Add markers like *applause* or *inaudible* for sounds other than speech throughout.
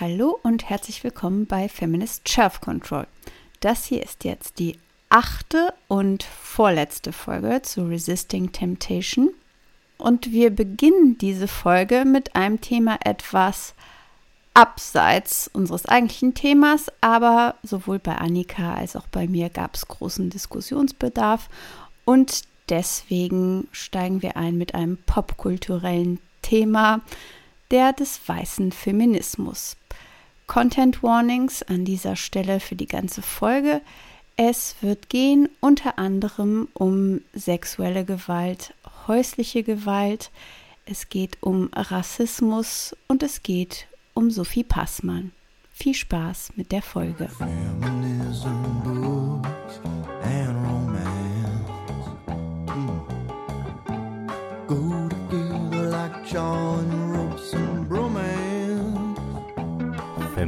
Hallo und herzlich willkommen bei Feminist Self Control. Das hier ist jetzt die achte und vorletzte Folge zu Resisting Temptation. Und wir beginnen diese Folge mit einem Thema etwas abseits unseres eigentlichen Themas, aber sowohl bei Annika als auch bei mir gab es großen Diskussionsbedarf und deswegen steigen wir ein mit einem popkulturellen Thema, der des weißen Feminismus. Content Warnings an dieser Stelle für die ganze Folge. Es wird gehen unter anderem um sexuelle Gewalt, häusliche Gewalt, es geht um Rassismus und es geht um Sophie Passmann. Viel Spaß mit der Folge.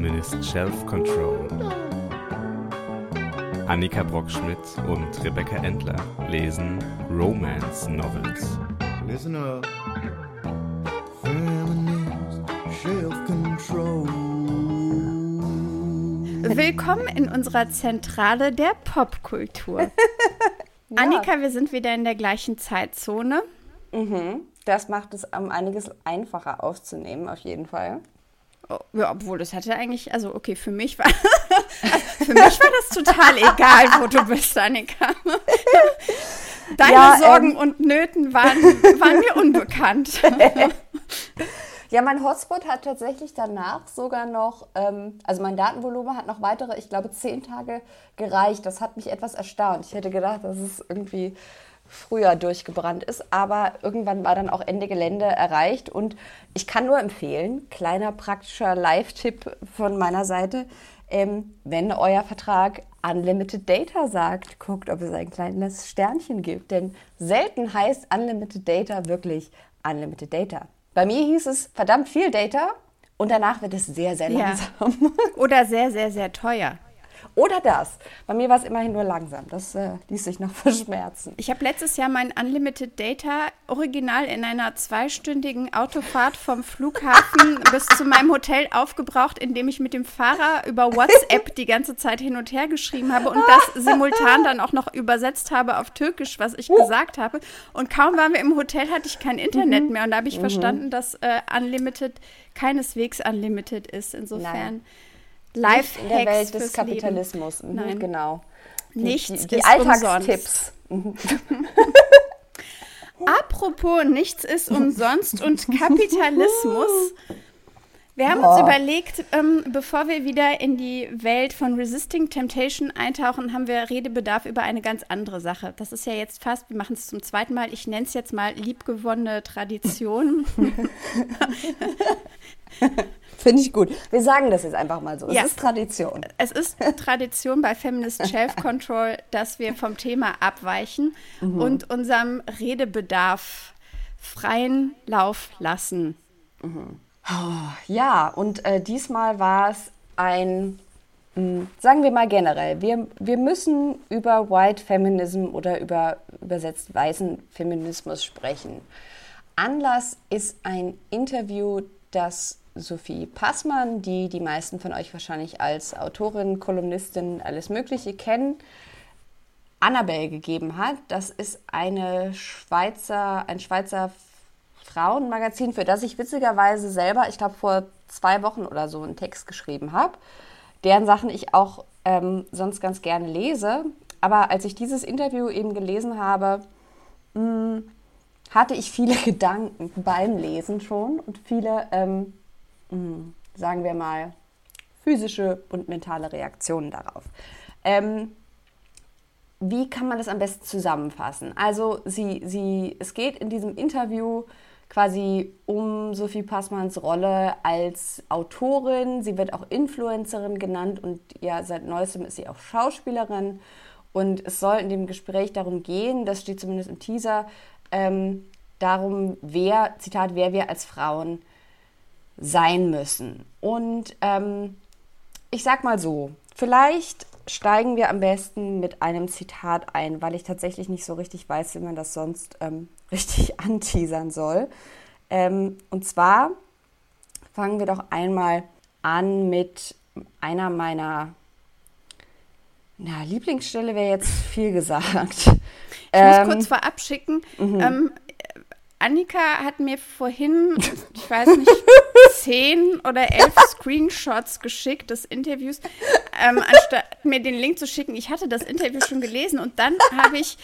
Feminist Shelf Control. Annika Brockschmidt und Rebecca Endler lesen Romance Novels. Listen up. Feminist Shelf Control. Willkommen in unserer Zentrale der Popkultur. *laughs* ja. Annika, wir sind wieder in der gleichen Zeitzone. Mhm. Das macht es um einiges einfacher aufzunehmen, auf jeden Fall. Oh, ja, obwohl das hatte eigentlich, also okay, für mich war, *laughs* für mich war das total egal, wo du bist, Annika. *laughs* Deine ja, Sorgen ähm, und Nöten waren, waren mir unbekannt. *laughs* ja, mein Hotspot hat tatsächlich danach sogar noch, ähm, also mein Datenvolumen hat noch weitere, ich glaube, zehn Tage gereicht. Das hat mich etwas erstaunt. Ich hätte gedacht, das ist irgendwie früher durchgebrannt ist. Aber irgendwann war dann auch Ende Gelände erreicht. Und ich kann nur empfehlen, kleiner praktischer Live-Tipp von meiner Seite, ähm, wenn euer Vertrag Unlimited Data sagt, guckt, ob es ein kleines Sternchen gibt. Denn selten heißt Unlimited Data wirklich Unlimited Data. Bei mir hieß es verdammt viel Data und danach wird es sehr, sehr langsam. Ja. *laughs* Oder sehr, sehr, sehr teuer. Oder das. Bei mir war es immerhin nur langsam. Das äh, ließ sich noch *laughs* verschmerzen. Ich habe letztes Jahr mein Unlimited Data original in einer zweistündigen Autofahrt vom Flughafen *laughs* bis zu meinem Hotel aufgebraucht, indem ich mit dem Fahrer über WhatsApp die ganze Zeit hin und her geschrieben habe und das simultan dann auch noch übersetzt habe auf Türkisch, was ich gesagt habe. Und kaum waren wir im Hotel, hatte ich kein Internet mhm. mehr. Und da habe ich mhm. verstanden, dass äh, Unlimited keineswegs Unlimited ist. Insofern. Nein. Live in der Welt des Kapitalismus. Mhm, Nein. Genau. Nichts die, die, die Alltagstipps. *laughs* Apropos, nichts ist umsonst und *laughs* Kapitalismus. Wir haben uns überlegt, ähm, bevor wir wieder in die Welt von Resisting Temptation eintauchen, haben wir Redebedarf über eine ganz andere Sache. Das ist ja jetzt fast, wir machen es zum zweiten Mal, ich nenne es jetzt mal liebgewonnene Tradition. *laughs* *laughs* Finde ich gut. Wir sagen das jetzt einfach mal so. Es ja. ist Tradition. Es ist Tradition bei Feminist *laughs* Shelf Control, dass wir vom Thema abweichen mhm. und unserem Redebedarf freien Lauf lassen. Mhm. Oh, ja, und äh, diesmal war es ein, mh, hm, sagen wir mal generell, wir, wir müssen über White Feminism oder über übersetzt weißen Feminismus sprechen. Anlass ist ein Interview, das Sophie Passmann, die die meisten von euch wahrscheinlich als Autorin, Kolumnistin, alles Mögliche kennen, Annabelle gegeben hat. Das ist eine Schweizer, ein Schweizer Frauenmagazin, für das ich witzigerweise selber, ich glaube vor zwei Wochen oder so einen Text geschrieben habe, deren Sachen ich auch ähm, sonst ganz gerne lese. Aber als ich dieses Interview eben gelesen habe, mh, hm, hatte ich viele *laughs* Gedanken beim Lesen schon und viele ähm, hm, sagen wir mal, physische und mentale Reaktionen darauf. Ähm, wie kann man das am besten zusammenfassen? Also sie, sie, es geht in diesem Interview quasi um Sophie Passmanns Rolle als Autorin. Sie wird auch Influencerin genannt und ja, seit neuestem ist sie auch Schauspielerin. Und es soll in dem Gespräch darum gehen, das steht zumindest im Teaser, ähm, darum, wer, Zitat, wer wir als Frauen sein müssen. Und ähm, ich sag mal so, vielleicht steigen wir am besten mit einem Zitat ein, weil ich tatsächlich nicht so richtig weiß, wie man das sonst ähm, *laughs* richtig anteasern soll. Ähm, und zwar fangen wir doch einmal an mit einer meiner na, Lieblingsstelle wäre jetzt viel gesagt. Ich ähm, muss kurz vorab schicken. Mhm. Ähm, Annika hat mir vorhin, ich weiß nicht, *laughs* zehn oder elf Screenshots geschickt des Interviews, ähm, anstatt mir den Link zu schicken. Ich hatte das Interview schon gelesen und dann habe ich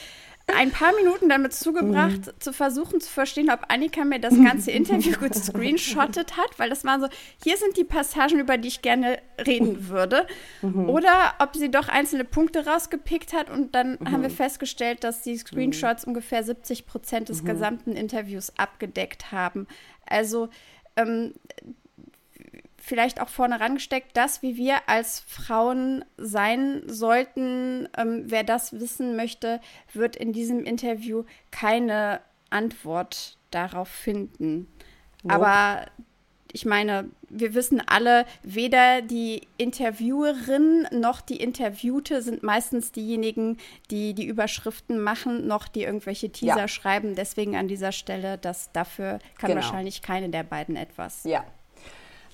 ein paar Minuten damit zugebracht, mhm. zu versuchen zu verstehen, ob Annika mir das ganze Interview gut *laughs* screenshottet hat, weil das waren so, hier sind die Passagen, über die ich gerne reden würde. Mhm. Oder ob sie doch einzelne Punkte rausgepickt hat und dann mhm. haben wir festgestellt, dass die Screenshots mhm. ungefähr 70 Prozent des mhm. gesamten Interviews abgedeckt haben. Also ähm, vielleicht auch vorne rangesteckt, das, wie wir als Frauen sein sollten. Ähm, wer das wissen möchte, wird in diesem Interview keine Antwort darauf finden. Nope. Aber ich meine, wir wissen alle, weder die Interviewerin noch die Interviewte sind meistens diejenigen, die die Überschriften machen, noch die irgendwelche Teaser ja. schreiben. Deswegen an dieser Stelle, dass dafür kann genau. wahrscheinlich keine der beiden etwas. Ja,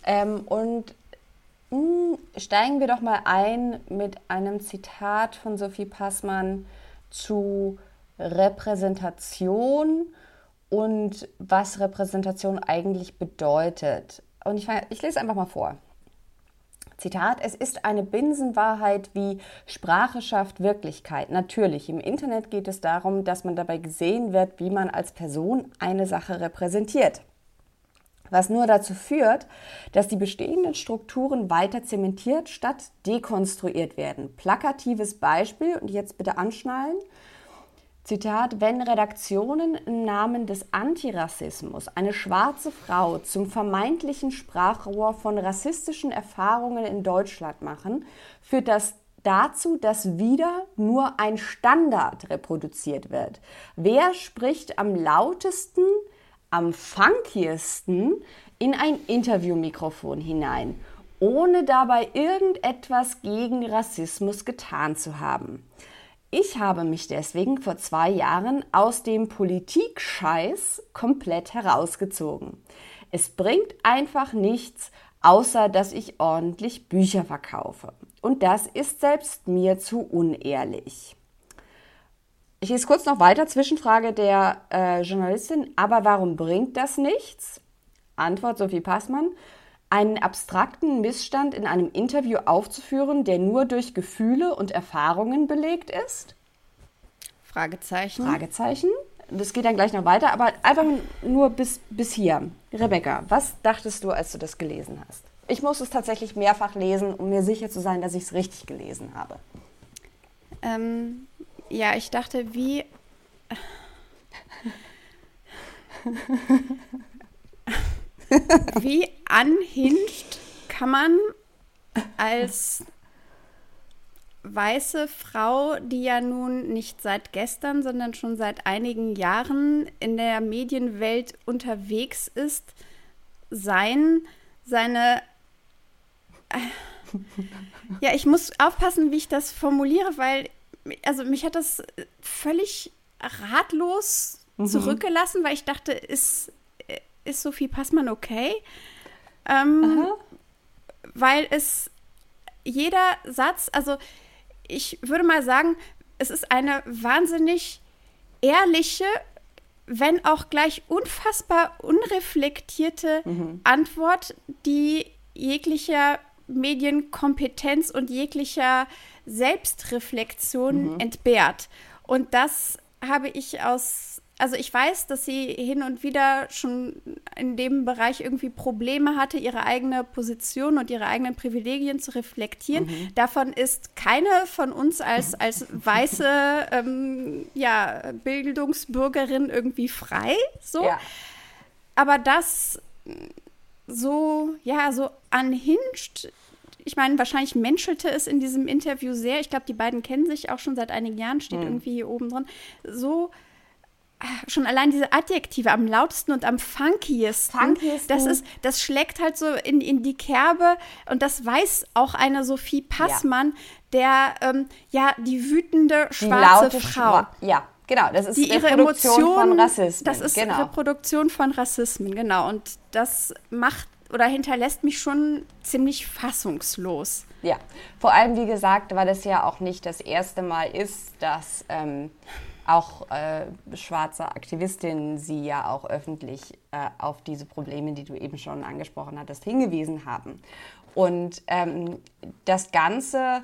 ähm, und mh, hm, steigen wir doch mal ein mit einem Zitat von Sophie Passmann zu Repräsentation und was Repräsentation eigentlich bedeutet. Und ich, ich lese einfach mal vor. Zitat, es ist eine Binsenwahrheit wie Sprache schafft Wirklichkeit. Natürlich, im Internet geht es darum, dass man dabei gesehen wird, wie man als Person eine Sache repräsentiert was nur dazu führt, dass die bestehenden Strukturen weiter zementiert statt dekonstruiert werden. Plakatives Beispiel und jetzt bitte anschnallen. Zitat, wenn Redaktionen im Namen des Antirassismus eine schwarze Frau zum vermeintlichen Sprachrohr von rassistischen Erfahrungen in Deutschland machen, führt das dazu, dass wieder nur ein Standard reproduziert wird. Wer spricht am lautesten am funkiesten in ein Interviewmikrofon hinein, ohne dabei irgendetwas gegen Rassismus getan zu haben. Ich habe mich deswegen vor zwei Jahren aus dem Politikscheiß komplett herausgezogen. Es bringt einfach nichts, außer dass ich ordentlich Bücher verkaufe. Und das ist selbst mir zu unehrlich. Ich lese kurz noch weiter, Zwischenfrage der äh, Journalistin, aber warum bringt das nichts? Antwort Sophie Passmann, einen abstrakten Missstand in einem Interview aufzuführen, der nur durch Gefühle und Erfahrungen belegt ist? Fragezeichen. Fragezeichen. Das geht dann gleich noch weiter, aber einfach nur bis, bis hier. Rebecca, was dachtest du, als du das gelesen hast? Ich muss es tatsächlich mehrfach lesen, um mir sicher zu sein, dass ich es richtig gelesen habe. Ähm, ja, ich dachte, wie. *laughs* wie anhinscht kann man als weiße Frau, die ja nun nicht seit gestern, sondern schon seit einigen Jahren in der Medienwelt unterwegs ist, sein, seine. Ja, ich muss aufpassen, wie ich das formuliere, weil also mich hat das völlig ratlos mhm. zurückgelassen, weil ich dachte, ist, ist Sophie Passmann okay? Ähm, weil es jeder Satz, also ich würde mal sagen, es ist eine wahnsinnig ehrliche, wenn auch gleich unfassbar unreflektierte mhm. Antwort, die jeglicher Medienkompetenz und jeglicher Selbstreflexion mhm. entbehrt. Und das habe ich aus, also ich weiß, dass sie hin und wieder schon in dem Bereich irgendwie Probleme hatte, ihre eigene Position und ihre eigenen Privilegien zu reflektieren. Mhm. Davon ist keine von uns als, als weiße *laughs* ähm, ja, Bildungsbürgerin irgendwie frei. So. Ja. Aber das so, ja, so anhinscht ich meine, wahrscheinlich menschelte es in diesem Interview sehr. Ich glaube, die beiden kennen sich auch schon seit einigen Jahren, steht mhm. irgendwie hier oben drin. So ah, schon allein diese Adjektive am lautesten und am funkiesten, funkiesten. das ist, das schlägt halt so in, in die Kerbe und das weiß auch eine Sophie Passmann, ja. der ähm, ja die wütende schwarze die Frau. Schwa ja, genau, das ist die ihre Reproduktion Emotionen, von Rassismen. Das ist genau. Reproduktion von Rassismen, genau. Und das macht oder hinterlässt mich schon ziemlich fassungslos. Ja, vor allem, wie gesagt, weil das ja auch nicht das erste Mal ist, dass ähm, auch äh, schwarze Aktivistinnen sie ja auch öffentlich äh, auf diese Probleme, die du eben schon angesprochen hattest, hingewiesen haben. Und ähm, das Ganze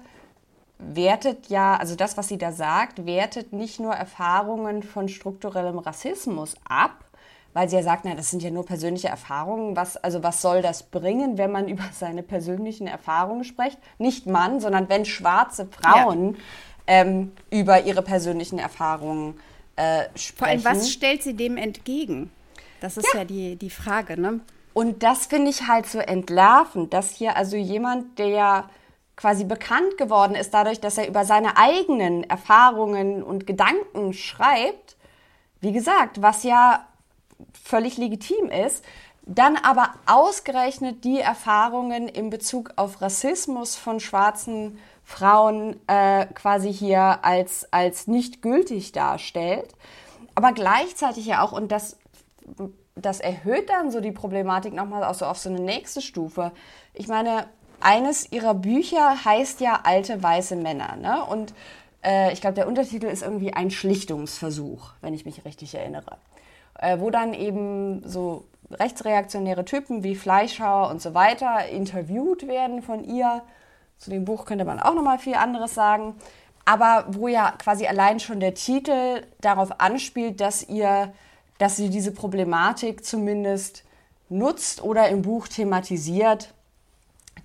wertet ja, also das, was sie da sagt, wertet nicht nur Erfahrungen von strukturellem Rassismus ab, weil sie ja sagt, na, das sind ja nur persönliche Erfahrungen. Was, also was soll das bringen, wenn man *laughs* über seine persönlichen Erfahrungen spricht? Nicht Mann, sondern wenn schwarze Frauen ja. ähm, über ihre persönlichen Erfahrungen äh, sprechen. Vor allem, was stellt sie dem entgegen? Das ist ja, ja die, die Frage, ne? Und das finde ich halt so entlarvend, dass hier also jemand, der quasi bekannt geworden ist dadurch, dass er über seine eigenen Erfahrungen und Gedanken schreibt, wie gesagt, was ja völlig legitim ist, dann aber ausgerechnet die Erfahrungen in Bezug auf Rassismus von schwarzen Frauen äh, quasi hier als, als nicht gültig darstellt. Aber gleichzeitig ja auch, und das, das erhöht dann so die Problematik nochmal auch so auf so eine nächste Stufe. Ich meine, eines ihrer Bücher heißt ja Alte weiße Männer. Ne? Und äh, ich glaube, der Untertitel ist irgendwie ein Schlichtungsversuch, wenn ich mich richtig erinnere. Äh, wo dann eben so rechtsreaktionäre Typen wie Fleischhauer und so weiter interviewt werden von ihr. Zu dem Buch könnte man auch noch mal viel anderes sagen. Aber wo ja quasi allein schon der Titel darauf anspielt, dass ihr, dass sie diese Problematik zumindest nutzt oder im Buch thematisiert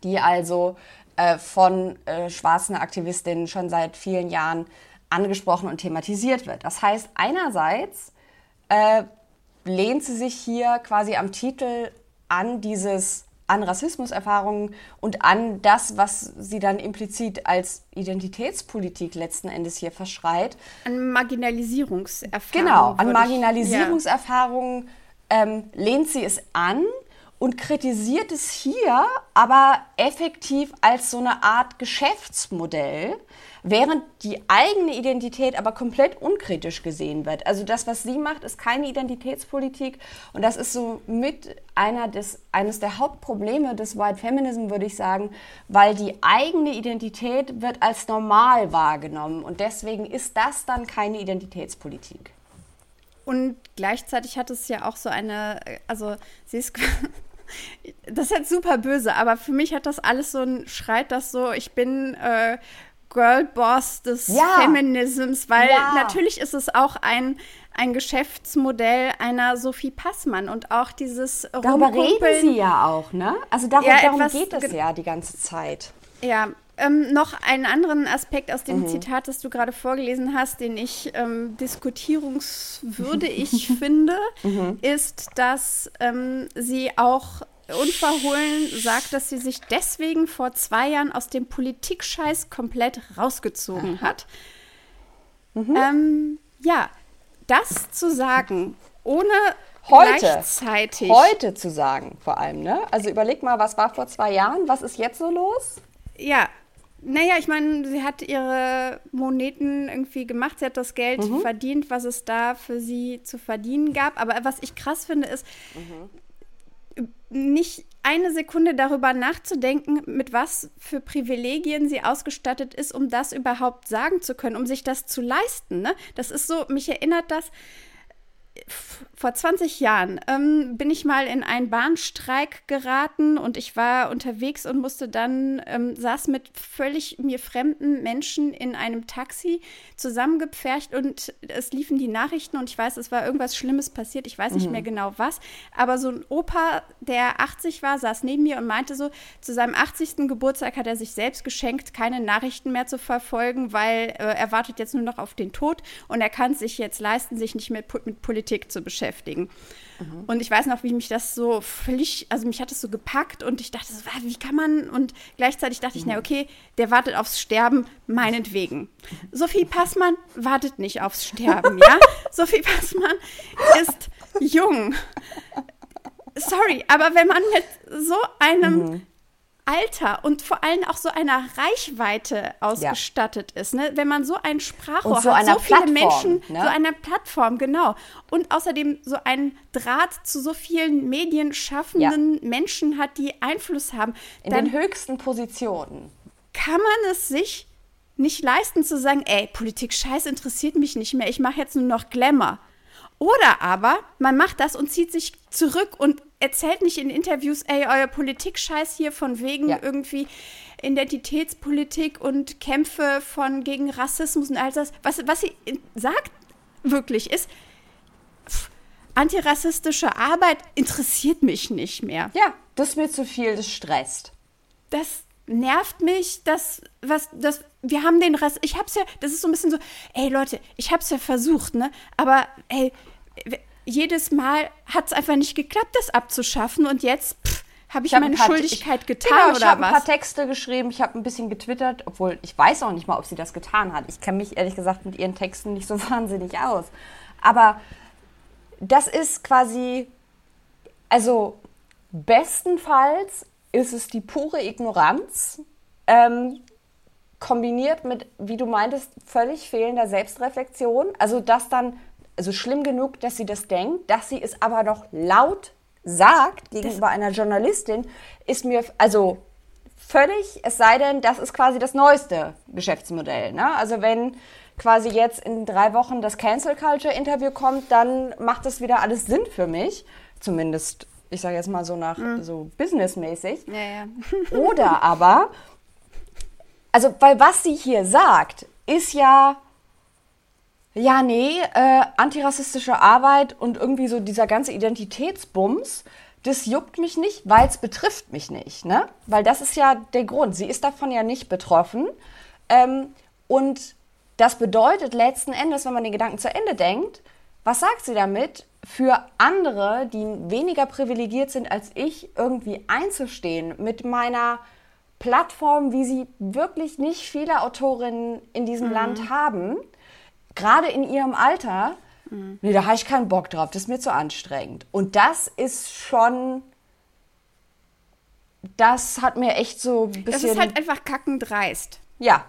die also äh, von äh, schwarzen Aktivistinnen schon seit vielen Jahren angesprochen und thematisiert wird. Das heißt, einerseits äh, lehnt sie sich hier quasi am Titel an dieses an Rassismuserfahrungen und an das, was sie dann implizit als Identitätspolitik letzten Endes hier verschreit. An Marginalisierungserfahrungen. Genau, an Marginalisierungserfahrungen ja. ähm, lehnt sie es an und kritisiert es hier aber effektiv als so eine Art Geschäftsmodell, während die eigene Identität aber komplett unkritisch gesehen wird. Also das, was sie macht, ist keine Identitätspolitik und das ist so mit einer des, eines der Hauptprobleme des White Feminism, würde ich sagen, weil die eigene Identität wird als normal wahrgenommen und deswegen ist das dann keine Identitätspolitik. Und gleichzeitig hat es ja auch so eine, also sie ist *laughs* das ist jetzt super böse, aber für mich hat das alles so ein, schreit das so, ich bin äh, Girlboss des ja. Feminisms, weil ja. natürlich ist es auch ein, ein Geschäftsmodell einer Sophie Passmann und auch dieses Darüber reden sie ja auch, ne? Also darum, ja, darum geht es ja die ganze Zeit. Ja, ähm, noch einen anderen Aspekt aus dem mhm. Zitat, das du gerade vorgelesen hast, den ich ähm, diskutierungswürdig *laughs* finde, mhm. ist, dass ähm, sie auch unverhohlen sagt, dass sie sich deswegen vor zwei Jahren aus dem Politikscheiß komplett rausgezogen hat. Mhm. Ähm, ja, das zu sagen, ohne heute, gleichzeitig. Heute zu sagen, vor allem, ne? Also überleg mal, was war vor zwei Jahren? Was ist jetzt so los? Ja, naja, ich meine, sie hat ihre Moneten irgendwie gemacht, sie hat das Geld mhm. verdient, was es da für sie zu verdienen gab. Aber was ich krass finde, ist, mhm. nicht eine Sekunde darüber nachzudenken, mit was für Privilegien sie ausgestattet ist, um das überhaupt sagen zu können, um sich das zu leisten. Ne? Das ist so, mich erinnert das vor 20 Jahren ähm, bin ich mal in einen Bahnstreik geraten und ich war unterwegs und musste dann, ähm, saß mit völlig mir fremden Menschen in einem Taxi zusammengepfercht und es liefen die Nachrichten und ich weiß, es war irgendwas Schlimmes passiert, ich weiß nicht mhm. mehr genau was, aber so ein Opa, der 80 war, saß neben mir und meinte so, zu seinem 80. Geburtstag hat er sich selbst geschenkt, keine Nachrichten mehr zu verfolgen, weil äh, er wartet jetzt nur noch auf den Tod und er kann es sich jetzt leisten, sich nicht mehr mit Politik zu beschäftigen. Mhm. Und ich weiß noch, wie mich das so völlig, also mich hat es so gepackt und ich dachte, so, wie kann man? Und gleichzeitig dachte ich, mhm. na okay, der wartet aufs Sterben, meinetwegen. Sophie Passmann wartet nicht aufs Sterben, *laughs* ja? Sophie Passmann ist jung. Sorry, aber wenn man mit so einem mhm. Alter und vor allem auch so einer Reichweite ausgestattet ja. ist. Ne? Wenn man so ein Sprachrohr so hat, so viele Plattform, Menschen, ne? so einer Plattform, genau. Und außerdem so einen Draht zu so vielen medienschaffenden ja. Menschen hat, die Einfluss haben. In den höchsten Positionen. Kann man es sich nicht leisten zu sagen, ey, Politik scheiß interessiert mich nicht mehr, ich mache jetzt nur noch Glamour. Oder aber man macht das und zieht sich zurück und erzählt nicht in Interviews, ey, euer Politik-Scheiß hier von wegen ja. irgendwie Identitätspolitik und Kämpfe von gegen Rassismus und all das. Was, was sie sagt wirklich ist, pff, antirassistische Arbeit interessiert mich nicht mehr. Ja, das ist mir zu viel, das stresst. Das nervt mich, dass was das wir haben den Rass ich hab's ja, das ist so ein bisschen so, ey Leute, ich hab's ja versucht, ne? Aber ey, jedes Mal hat es einfach nicht geklappt, das abzuschaffen und jetzt habe ich, ich hab meine Schuldigkeit ich, getan genau, oder ich habe ein paar Texte geschrieben, ich habe ein bisschen getwittert, obwohl ich weiß auch nicht mal, ob sie das getan hat. Ich kenne mich ehrlich gesagt mit ihren Texten nicht so *laughs* wahnsinnig aus. Aber das ist quasi, also bestenfalls ist es die pure Ignoranz, ähm, kombiniert mit, wie du meintest, völlig fehlender Selbstreflexion. Also das dann also schlimm genug, dass sie das denkt, dass sie es aber noch laut sagt gegenüber das einer Journalistin, ist mir also völlig, es sei denn, das ist quasi das neueste Geschäftsmodell. Ne? Also wenn quasi jetzt in drei Wochen das Cancel Culture Interview kommt, dann macht das wieder alles Sinn für mich. Zumindest, ich sage jetzt mal so nach mhm. so businessmäßig. Ja, ja. Oder aber, also weil was sie hier sagt, ist ja ja, nee, äh, antirassistische Arbeit und irgendwie so dieser ganze Identitätsbums, das juckt mich nicht, weil es betrifft mich nicht, ne? Weil das ist ja der Grund. Sie ist davon ja nicht betroffen. Ähm, und das bedeutet letzten Endes, wenn man den Gedanken zu Ende denkt, was sagt sie damit? Für andere, die weniger privilegiert sind als ich, irgendwie einzustehen mit meiner Plattform, wie sie wirklich nicht viele Autorinnen in diesem mhm. Land haben gerade in ihrem Alter, mhm. nee, da habe ich keinen Bock drauf, das ist mir zu anstrengend. Und das ist schon, das hat mir echt so ein bisschen... Das ist halt einfach kackendreist. Ja.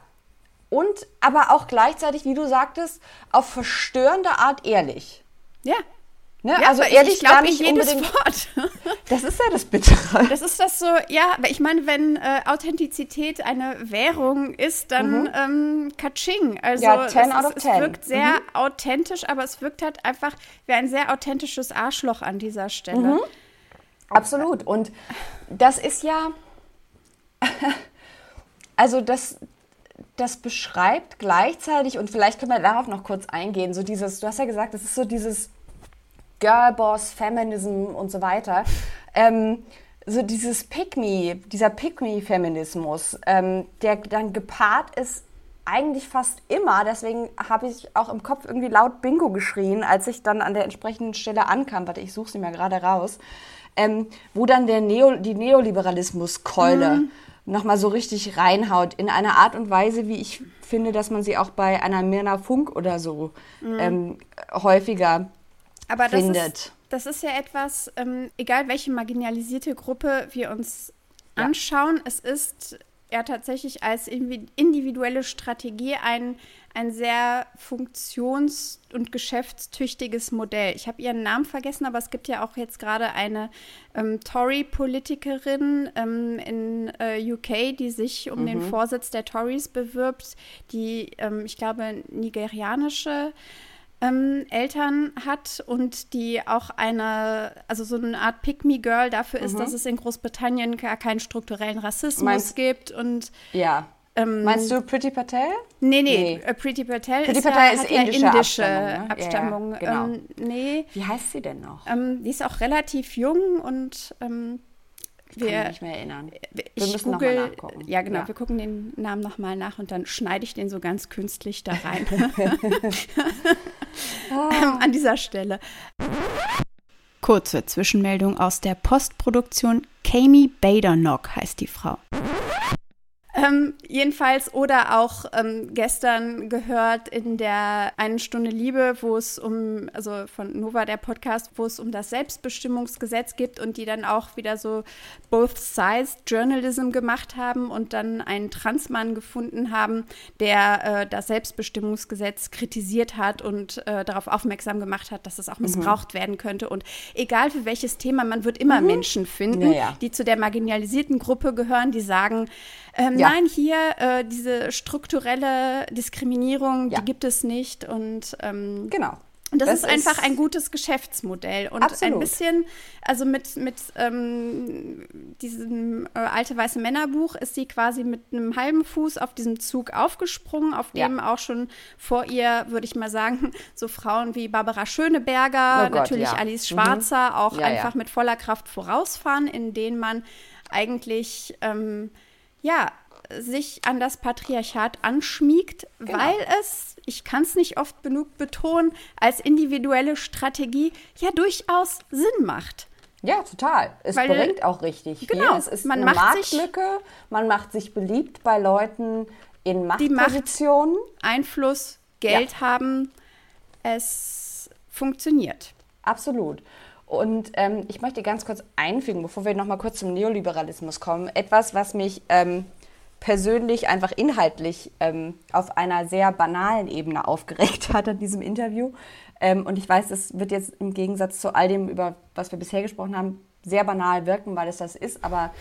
Und aber auch gleichzeitig, wie du sagtest, auf verstörende Art ehrlich. Ja, Ne? Ja, also ehrlich, ich glaube nicht jedes. Wort. *laughs* Das ist ja das Bittere. Das ist das so, ja, ich meine, wenn äh, Authentizität eine Währung ist, dann mhm. ähm, Katsching. Also ja, 10 out of 10. es wirkt sehr mhm. authentisch, aber es wirkt halt einfach wie ein sehr authentisches Arschloch an dieser Stelle. Mhm. Absolut. Und das ist ja, *laughs* also das, das beschreibt gleichzeitig, und vielleicht können wir darauf noch kurz eingehen, so dieses, du hast ja gesagt, das ist so dieses Girlboss, Feminism und so weiter. Ähm, so dieses Pick-Me, dieser Pick-Me-Feminismus, ähm, der dann gepaart ist eigentlich fast immer, deswegen habe ich auch im Kopf irgendwie laut Bingo geschrien, als ich dann an der entsprechenden Stelle ankam. Warte, ich suche sie mal gerade raus. Ähm, wo dann der Neo, die Neoliberalismuskeule mhm. nochmal so richtig reinhaut, in einer Art und Weise, wie ich finde, dass man sie auch bei einer Mirna Funk oder so mhm. ähm, häufiger aber das findet. Ist, das ist ja etwas, ähm, egal welche marginalisierte Gruppe wir uns ja. anschauen, es ist ja tatsächlich als individuelle Strategie ein, ein sehr funktions- und geschäftstüchtiges Modell. Ich habe ihren Namen vergessen, aber es gibt ja auch jetzt gerade eine ähm, Tory-Politikerin ähm, in äh, UK, die sich um mhm. den Vorsitz der Tories bewirbt, die, ähm, ich glaube, nigerianische ähm, Eltern hat und die auch eine, also so eine Art Pick-Me-Girl dafür ist, mhm. dass es in Großbritannien gar keinen strukturellen Rassismus Meinst, gibt und ja. Ähm, Meinst du Pretty Patel? Nee, nee, nee. Uh, Pretty Patel Pretty ist, Patel ist ja, indische, indische Abstammung. Ne? Abstammung. Ja, genau. ähm, nee. Wie heißt sie denn noch? Ähm, die ist auch relativ jung und ich kann mich nicht mehr erinnern. Wir müssen nochmal nachgucken. Ja, genau. Ja. Wir gucken den Namen nochmal nach und dann schneide ich den so ganz künstlich da rein. *laughs* *laughs* ähm, an dieser Stelle. Kurze Zwischenmeldung aus der Postproduktion. Kami Badenoch heißt die Frau. Ähm, jedenfalls oder auch ähm, gestern gehört in der einen Stunde Liebe, wo es um, also von Nova der Podcast, wo es um das Selbstbestimmungsgesetz gibt und die dann auch wieder so Both Sides Journalism gemacht haben und dann einen Transmann gefunden haben, der äh, das Selbstbestimmungsgesetz kritisiert hat und äh, darauf aufmerksam gemacht hat, dass es auch mhm. missbraucht mhm. werden könnte. Und egal für welches Thema, man wird immer mhm. Menschen finden, ja, ja. die zu der marginalisierten Gruppe gehören, die sagen, ähm, ja. Nein, hier äh, diese strukturelle Diskriminierung, ja. die gibt es nicht. Und ähm, genau. Und das, das, ist einfach ein gutes Geschäftsmodell. Und absolut. ein bisschen, also mit, mit ähm, diesem äh, alte weiße Männerbuch ist sie quasi mit einem halben Fuß auf diesem Zug aufgesprungen, auf dem ja. auch schon vor ihr, würde ich mal sagen, *laughs* so Frauen wie Barbara Schöneberger, oh Gott, natürlich ja. Alice Schwarzer, mhm. auch ja, einfach mit voller Kraft vorausfahren, in denen man eigentlich ähm, ja, sich an das Patriarchat anschmiegt, genau. weil es, ich kann es nicht oft genug betonen, als individuelle Strategie ja durchaus Sinn macht. Ja, total. Es weil, bringt auch richtig viel. Genau, es ist man eine Marktlücke, man macht sich beliebt bei Leuten in Machtpositionen. Die Macht, Einfluss, Geld ja. haben, es funktioniert. Absolut. Und ähm, ich möchte ganz kurz einfügen, bevor wir noch mal kurz zum Neoliberalismus kommen, etwas, was mich ähm, persönlich einfach inhaltlich ähm, auf einer sehr banalen Ebene aufgeregt *laughs* hat an diesem Interview. Ähm, und ich weiß, es wird jetzt im Gegensatz zu all dem, über was wir bisher gesprochen haben, sehr banal wirken, weil es das ist. Aber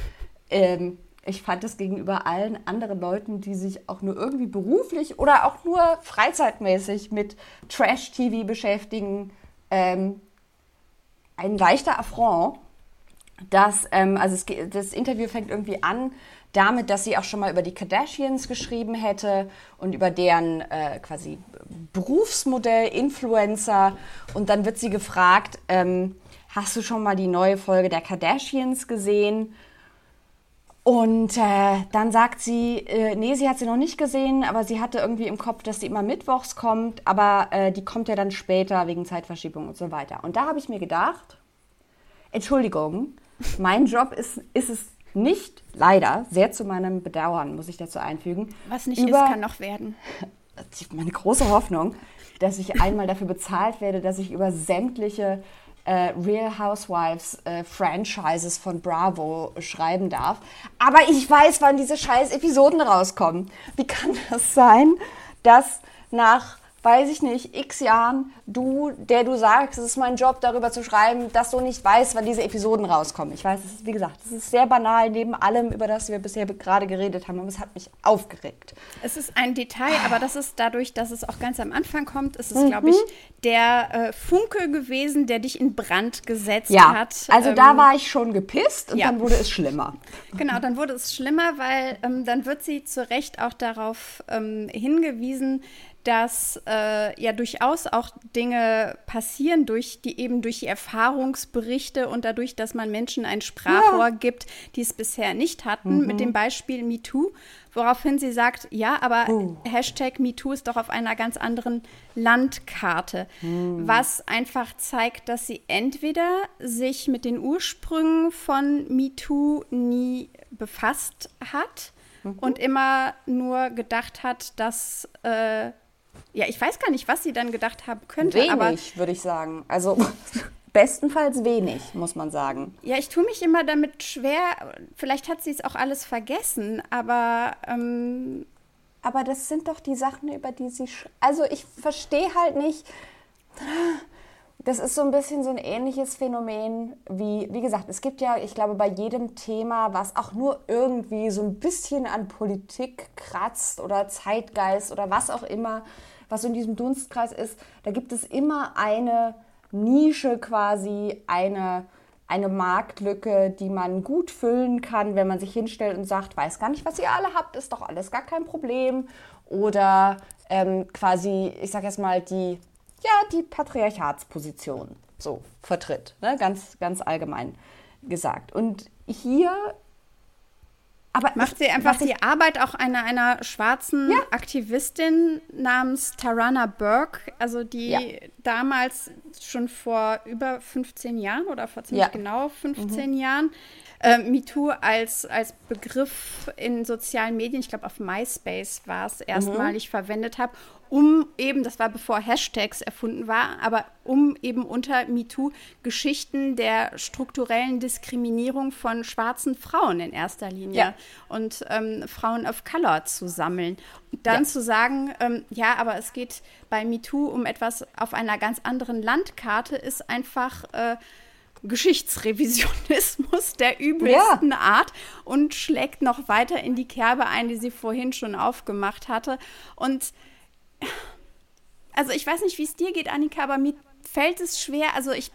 ähm, ich fand es gegenüber allen anderen Leuten, die sich auch nur irgendwie beruflich oder auch nur freizeitmäßig mit Trash-TV beschäftigen, ähm, ein leichter Affront, dass, ähm, also es, das Interview fängt irgendwie an damit, dass sie auch schon mal über die Kardashians geschrieben hätte und über deren äh, quasi Berufsmodell, Influencer. Und dann wird sie gefragt, ähm, hast du schon mal die neue Folge der Kardashians gesehen? Und äh, dann sagt sie, äh, nee, sie hat sie noch nicht gesehen, aber sie hatte irgendwie im Kopf, dass sie immer mittwochs kommt, aber äh, die kommt ja dann später wegen Zeitverschiebung und so weiter. Und da habe ich mir gedacht, Entschuldigung, mein Job ist, ist es nicht, leider, sehr zu meinem Bedauern, muss ich dazu einfügen. Was nicht über, ist, kann noch werden. *laughs* Meine große Hoffnung, dass ich einmal dafür bezahlt werde, dass ich über sämtliche äh, Real Housewives äh, Franchises von Bravo schreiben darf. Aber ich weiß, wann diese scheiß Episoden rauskommen. Wie kann das sein, dass nach weiß ich nicht, x Jahren, du, der du sagst, es ist mein Job, darüber zu schreiben, dass du nicht weißt, wann diese Episoden rauskommen. Ich weiß, es ist, wie gesagt, es ist sehr banal neben allem, über das wir bisher gerade geredet haben, aber es hat mich aufgeregt. Es ist ein Detail, aber das ist dadurch, dass es auch ganz am Anfang kommt, ist es, mhm. glaube ich, der äh, Funke gewesen, der dich in Brand gesetzt ja, hat. Also ähm, da war ich schon gepisst und ja. dann wurde es schlimmer. *laughs* Genau, dann wurde es schlimmer, weil ähm, dann wird sie zu Recht auch darauf ähm, hingewiesen, dass äh, ja durchaus auch Dinge passieren durch die eben durch die Erfahrungsberichte und dadurch, dass man Menschen ein Sprachrohr ja. gibt, die es bisher nicht hatten, mhm. mit dem Beispiel MeToo, woraufhin sie sagt, ja, aber uh. Hashtag MeToo ist doch auf einer ganz anderen Landkarte, mhm. was einfach zeigt, dass sie entweder sich mit den Ursprüngen von MeToo nie befasst hat mhm. und immer nur gedacht hat, dass äh, ja, ich weiß gar nicht, was sie dann gedacht haben könnte. Wenig, würde ich sagen. Also *laughs* bestenfalls wenig, muss man sagen. Ja, ich tue mich immer damit schwer. Vielleicht hat sie es auch alles vergessen, aber. Ähm aber das sind doch die Sachen, über die sie. Also ich verstehe halt nicht. *laughs* Das ist so ein bisschen so ein ähnliches Phänomen wie, wie gesagt, es gibt ja, ich glaube, bei jedem Thema, was auch nur irgendwie so ein bisschen an Politik kratzt oder Zeitgeist oder was auch immer, was in diesem Dunstkreis ist, da gibt es immer eine Nische quasi, eine, eine Marktlücke, die man gut füllen kann, wenn man sich hinstellt und sagt, weiß gar nicht, was ihr alle habt, ist doch alles gar kein Problem. Oder ähm, quasi, ich sag jetzt mal, die, ja, die Patriarchatsposition so vertritt, ne? ganz, ganz allgemein gesagt. Und hier aber macht sie einfach die Arbeit auch einer, einer schwarzen ja. Aktivistin namens Tarana Burke, also die ja. damals schon vor über 15 Jahren oder vor ziemlich ja. genau 15 mhm. Jahren äh, MeToo als, als Begriff in sozialen Medien, ich glaube auf MySpace war es erstmalig mhm. verwendet habe, um eben, das war bevor Hashtags erfunden war, aber um eben unter MeToo Geschichten der strukturellen Diskriminierung von schwarzen Frauen in erster Linie ja. und ähm, Frauen of Color zu sammeln. Und dann ja. zu sagen, ähm, ja, aber es geht bei MeToo um etwas auf einer ganz anderen Landkarte, ist einfach äh, Geschichtsrevisionismus der übelsten ja. Art und schlägt noch weiter in die Kerbe ein, die sie vorhin schon aufgemacht hatte. Und also ich weiß nicht, wie es dir geht, Annika, aber mir fällt es schwer. Also ich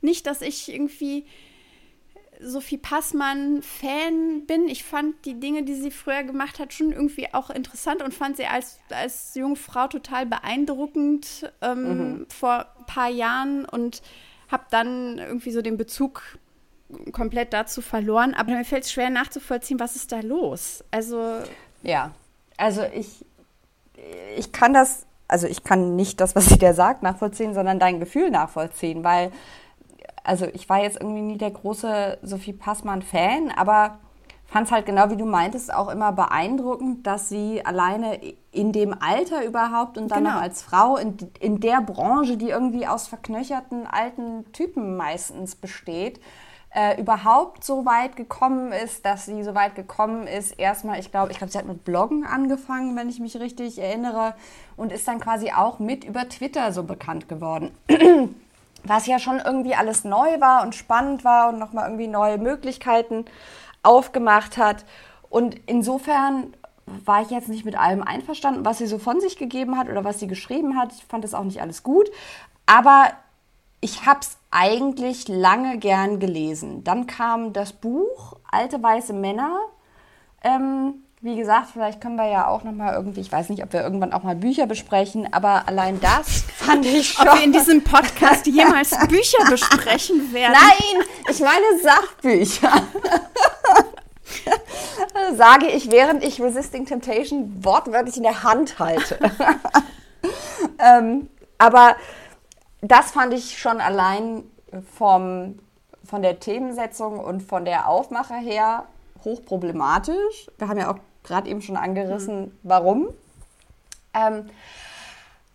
nicht, dass ich irgendwie Sophie Passmann-Fan bin. Ich fand die Dinge, die sie früher gemacht hat, schon irgendwie auch interessant und fand sie als, als junge Frau total beeindruckend ähm, mhm. vor ein paar Jahren und habe dann irgendwie so den Bezug komplett dazu verloren. Aber mir fällt es schwer nachzuvollziehen, was ist da los? Also. Ja, also ich ich kann das, also ich kann nicht das, was sie dir sagt, nachvollziehen, sondern dein Gefühl nachvollziehen, weil, also ich war jetzt irgendwie nie der große Sophie Passmann-Fan, aber fand es halt genau wie du meintest auch immer beeindruckend, dass sie alleine in dem Alter überhaupt und dann genau. noch als Frau in, in der Branche, die irgendwie aus verknöcherten alten Typen meistens besteht, äh, überhaupt so weit gekommen ist, dass sie so weit gekommen ist. Erstmal, ich glaube, ich glaube, sie hat mit Bloggen angefangen, wenn ich mich richtig erinnere, und ist dann quasi auch mit über Twitter so bekannt geworden. *clears throat* Was ja schon irgendwie alles neu war und spannend war und nochmal irgendwie neue Möglichkeiten aufgemacht hat. Und insofern war ich jetzt nicht mit allem einverstanden, was sie so von sich gegeben hat oder was sie geschrieben hat. Ich fand das auch nicht alles gut. Aber ich habe es eigentlich lange gern gelesen. Dann kam das Buch Alte weiße Männer. Ähm, wie gesagt, vielleicht können wir ja auch noch mal irgendwie, ich weiß nicht, ob wir irgendwann auch mal Bücher besprechen, aber allein das *laughs* fand ich schon. Ob wir in diesem Podcast jemals *laughs* Bücher besprechen werden? Nein, ich meine Sachbücher. *laughs* Sage ich, während ich Resisting Temptation wortwörtlich in der Hand halte. ähm, aber das fand ich schon allein vom, von der Themensetzung und von der Aufmache her hochproblematisch. Wir haben ja auch gerade eben schon angerissen, mhm. warum. Ähm,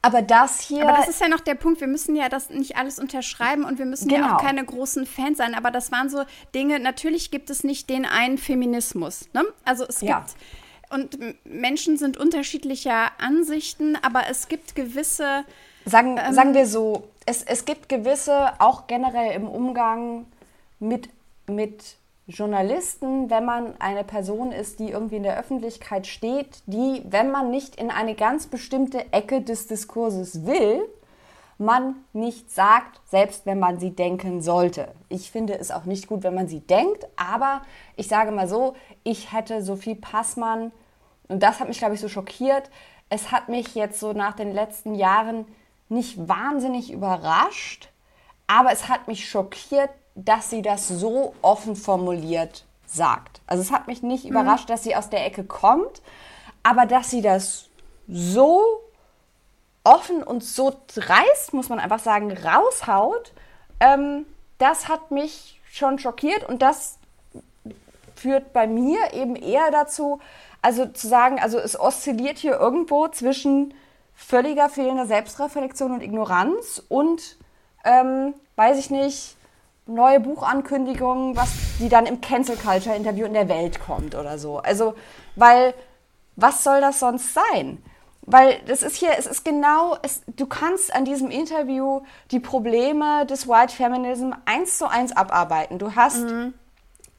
aber das hier. Aber das ist ja noch der Punkt. Wir müssen ja das nicht alles unterschreiben und wir müssen genau. ja auch keine großen Fans sein. Aber das waren so Dinge. Natürlich gibt es nicht den einen Feminismus. Ne? Also es ja. gibt. Und Menschen sind unterschiedlicher Ansichten, aber es gibt gewisse. Sagen, ähm, sagen wir so, es, es gibt gewisse, auch generell im Umgang mit, mit Journalisten, wenn man eine Person ist, die irgendwie in der Öffentlichkeit steht, die, wenn man nicht in eine ganz bestimmte Ecke des Diskurses will, man nicht sagt, selbst wenn man sie denken sollte. Ich finde es auch nicht gut, wenn man sie denkt, aber ich sage mal so, ich hätte Sophie Passmann, und das hat mich, glaube ich, so schockiert, es hat mich jetzt so nach den letzten Jahren nicht wahnsinnig überrascht, aber es hat mich schockiert, dass sie das so offen formuliert sagt. Also es hat mich nicht mhm. überrascht, dass sie aus der Ecke kommt, aber dass sie das so offen und so dreist, muss man einfach sagen, raushaut, ähm, das hat mich schon schockiert und das führt bei mir eben eher dazu, also zu sagen, also es oszilliert hier irgendwo zwischen völliger fehlender Selbstreflexion und Ignoranz und, ähm, weiß ich nicht, neue Buchankündigungen, was die dann im Cancel Culture Interview in der Welt kommt oder so. Also, weil was soll das sonst sein? Weil das ist hier, es ist genau, es, du kannst an diesem Interview die Probleme des White Feminism eins zu eins abarbeiten. Du hast mhm.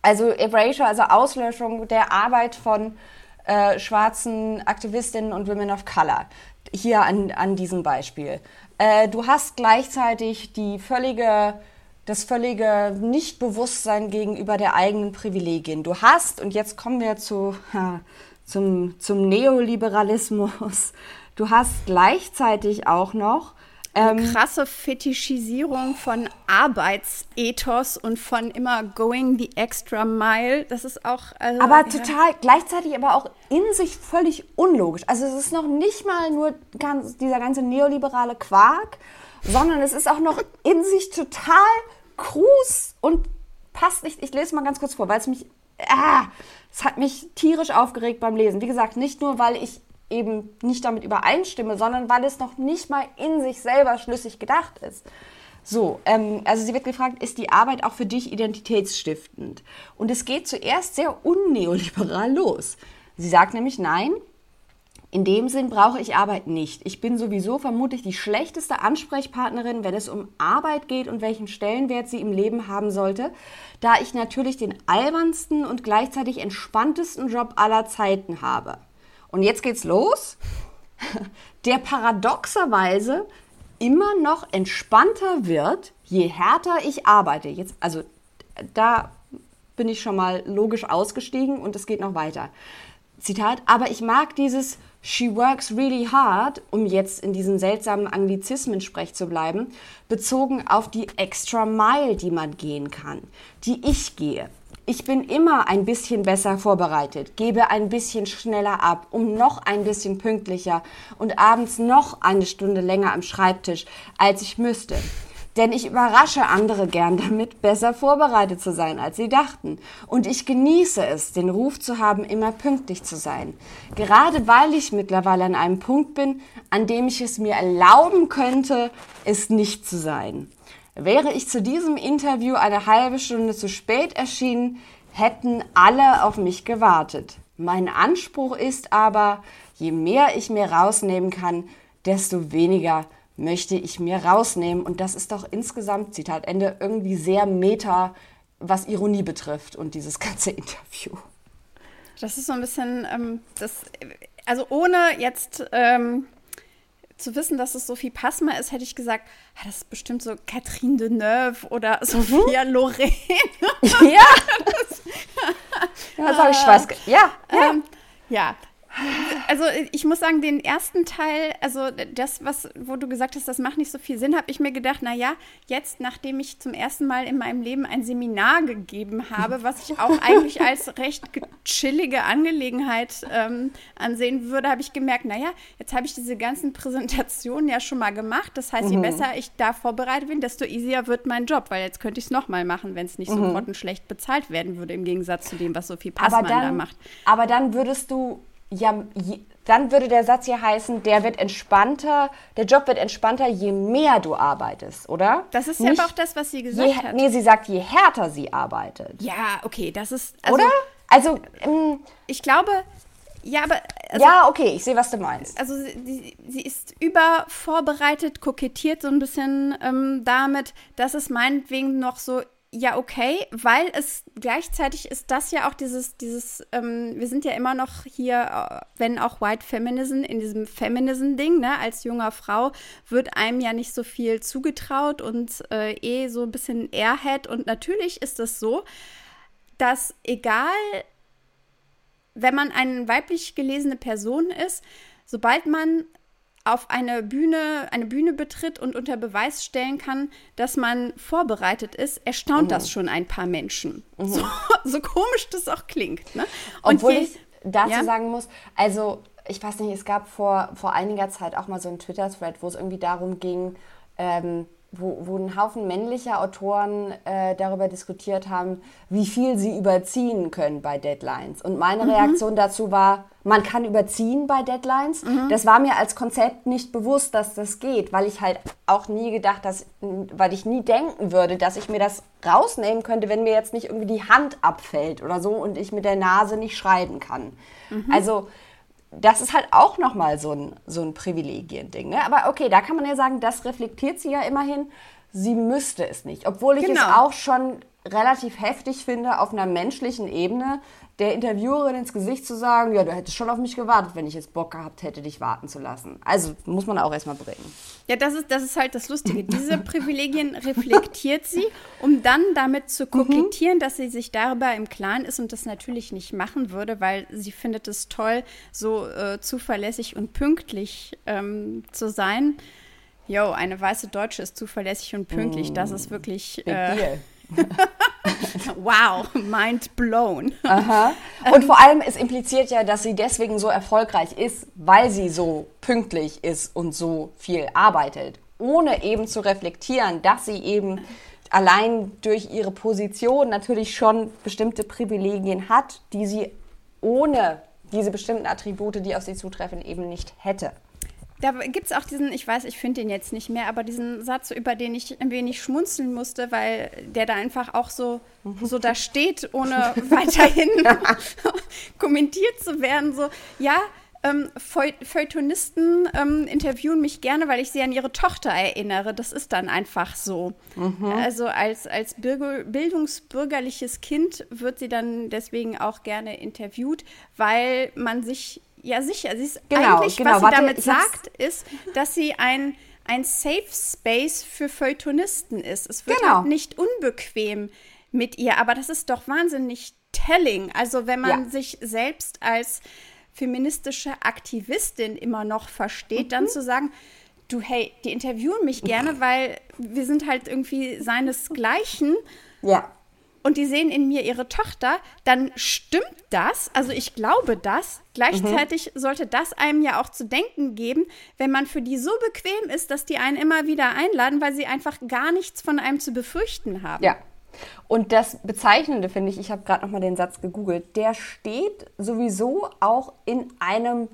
also Erasure, also Auslöschung der Arbeit von äh, schwarzen Aktivistinnen und Women of Color hier an, an diesem Beispiel. Äh, du hast gleichzeitig die völlige, das völlige Nichtbewusstsein gegenüber der eigenen Privilegien. Du hast, und jetzt kommen wir zu, ha, zum, zum Neoliberalismus, du hast gleichzeitig auch noch eine ähm, krasse Fetischisierung von Arbeitsethos und von immer going the extra mile. Das ist auch. Also, aber ja. total, gleichzeitig aber auch in sich völlig unlogisch. Also es ist noch nicht mal nur ganz, dieser ganze neoliberale Quark, sondern es ist auch noch in sich total krus und passt nicht. Ich lese mal ganz kurz vor, weil es mich, ah, es hat mich tierisch aufgeregt beim Lesen. Wie gesagt, nicht nur, weil ich eben nicht damit übereinstimme, sondern weil es noch nicht mal in sich selber schlüssig gedacht ist. So, ähm, also sie wird gefragt, ist die Arbeit auch für dich identitätsstiftend? Und es geht zuerst sehr unneoliberal los. Sie sagt nämlich, nein, in dem Sinn brauche ich Arbeit nicht. Ich bin sowieso vermutlich die schlechteste Ansprechpartnerin, wenn es um Arbeit geht und welchen Stellenwert sie im Leben haben sollte, da ich natürlich den albernsten und gleichzeitig entspanntesten Job aller Zeiten habe. Und jetzt geht's los, der paradoxerweise immer noch entspannter wird, je härter ich arbeite. Jetzt, also da bin ich schon mal logisch ausgestiegen und es geht noch weiter. Zitat, aber ich mag dieses She works really hard, um jetzt in diesen seltsamen Anglizismen-Sprech zu bleiben, bezogen auf die extra Mile, die man gehen kann, die ich gehe. Ich bin immer ein bisschen besser vorbereitet, gebe ein bisschen schneller ab, um noch ein bisschen pünktlicher und abends noch eine Stunde länger am Schreibtisch, als ich müsste. Denn ich überrasche andere gern damit, besser vorbereitet zu sein, als sie dachten. Und ich genieße es, den Ruf zu haben, immer pünktlich zu sein. Gerade weil ich mittlerweile an einem Punkt bin, an dem ich es mir erlauben könnte, es nicht zu sein. Wäre ich zu diesem Interview eine halbe Stunde zu spät erschienen, hätten alle auf mich gewartet. Mein Anspruch ist aber, je mehr ich mir rausnehmen kann, desto weniger möchte ich mir rausnehmen. Und das ist doch insgesamt, Zitat Ende, irgendwie sehr meta, was Ironie betrifft und dieses *laughs* ganze Interview. Das ist so ein bisschen, ähm, das, also ohne jetzt ähm, zu wissen, dass es Sophie Passmer ist, hätte ich gesagt, ah, das ist bestimmt so Catherine Deneuve oder mhm. Sophia mhm. Loren. *laughs* ja. das, das habe ich Spaß. Ja, ja. Ähm, ja, also ich muss sagen, den ersten Teil, also das, was, wo du gesagt hast, das macht nicht so viel Sinn, habe ich mir gedacht, naja, jetzt, nachdem ich zum ersten Mal in meinem Leben ein Seminar gegeben habe, was ich auch eigentlich *laughs* als recht chillige Angelegenheit ähm, ansehen würde, habe ich gemerkt, naja, jetzt habe ich diese ganzen Präsentationen ja schon mal gemacht. Das heißt, je mhm. besser ich da vorbereitet bin, desto easier wird mein Job, weil jetzt könnte ich es nochmal machen, wenn es nicht mhm. so grottenschlecht bezahlt werden würde, im Gegensatz zu dem, was Sophie Passmann dann, da macht. Aber dann würdest du ja, je, dann würde der Satz hier heißen, der wird entspannter, der Job wird entspannter, je mehr du arbeitest, oder? Das ist ja auch das, was sie gesagt je, hat. Nee, sie sagt, je härter sie arbeitet. Ja, okay, das ist. Also, oder? Also, ähm, ich glaube, ja, aber. Also, ja, okay, ich sehe, was du meinst. Also, sie, sie, ist übervorbereitet, kokettiert so ein bisschen ähm, damit, dass es meinetwegen noch so ja, okay, weil es gleichzeitig ist das ja auch dieses, dieses, ähm, wir sind ja immer noch hier, äh, wenn auch White Feminism, in diesem Feminism-Ding, ne, als junger Frau wird einem ja nicht so viel zugetraut und äh, eh so ein bisschen Airhead. Und natürlich ist es so, dass egal, wenn man eine weiblich gelesene Person ist, sobald man auf eine Bühne, eine Bühne betritt und unter Beweis stellen kann, dass man vorbereitet ist, erstaunt mhm. das schon ein paar Menschen. Mhm. So, *laughs* so, komisch das auch klingt. Ne? Und Obwohl je, ich dazu ja? sagen muss, also ich weiß nicht, es gab vor, vor einiger Zeit auch mal so einen Twitter-Thread, wo es irgendwie darum ging, ähm, wo, wo ein Haufen männlicher Autoren äh, darüber diskutiert haben, wie viel sie überziehen können bei Deadlines. Und meine mhm. Reaktion dazu war, man kann überziehen bei Deadlines. Mhm. Das war mir als Konzept nicht bewusst, dass das geht, weil ich halt auch nie gedacht, dass, weil ich nie denken würde, dass ich mir das rausnehmen könnte, wenn mir jetzt nicht irgendwie die Hand abfällt oder so und ich mit der Nase nicht schreiben kann. Mhm. Also das ist halt auch nochmal so ein, so ein Privilegiending. Ne? Aber okay, da kann man ja sagen, das reflektiert sie ja immerhin. Sie müsste es nicht. Obwohl ich genau. es auch schon relativ heftig finde, auf einer menschlichen Ebene, der Interviewerin ins Gesicht zu sagen, ja, du hättest schon auf mich gewartet, wenn ich jetzt Bock gehabt hätte, dich warten zu lassen. Also muss man auch erstmal bringen. Ja, das ist, das ist halt das Lustige. Diese Privilegien reflektiert sie, um dann damit zu kokettieren, mhm. dass sie sich darüber im Klaren ist und das natürlich nicht machen würde, weil sie findet es toll, so äh, zuverlässig und pünktlich ähm, zu sein. Jo, eine weiße Deutsche ist zuverlässig und pünktlich. Mm. Das ist wirklich. Äh, *laughs* wow, mind blown. Aha. Und vor allem, es impliziert ja, dass sie deswegen so erfolgreich ist, weil sie so pünktlich ist und so viel arbeitet, ohne eben zu reflektieren, dass sie eben allein durch ihre Position natürlich schon bestimmte Privilegien hat, die sie ohne diese bestimmten Attribute, die auf sie zutreffen, eben nicht hätte. Da gibt es auch diesen, ich weiß, ich finde den jetzt nicht mehr, aber diesen Satz, über den ich ein wenig schmunzeln musste, weil der da einfach auch so, so da steht, ohne *laughs* weiterhin *laughs* kommentiert zu werden. So, ja, ähm, Feuilletonisten ähm, interviewen mich gerne, weil ich sie an ihre Tochter erinnere. Das ist dann einfach so. Mhm. Also als, als Bürger, bildungsbürgerliches Kind wird sie dann deswegen auch gerne interviewt, weil man sich ja sicher, sie ist genau, eigentlich, genau. was sie Warte, damit sagt, ist, dass sie ein ein Safe Space für Feuilletonisten ist. Es wird genau. halt nicht unbequem mit ihr, aber das ist doch wahnsinnig telling. Also wenn man ja. sich selbst als feministische Aktivistin immer noch versteht, mhm. dann zu sagen, du, hey, die interviewen mich gerne, weil wir sind halt irgendwie seinesgleichen. Ja. Und die sehen in mir ihre Tochter, dann stimmt das, also ich glaube das. Gleichzeitig mhm. sollte das einem ja auch zu denken geben, wenn man für die so bequem ist, dass die einen immer wieder einladen, weil sie einfach gar nichts von einem zu befürchten haben. Ja, und das Bezeichnende finde ich, ich habe gerade noch mal den Satz gegoogelt, der steht sowieso auch in einem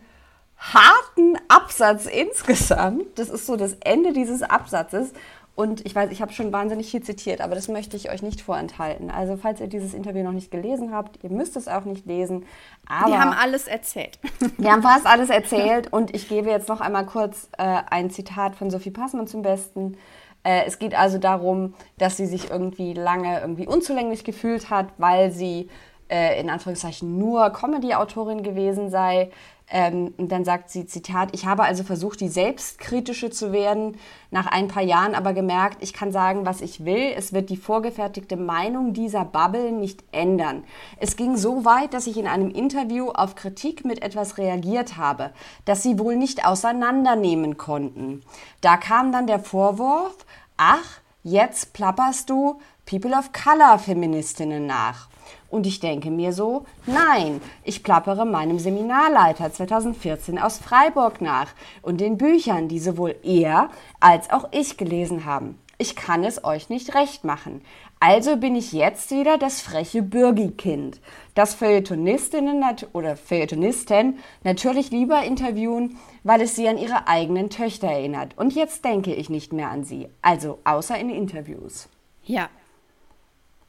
harten Absatz insgesamt. Das ist so das Ende dieses Absatzes. Und ich weiß, ich habe schon wahnsinnig viel zitiert, aber das möchte ich euch nicht vorenthalten. Also falls ihr dieses Interview noch nicht gelesen habt, ihr müsst es auch nicht lesen. Aber wir haben alles erzählt. *laughs* Wir haben fast alles erzählt und ich gebe jetzt noch einmal kurz äh, ein Zitat von Sophie Passmann zum Besten. Äh, es geht also darum, dass sie sich irgendwie lange irgendwie unzulänglich gefühlt hat, weil sie äh, in Anführungszeichen nur Comedy-Autorin gewesen sei. Ähm, und dann sagt sie, Zitat, ich habe also versucht, die selbstkritische zu werden, nach ein paar Jahren aber gemerkt, ich kann sagen, was ich will, es wird die vorgefertigte Meinung dieser Bubble nicht ändern. Es ging so weit, dass ich in einem Interview auf Kritik mit etwas reagiert habe, das sie wohl nicht auseinandernehmen konnten. Da kam dann der Vorwurf, ach, jetzt plapperst du People of Color Feministinnen nach. Und ich denke mir so, nein, ich plappere meinem Seminarleiter 2014 aus Freiburg nach und den Büchern, die sowohl er als auch ich gelesen haben. Ich kann es euch nicht recht machen. Also bin ich jetzt wieder das freche Bürgikind, das Feuilletonistinnen oder Feuilletonisten natürlich lieber interviewen, weil es sie an ihre eigenen Töchter erinnert. Und jetzt denke ich nicht mehr an sie, also außer in Interviews. Ja,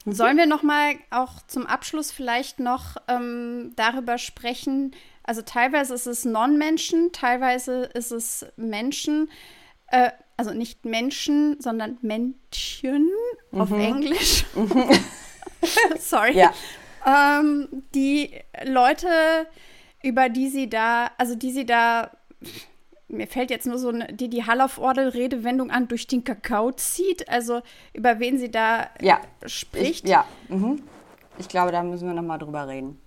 Sollen wir noch mal auch zum Abschluss vielleicht noch ähm, darüber sprechen? Also teilweise ist es Non-Menschen, teilweise ist es Menschen, äh, also nicht Menschen, sondern Männchen mhm. auf Englisch. Mhm. *laughs* Sorry. Ja. Ähm, die Leute, über die sie da, also die sie da mir fällt jetzt nur so eine, die die Hallof-Ordel-Redewendung an, durch den Kakao zieht, also über wen sie da ja, spricht. Ich, ja, mhm. ich glaube, da müssen wir noch mal drüber reden.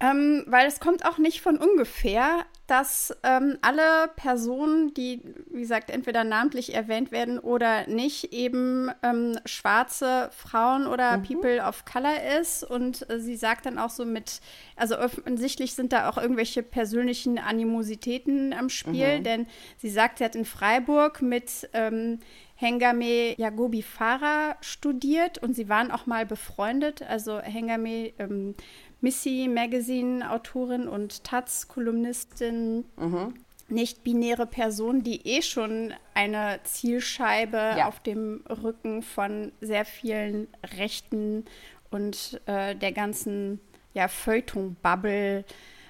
Ähm, weil es kommt auch nicht von ungefähr, dass ähm, alle Personen, die, wie gesagt, entweder namentlich erwähnt werden oder nicht, eben ähm, schwarze Frauen oder mhm. People of Color ist. Und äh, sie sagt dann auch so mit, also offensichtlich sind da auch irgendwelche persönlichen Animositäten am Spiel, mhm. denn sie sagt, sie hat in Freiburg mit ähm, Hengame Yagobi Farah studiert und sie waren auch mal befreundet. Also Hengame ähm, Missy Magazine-Autorin und Taz-Kolumnistin. Mhm. Nicht-binäre Person, die eh schon eine Zielscheibe ja. auf dem Rücken von sehr vielen Rechten und äh, der ganzen ja, Feuilleton-Bubble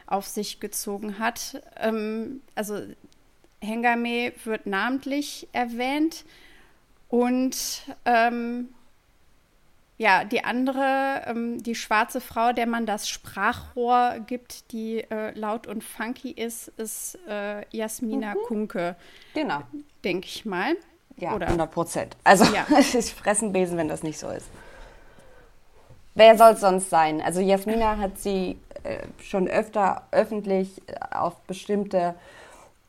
auf sich gezogen hat. Ähm, also Hengame wird namentlich erwähnt und ähm, ja, die andere, ähm, die schwarze Frau, der man das Sprachrohr gibt, die äh, laut und funky ist, ist äh, Jasmina mhm. Kunke. Genau. Denke ich mal. Ja, Oder? 100 Prozent. Also, ja. *laughs* ich fressen Besen, wenn das nicht so ist. Wer soll es sonst sein? Also, Jasmina hat sie äh, schon öfter öffentlich auf bestimmte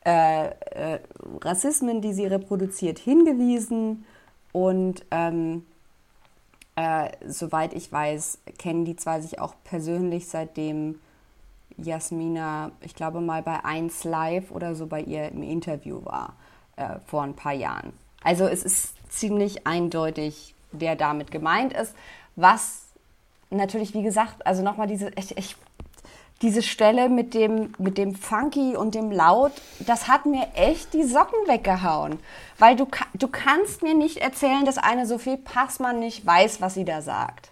äh, äh, Rassismen, die sie reproduziert, hingewiesen. Und. Ähm, äh, soweit ich weiß, kennen die zwei sich auch persönlich, seitdem Jasmina, ich glaube mal bei 1 Live oder so bei ihr im Interview war, äh, vor ein paar Jahren. Also es ist ziemlich eindeutig wer damit gemeint ist. Was natürlich, wie gesagt, also nochmal diese, ich, ich, diese Stelle mit dem, mit dem Funky und dem Laut, das hat mir echt die Socken weggehauen. Weil du, du kannst mir nicht erzählen, dass eine Sophie Passmann nicht weiß, was sie da sagt.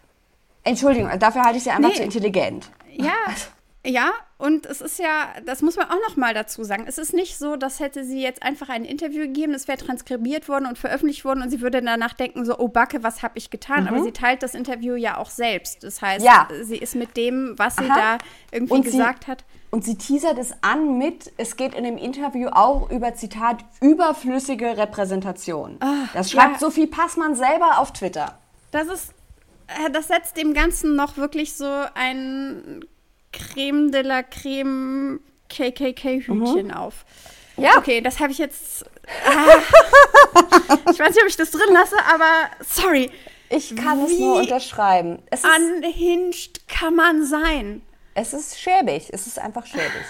Entschuldigung, dafür halte ich sie einfach nee. zu intelligent. Ja, *laughs* ja, und es ist ja, das muss man auch noch mal dazu sagen. Es ist nicht so, dass hätte sie jetzt einfach ein Interview gegeben, es wäre transkribiert worden und veröffentlicht worden und sie würde danach denken so, oh Backe, was habe ich getan? Mhm. Aber sie teilt das Interview ja auch selbst. Das heißt, ja. sie ist mit dem, was sie Aha. da irgendwie und gesagt sie, hat. Und sie teasert es an mit, es geht in dem Interview auch über, Zitat, überflüssige Repräsentation. Ach, das schreibt ja. Sophie Passmann selber auf Twitter. Das ist, äh, das setzt dem Ganzen noch wirklich so ein Creme de la Creme KKK-Hütchen mhm. auf. Ja. Okay, das habe ich jetzt. Ah, *laughs* ich weiß nicht, ob ich das drin lasse, aber sorry. Ich kann Wie es nur unterschreiben. Es unhinged kann man sein. Es ist schäbig. Es ist einfach schäbig.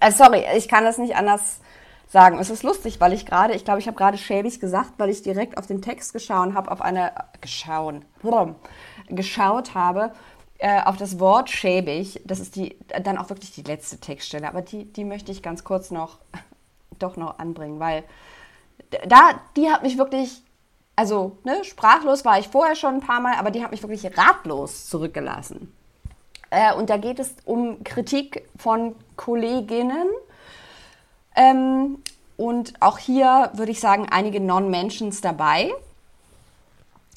Also sorry, ich kann das nicht anders sagen. Es ist lustig, weil ich gerade, ich glaube, ich habe gerade schäbig gesagt, weil ich direkt auf den Text geschaut habe, auf eine geschauen, geschaut habe äh, auf das Wort schäbig, das ist die, dann auch wirklich die letzte Textstelle, aber die, die möchte ich ganz kurz noch, *laughs* doch noch anbringen, weil da, die hat mich wirklich, also ne, sprachlos war ich vorher schon ein paar Mal, aber die hat mich wirklich ratlos zurückgelassen. Äh, und da geht es um Kritik von Kolleginnen. Ähm, und auch hier würde ich sagen, einige Non-Mentions dabei.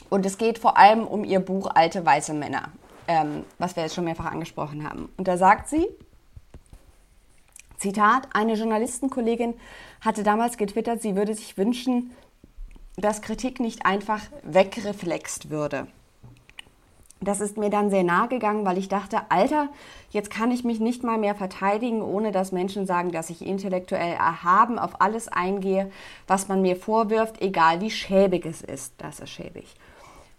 Und es geht vor allem um ihr Buch Alte weiße Männer ähm, was wir jetzt schon mehrfach angesprochen haben. Und da sagt sie, Zitat, eine Journalistenkollegin hatte damals getwittert, sie würde sich wünschen, dass Kritik nicht einfach wegreflext würde. Das ist mir dann sehr nahe gegangen, weil ich dachte, Alter, jetzt kann ich mich nicht mal mehr verteidigen, ohne dass Menschen sagen, dass ich intellektuell erhaben auf alles eingehe, was man mir vorwirft, egal wie schäbig es ist. Das ist schäbig.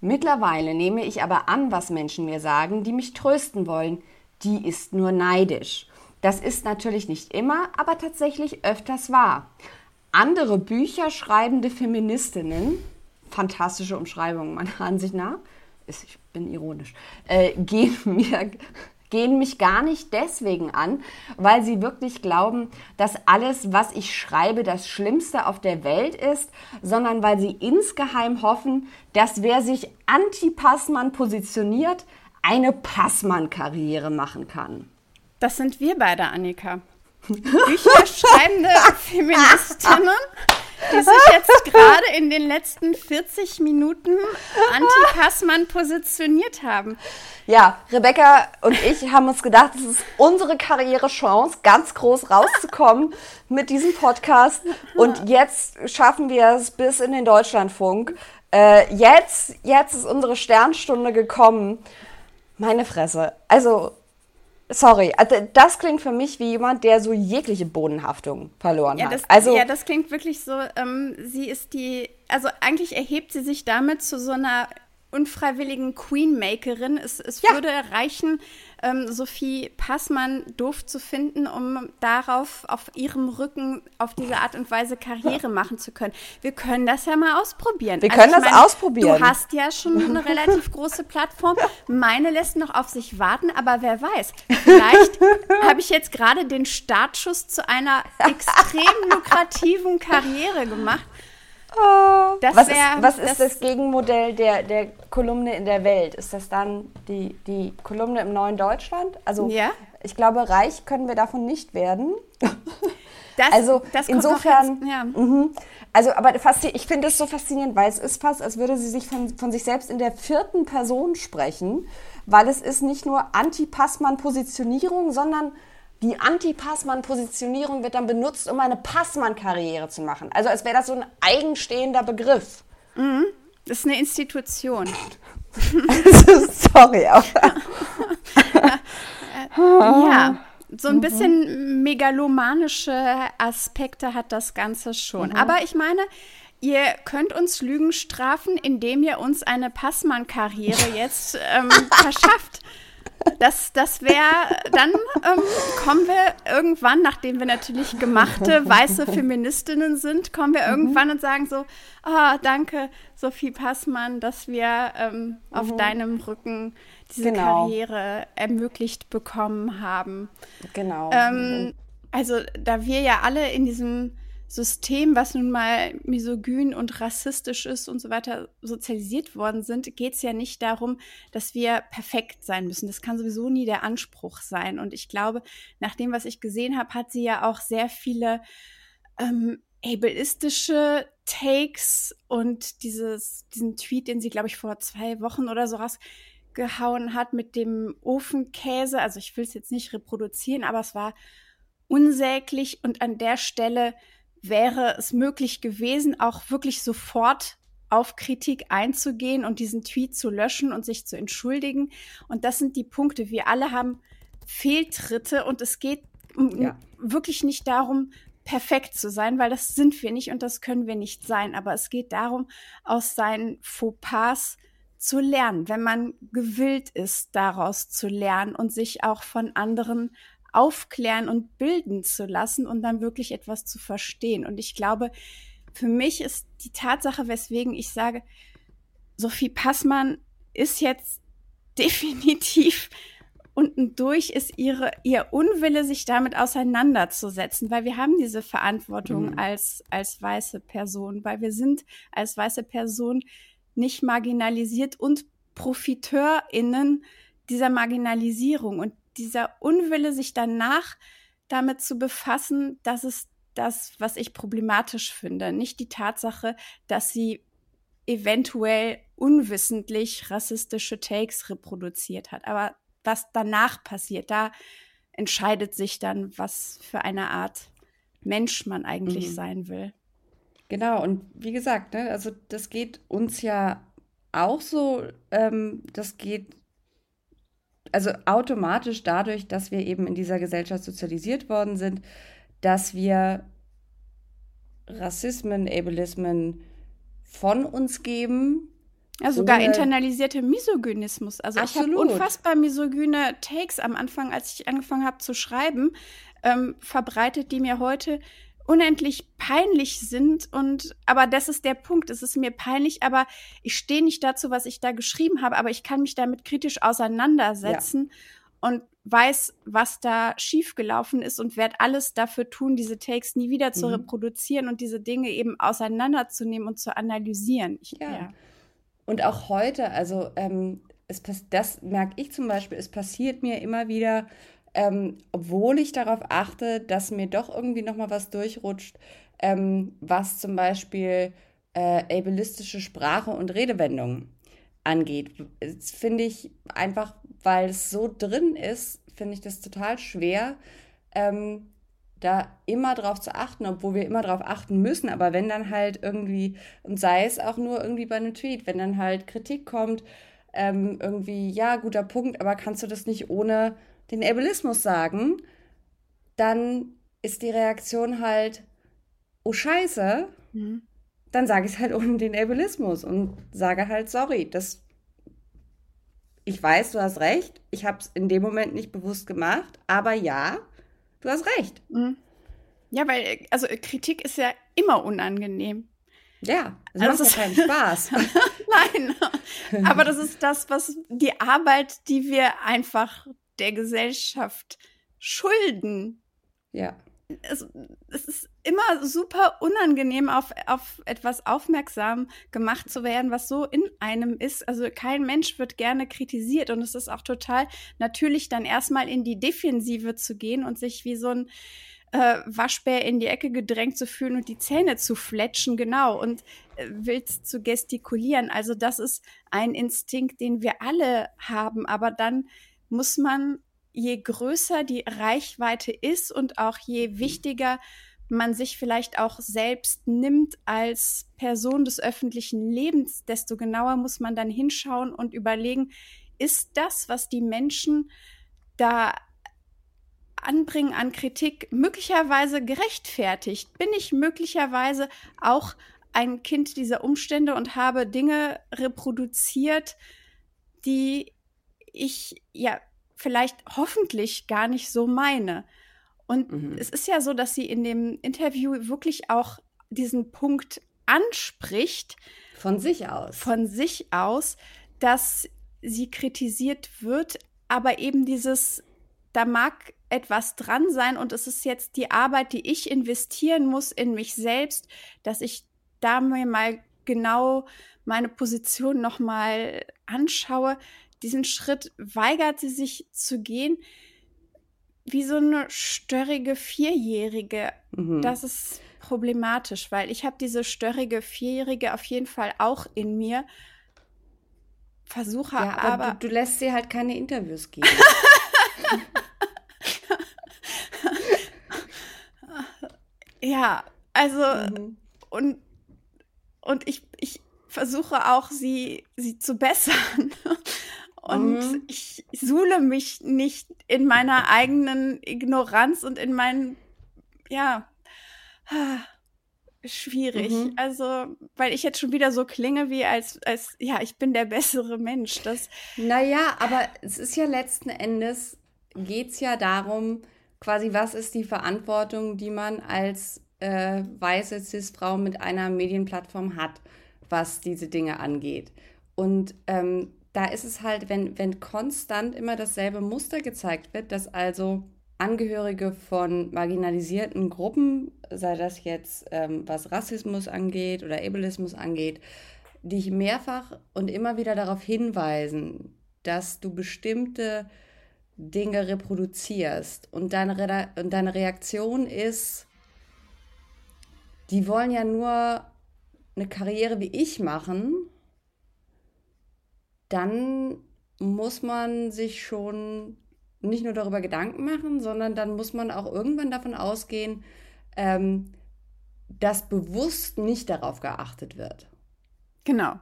Mittlerweile nehme ich aber an, was Menschen mir sagen, die mich trösten wollen. Die ist nur neidisch. Das ist natürlich nicht immer, aber tatsächlich öfters wahr. Andere Bücher schreibende Feministinnen, fantastische Umschreibung meiner Ansicht nach, ich bin ironisch, äh, gehen *laughs* mir gehen mich gar nicht deswegen an, weil sie wirklich glauben, dass alles, was ich schreibe, das Schlimmste auf der Welt ist, sondern weil sie insgeheim hoffen, dass wer sich anti-Passmann positioniert, eine Passmann-Karriere machen kann. Das sind wir beide, Annika. Bücher *laughs* schreibende *laughs* Feministinnen die sich jetzt gerade in den letzten 40 Minuten anti-Passmann positioniert haben. Ja, Rebecca und ich haben uns gedacht, es ist unsere Karrierechance, ganz groß rauszukommen mit diesem Podcast. Und jetzt schaffen wir es bis in den Deutschlandfunk. Äh, jetzt, jetzt ist unsere Sternstunde gekommen. Meine Fresse. Also, Sorry, also das klingt für mich wie jemand, der so jegliche Bodenhaftung verloren ja, das, hat. Also, ja, das klingt wirklich so, ähm, sie ist die, also eigentlich erhebt sie sich damit zu so einer unfreiwilligen Queenmakerin. Es, es ja. würde reichen, ähm, Sophie Passmann doof zu finden, um darauf auf ihrem Rücken auf diese Art und Weise Karriere machen zu können. Wir können das ja mal ausprobieren. Wir also können das meine, ausprobieren. Du hast ja schon eine relativ große Plattform. Meine lässt noch auf sich warten, aber wer weiß, vielleicht *laughs* habe ich jetzt gerade den Startschuss zu einer extrem lukrativen Karriere gemacht. Oh, was, wär, ist, was das ist das Gegenmodell der, der Kolumne in der Welt? Ist das dann die, die Kolumne im neuen Deutschland? Also ja. ich glaube, reich können wir davon nicht werden. *laughs* Das, also das insofern, ja. Mhm. also aber ich finde es so faszinierend, weil es ist fast, als würde sie sich von, von sich selbst in der vierten Person sprechen, weil es ist nicht nur Anti-Passmann-Positionierung, sondern die Anti-Passmann-Positionierung wird dann benutzt, um eine Passmann-Karriere zu machen. Also als wäre das so ein eigenstehender Begriff. Mhm. Das ist eine Institution. *laughs* Sorry, aber. ja, so ein mhm. bisschen megalomanische Aspekte hat das Ganze schon. Mhm. Aber ich meine, ihr könnt uns Lügen strafen, indem ihr uns eine Passmann-Karriere jetzt ähm, *laughs* verschafft. Das, das wäre, dann ähm, kommen wir irgendwann, nachdem wir natürlich gemachte *laughs* weiße Feministinnen sind, kommen wir mhm. irgendwann und sagen so, ah, danke, Sophie Passmann, dass wir ähm, mhm. auf deinem Rücken diese genau. Karriere ermöglicht bekommen haben. Genau. Ähm, also, da wir ja alle in diesem System, was nun mal misogyn und rassistisch ist und so weiter, sozialisiert worden sind, geht es ja nicht darum, dass wir perfekt sein müssen. Das kann sowieso nie der Anspruch sein. Und ich glaube, nach dem, was ich gesehen habe, hat sie ja auch sehr viele ähm, ableistische Takes und dieses, diesen Tweet, den sie, glaube ich, vor zwei Wochen oder so rausgehauen hat mit dem Ofenkäse. Also ich will es jetzt nicht reproduzieren, aber es war unsäglich und an der Stelle wäre es möglich gewesen, auch wirklich sofort auf Kritik einzugehen und diesen Tweet zu löschen und sich zu entschuldigen. Und das sind die Punkte. Wir alle haben Fehltritte und es geht ja. wirklich nicht darum, perfekt zu sein, weil das sind wir nicht und das können wir nicht sein. Aber es geht darum, aus seinen Fauxpas zu lernen, wenn man gewillt ist, daraus zu lernen und sich auch von anderen aufklären und bilden zu lassen und dann wirklich etwas zu verstehen. Und ich glaube, für mich ist die Tatsache, weswegen ich sage, Sophie Passmann ist jetzt *laughs* definitiv unten durch ist ihre, ihr Unwille, sich damit auseinanderzusetzen, weil wir haben diese Verantwortung mhm. als, als weiße Person, weil wir sind als weiße Person nicht marginalisiert und ProfiteurInnen dieser Marginalisierung. Und dieser Unwille, sich danach damit zu befassen, das ist das, was ich problematisch finde. Nicht die Tatsache, dass sie eventuell unwissentlich rassistische Takes reproduziert hat. Aber was danach passiert, da entscheidet sich dann, was für eine Art Mensch man eigentlich mhm. sein will. Genau, und wie gesagt, ne, also das geht uns ja auch so, ähm, das geht also automatisch dadurch, dass wir eben in dieser Gesellschaft sozialisiert worden sind, dass wir Rassismen, Ableismen von uns geben. Ja, sogar internalisierte Misogynismus. Also Absolut. ich habe unfassbar misogyne Takes am Anfang, als ich angefangen habe zu schreiben, ähm, verbreitet, die mir heute unendlich peinlich sind und aber das ist der Punkt, es ist mir peinlich, aber ich stehe nicht dazu, was ich da geschrieben habe, aber ich kann mich damit kritisch auseinandersetzen ja. und weiß, was da schiefgelaufen ist und werde alles dafür tun, diese Takes nie wieder zu mhm. reproduzieren und diese Dinge eben auseinanderzunehmen und zu analysieren. Ich, ja. ja. Und auch heute, also ähm, es, das merke ich zum Beispiel, es passiert mir immer wieder, ähm, obwohl ich darauf achte, dass mir doch irgendwie nochmal was durchrutscht, ähm, was zum Beispiel äh, ableistische Sprache und Redewendungen angeht. Das finde ich einfach, weil es so drin ist, finde ich das total schwer, ähm, da immer drauf zu achten, obwohl wir immer drauf achten müssen. Aber wenn dann halt irgendwie, und sei es auch nur irgendwie bei einem Tweet, wenn dann halt Kritik kommt, ähm, irgendwie, ja, guter Punkt, aber kannst du das nicht ohne den Ableismus sagen, dann ist die Reaktion halt, oh Scheiße, mhm. dann sage ich es halt ohne *laughs* den Ableismus und sage halt, sorry, das ich weiß, du hast recht, ich habe es in dem Moment nicht bewusst gemacht, aber ja, du hast recht. Mhm. Ja, weil, also Kritik ist ja immer unangenehm. Ja, es also macht ja keinen *laughs* Spaß. Nein, aber das ist das, was die Arbeit, die wir einfach der Gesellschaft schulden. Ja. Es, es, ist immer super unangenehm, auf, auf etwas aufmerksam gemacht zu werden, was so in einem ist. Also kein Mensch wird gerne kritisiert und es ist auch total natürlich, dann erstmal in die Defensive zu gehen und sich wie so ein äh, Waschbär in die Ecke gedrängt zu fühlen und die Zähne zu fletschen, genau, und äh, willst zu gestikulieren. Also das ist ein Instinkt, den wir alle haben, aber dann muss man, je größer die Reichweite ist und auch je mhm. wichtiger man sich vielleicht auch selbst nimmt als Person des öffentlichen Lebens, desto genauer muss man dann hinschauen und überlegen, ist das, was die Menschen da anbringen an Kritik, möglicherweise gerechtfertigt? Bin ich möglicherweise auch ein Kind dieser Umstände und habe Dinge reproduziert, die ich ja vielleicht hoffentlich gar nicht so meine. Und mhm. es ist ja so, dass sie in dem Interview wirklich auch diesen Punkt anspricht. Von sich aus. Von sich aus, dass sie kritisiert wird, aber eben dieses, da mag etwas dran sein und es ist jetzt die Arbeit, die ich investieren muss in mich selbst, dass ich da mir mal genau meine Position noch mal anschaue. Diesen Schritt weigert sie sich zu gehen, wie so eine störrige Vierjährige. Mhm. Das ist problematisch, weil ich habe diese störrige Vierjährige auf jeden Fall auch in mir. Versuche ja, aber. aber du, du lässt sie halt keine Interviews geben. *laughs* ja, also mhm. und und ich, ich versuche auch, sie, sie zu bessern. Und mhm. ich suhle mich nicht in meiner eigenen Ignoranz und in meinen, ja, *sighs* schwierig. Mhm. Also, weil ich jetzt schon wieder so klinge wie als, als, ja, ich bin der bessere Mensch. Das naja, aber es ist ja letzten Endes, geht es ja darum, quasi, was ist die Verantwortung, die man als äh, weiße Cis-Frau mit einer Medienplattform hat, was diese Dinge angeht. Und ähm, da ist es halt, wenn, wenn konstant immer dasselbe Muster gezeigt wird, dass also Angehörige von marginalisierten Gruppen, sei das jetzt ähm, was Rassismus angeht oder Ableismus angeht, dich mehrfach und immer wieder darauf hinweisen, dass du bestimmte Dinge reproduzierst. Und deine, Re und deine Reaktion ist, die wollen ja nur eine Karriere wie ich machen, dann muss man sich schon nicht nur darüber Gedanken machen, sondern dann muss man auch irgendwann davon ausgehen, ähm, dass bewusst nicht darauf geachtet wird. Genau.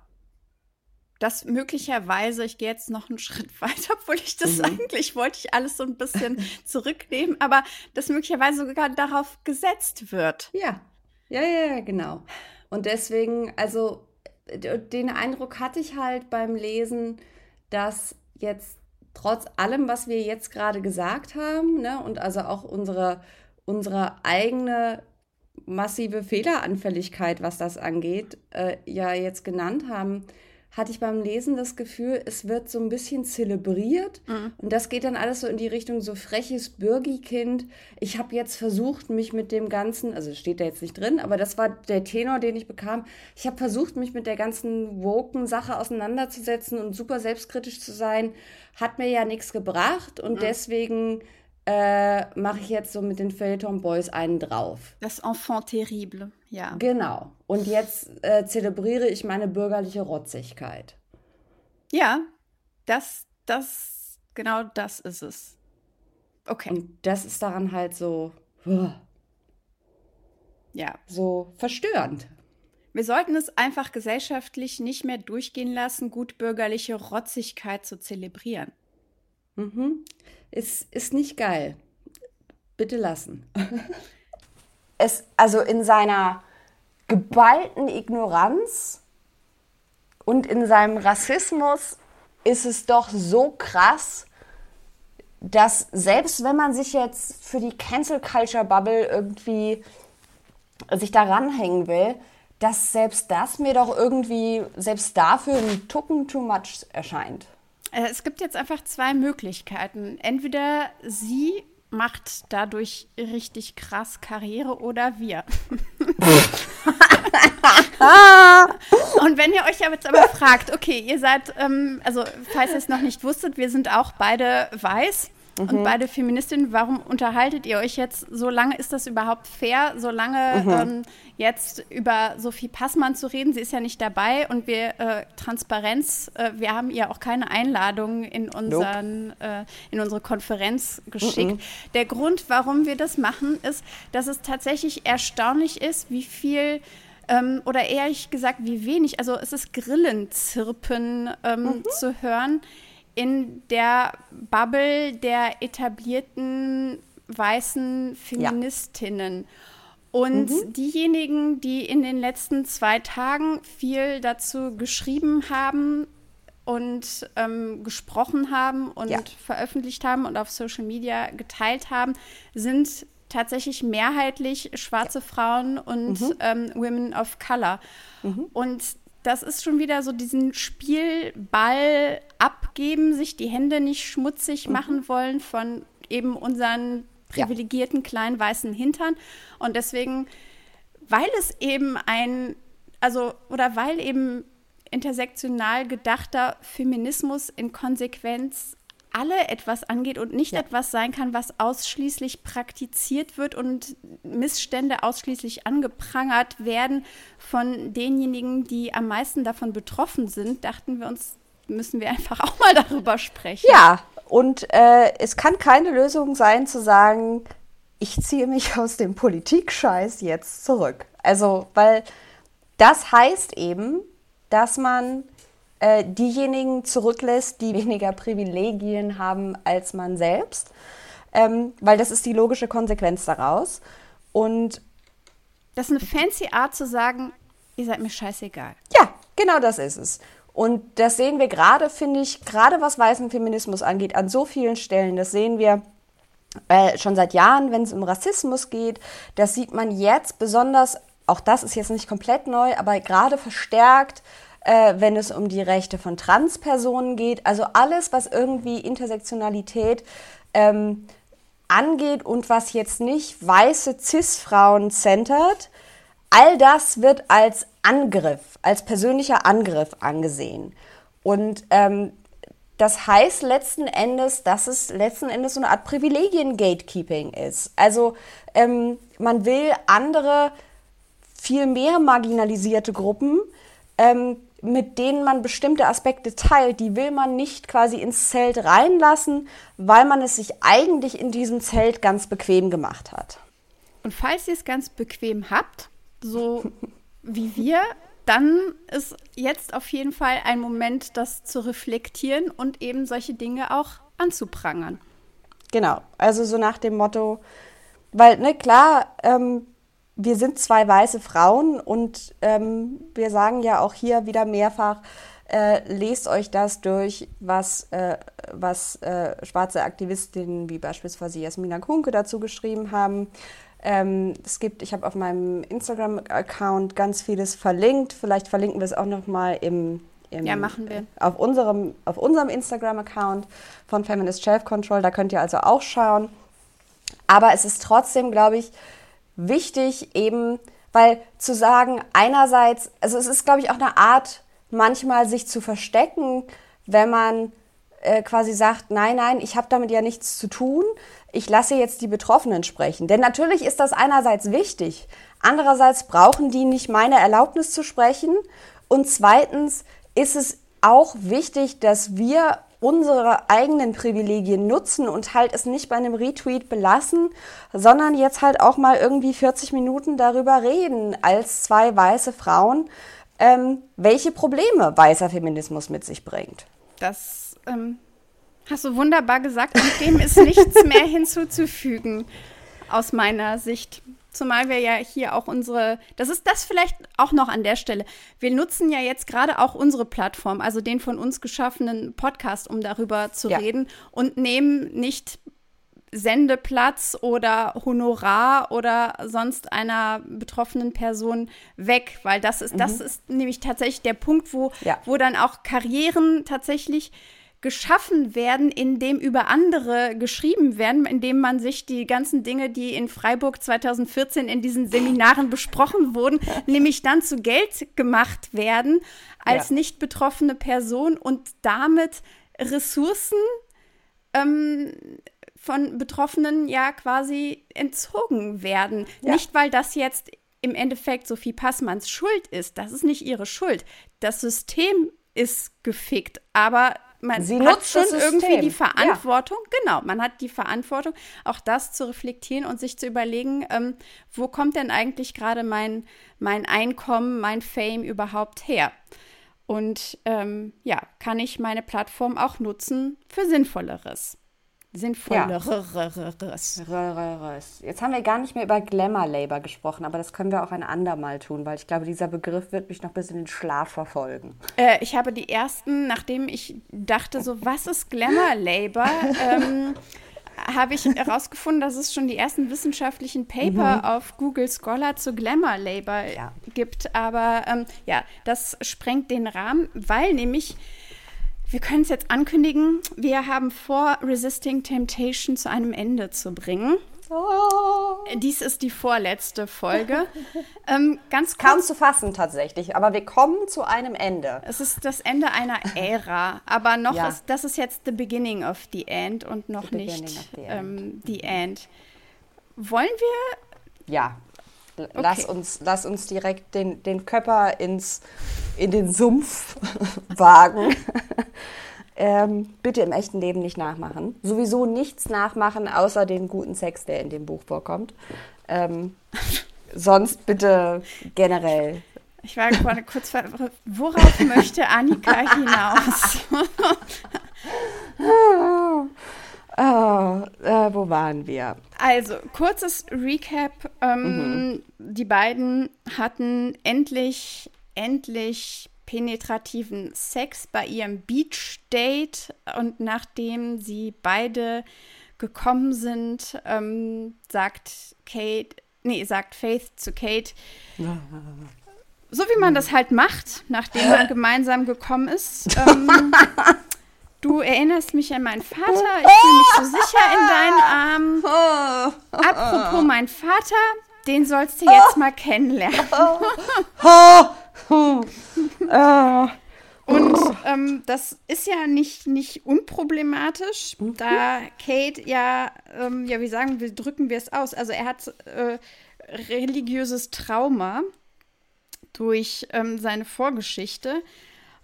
Dass möglicherweise, ich gehe jetzt noch einen Schritt *laughs* weiter, obwohl ich das mhm. eigentlich wollte ich alles so ein bisschen *laughs* zurücknehmen, aber dass möglicherweise sogar darauf gesetzt wird. Ja, ja, ja, genau. Und deswegen, also den Eindruck hatte ich halt beim Lesen, dass jetzt trotz allem, was wir jetzt gerade gesagt haben, ne, und also auch unsere, unsere eigene massive Fehleranfälligkeit, was das angeht, äh, ja jetzt genannt haben, hatte ich beim Lesen das Gefühl, es wird so ein bisschen zelebriert. Mhm. Und das geht dann alles so in die Richtung so freches Bürgikind. Ich habe jetzt versucht, mich mit dem Ganzen, also steht da jetzt nicht drin, aber das war der Tenor, den ich bekam. Ich habe versucht, mich mit der ganzen Woken-Sache auseinanderzusetzen und super selbstkritisch zu sein. Hat mir ja nichts gebracht und mhm. deswegen äh, mache ich jetzt so mit den Feuilleton Boys einen drauf. Das Enfant terrible, ja. Genau. Und jetzt äh, zelebriere ich meine bürgerliche Rotzigkeit. Ja, das, das, genau das ist es. Okay. Und das ist daran halt so, uh, ja, so verstörend. Wir sollten es einfach gesellschaftlich nicht mehr durchgehen lassen, gutbürgerliche Rotzigkeit zu zelebrieren. Mhm. Ist, ist nicht geil. Bitte lassen. *laughs* es, also in seiner geballten Ignoranz und in seinem Rassismus ist es doch so krass, dass selbst wenn man sich jetzt für die Cancel Culture Bubble irgendwie sich da ranhängen will, dass selbst das mir doch irgendwie, selbst dafür ein Tucken too much erscheint. Äh, es gibt jetzt einfach zwei Möglichkeiten. Entweder sie macht dadurch richtig krass Karriere oder wir. *laughs* und wenn ihr euch jetzt aber fragt, okay, ihr seid, ähm, also falls ihr es noch nicht wusstet, wir sind auch beide weiß mhm. und beide Feministinnen. Warum unterhaltet ihr euch jetzt so lange? Ist das überhaupt fair, so lange mhm. ähm, jetzt über Sophie Passmann zu reden? Sie ist ja nicht dabei und wir äh, Transparenz, äh, wir haben ihr auch keine Einladung in, unseren, nope. äh, in unsere Konferenz geschickt. Mhm. Der Grund, warum wir das machen, ist, dass es tatsächlich erstaunlich ist, wie viel ähm, oder ehrlich gesagt, wie wenig, also es ist Grillenzirpen ähm, mhm. zu hören in der Bubble der etablierten weißen Feministinnen. Ja. Und mhm. diejenigen, die in den letzten zwei Tagen viel dazu geschrieben haben und ähm, gesprochen haben und ja. veröffentlicht haben und auf Social Media geteilt haben, sind tatsächlich mehrheitlich schwarze ja. Frauen und mhm. ähm, Women of Color. Mhm. Und das ist schon wieder so diesen Spielball abgeben, sich die Hände nicht schmutzig mhm. machen wollen von eben unseren privilegierten ja. kleinen weißen Hintern. Und deswegen, weil es eben ein, also, oder weil eben intersektional gedachter Feminismus in Konsequenz alle etwas angeht und nicht ja. etwas sein kann, was ausschließlich praktiziert wird und Missstände ausschließlich angeprangert werden von denjenigen, die am meisten davon betroffen sind, dachten wir uns, müssen wir einfach auch mal darüber sprechen. Ja, und äh, es kann keine Lösung sein zu sagen, ich ziehe mich *laughs* aus dem Politikscheiß jetzt zurück. Also, weil das heißt eben, dass man äh, diejenigen zurücklässt, die *laughs* weniger Privilegien haben als man selbst, ähm, weil das ist die logische Konsequenz daraus. Und das ist eine fancy Art zu sagen, ihr seid mir scheißegal. Ja, genau das ist es. Und das sehen wir gerade, finde ich, gerade was weißen Feminismus angeht, an so vielen Stellen. Das sehen wir äh, schon seit Jahren, wenn es um Rassismus geht. Das sieht man jetzt besonders, auch das ist jetzt nicht komplett neu, aber gerade verstärkt äh, wenn es um die Rechte von Transpersonen geht. Also alles, was irgendwie Intersektionalität ähm, angeht und was jetzt nicht weiße Cis-Frauen centert, all das wird als Angriff, als persönlicher Angriff angesehen. Und ähm, das heißt letzten Endes, dass es letzten Endes so eine Art Privilegien-Gatekeeping ist. Also ähm, man will andere, viel mehr marginalisierte Gruppen ähm, mit denen man bestimmte Aspekte teilt, die will man nicht quasi ins Zelt reinlassen, weil man es sich eigentlich in diesem Zelt ganz bequem gemacht hat. Und falls ihr es ganz bequem habt, so *laughs* wie wir, dann ist jetzt auf jeden Fall ein Moment, das zu reflektieren und eben solche Dinge auch anzuprangern. Genau, also so nach dem Motto, weil, ne, klar, ähm, wir sind zwei weiße Frauen und ähm, wir sagen ja auch hier wieder mehrfach, äh, lest euch das durch, was, äh, was äh, schwarze Aktivistinnen wie beispielsweise Jasmina Kunke dazu geschrieben haben. Ähm, es gibt, ich habe auf meinem Instagram-Account ganz vieles verlinkt. Vielleicht verlinken wir es auch noch mal im, im ja, machen wir. auf unserem, auf unserem Instagram-Account von Feminist Self Control. Da könnt ihr also auch schauen. Aber es ist trotzdem, glaube ich, wichtig eben, weil zu sagen, einerseits, also es ist, glaube ich, auch eine Art, manchmal sich zu verstecken, wenn man äh, quasi sagt, nein, nein, ich habe damit ja nichts zu tun, ich lasse jetzt die Betroffenen sprechen. Denn natürlich ist das einerseits wichtig, andererseits brauchen die nicht meine Erlaubnis zu sprechen und zweitens ist es auch wichtig, dass wir unsere eigenen Privilegien nutzen und halt es nicht bei einem Retweet belassen, sondern jetzt halt auch mal irgendwie 40 Minuten darüber reden als zwei weiße Frauen, ähm, welche Probleme weißer Feminismus mit sich bringt. Das ähm, hast du wunderbar gesagt und dem ist nichts mehr *laughs* hinzuzufügen aus meiner Sicht. Zumal wir ja hier auch unsere, das ist das vielleicht auch noch an der Stelle. Wir nutzen ja jetzt gerade auch unsere Plattform, also den von uns geschaffenen Podcast, um darüber zu ja. reden und nehmen nicht Sendeplatz oder Honorar oder sonst einer betroffenen Person weg, weil das ist, mhm. das ist nämlich tatsächlich der Punkt, wo, ja. wo dann auch Karrieren tatsächlich geschaffen werden, indem über andere geschrieben werden, indem man sich die ganzen Dinge, die in Freiburg 2014 in diesen Seminaren besprochen wurden, nämlich dann zu Geld gemacht werden als ja. nicht betroffene Person und damit Ressourcen ähm, von Betroffenen ja quasi entzogen werden. Ja. Nicht, weil das jetzt im Endeffekt Sophie Passmanns Schuld ist. Das ist nicht ihre Schuld. Das System ist gefickt. Aber man Sie hat schon irgendwie die Verantwortung, ja. genau, man hat die Verantwortung, auch das zu reflektieren und sich zu überlegen, ähm, wo kommt denn eigentlich gerade mein, mein Einkommen, mein Fame überhaupt her? Und ähm, ja, kann ich meine Plattform auch nutzen für Sinnvolleres? Sinnvolle ja. Jetzt haben wir gar nicht mehr über Glamour Labor gesprochen, aber das können wir auch ein andermal tun, weil ich glaube, dieser Begriff wird mich noch bis in den Schlaf verfolgen. Äh, ich habe die ersten, nachdem ich dachte, so, was ist Glamour Labor? ähm, habe ich herausgefunden, dass es schon die ersten wissenschaftlichen Paper mhm. auf Google Scholar zu Glamour Labor ja. gibt. Aber ähm, ja, das sprengt den Rahmen, weil nämlich wir können es jetzt ankündigen. Wir haben vor, Resisting Temptation zu einem Ende zu bringen. Oh. Dies ist die vorletzte Folge. *laughs* ähm, ganz kurz, Kaum zu fassen tatsächlich, aber wir kommen zu einem Ende. Es ist das Ende einer *laughs* Ära, aber noch ja. ist das ist jetzt the beginning of the end und noch the nicht the end. Ähm, the end. Wollen wir? Ja, Okay. Lass, uns, lass uns direkt den, den Körper ins, in den Sumpf *laughs* wagen. *laughs* ähm, bitte im echten Leben nicht nachmachen. Sowieso nichts nachmachen, außer den guten Sex, der in dem Buch vorkommt. Ähm, *laughs* sonst bitte generell. Ich war gerade kurz verwirrt. Worauf möchte Annika hinaus? Oh, äh, wo waren wir? Also, kurzes Recap. Ähm, mhm. Die beiden hatten endlich, endlich penetrativen Sex bei ihrem Beach-Date und nachdem sie beide gekommen sind, ähm, sagt Kate, nee, sagt Faith zu Kate, *laughs* so wie man das halt macht, nachdem man *laughs* gemeinsam gekommen ist. *laughs* Ähm, Du erinnerst mich an meinen Vater. Ich fühle mich so sicher in deinen Armen. Apropos mein Vater, den sollst du jetzt mal kennenlernen. *laughs* Und ähm, das ist ja nicht, nicht unproblematisch, da Kate ja, ähm, ja, wie sagen wir, drücken wir es aus. Also er hat äh, religiöses Trauma durch ähm, seine Vorgeschichte.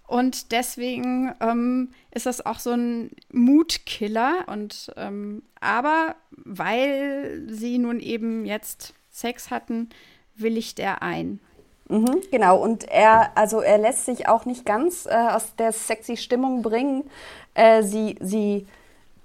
Und deswegen ähm, ist das auch so ein Mutkiller. Und ähm, aber weil sie nun eben jetzt Sex hatten, willigt er ein. Mhm, genau, und er, also er lässt sich auch nicht ganz äh, aus der sexy Stimmung bringen. Äh, sie, sie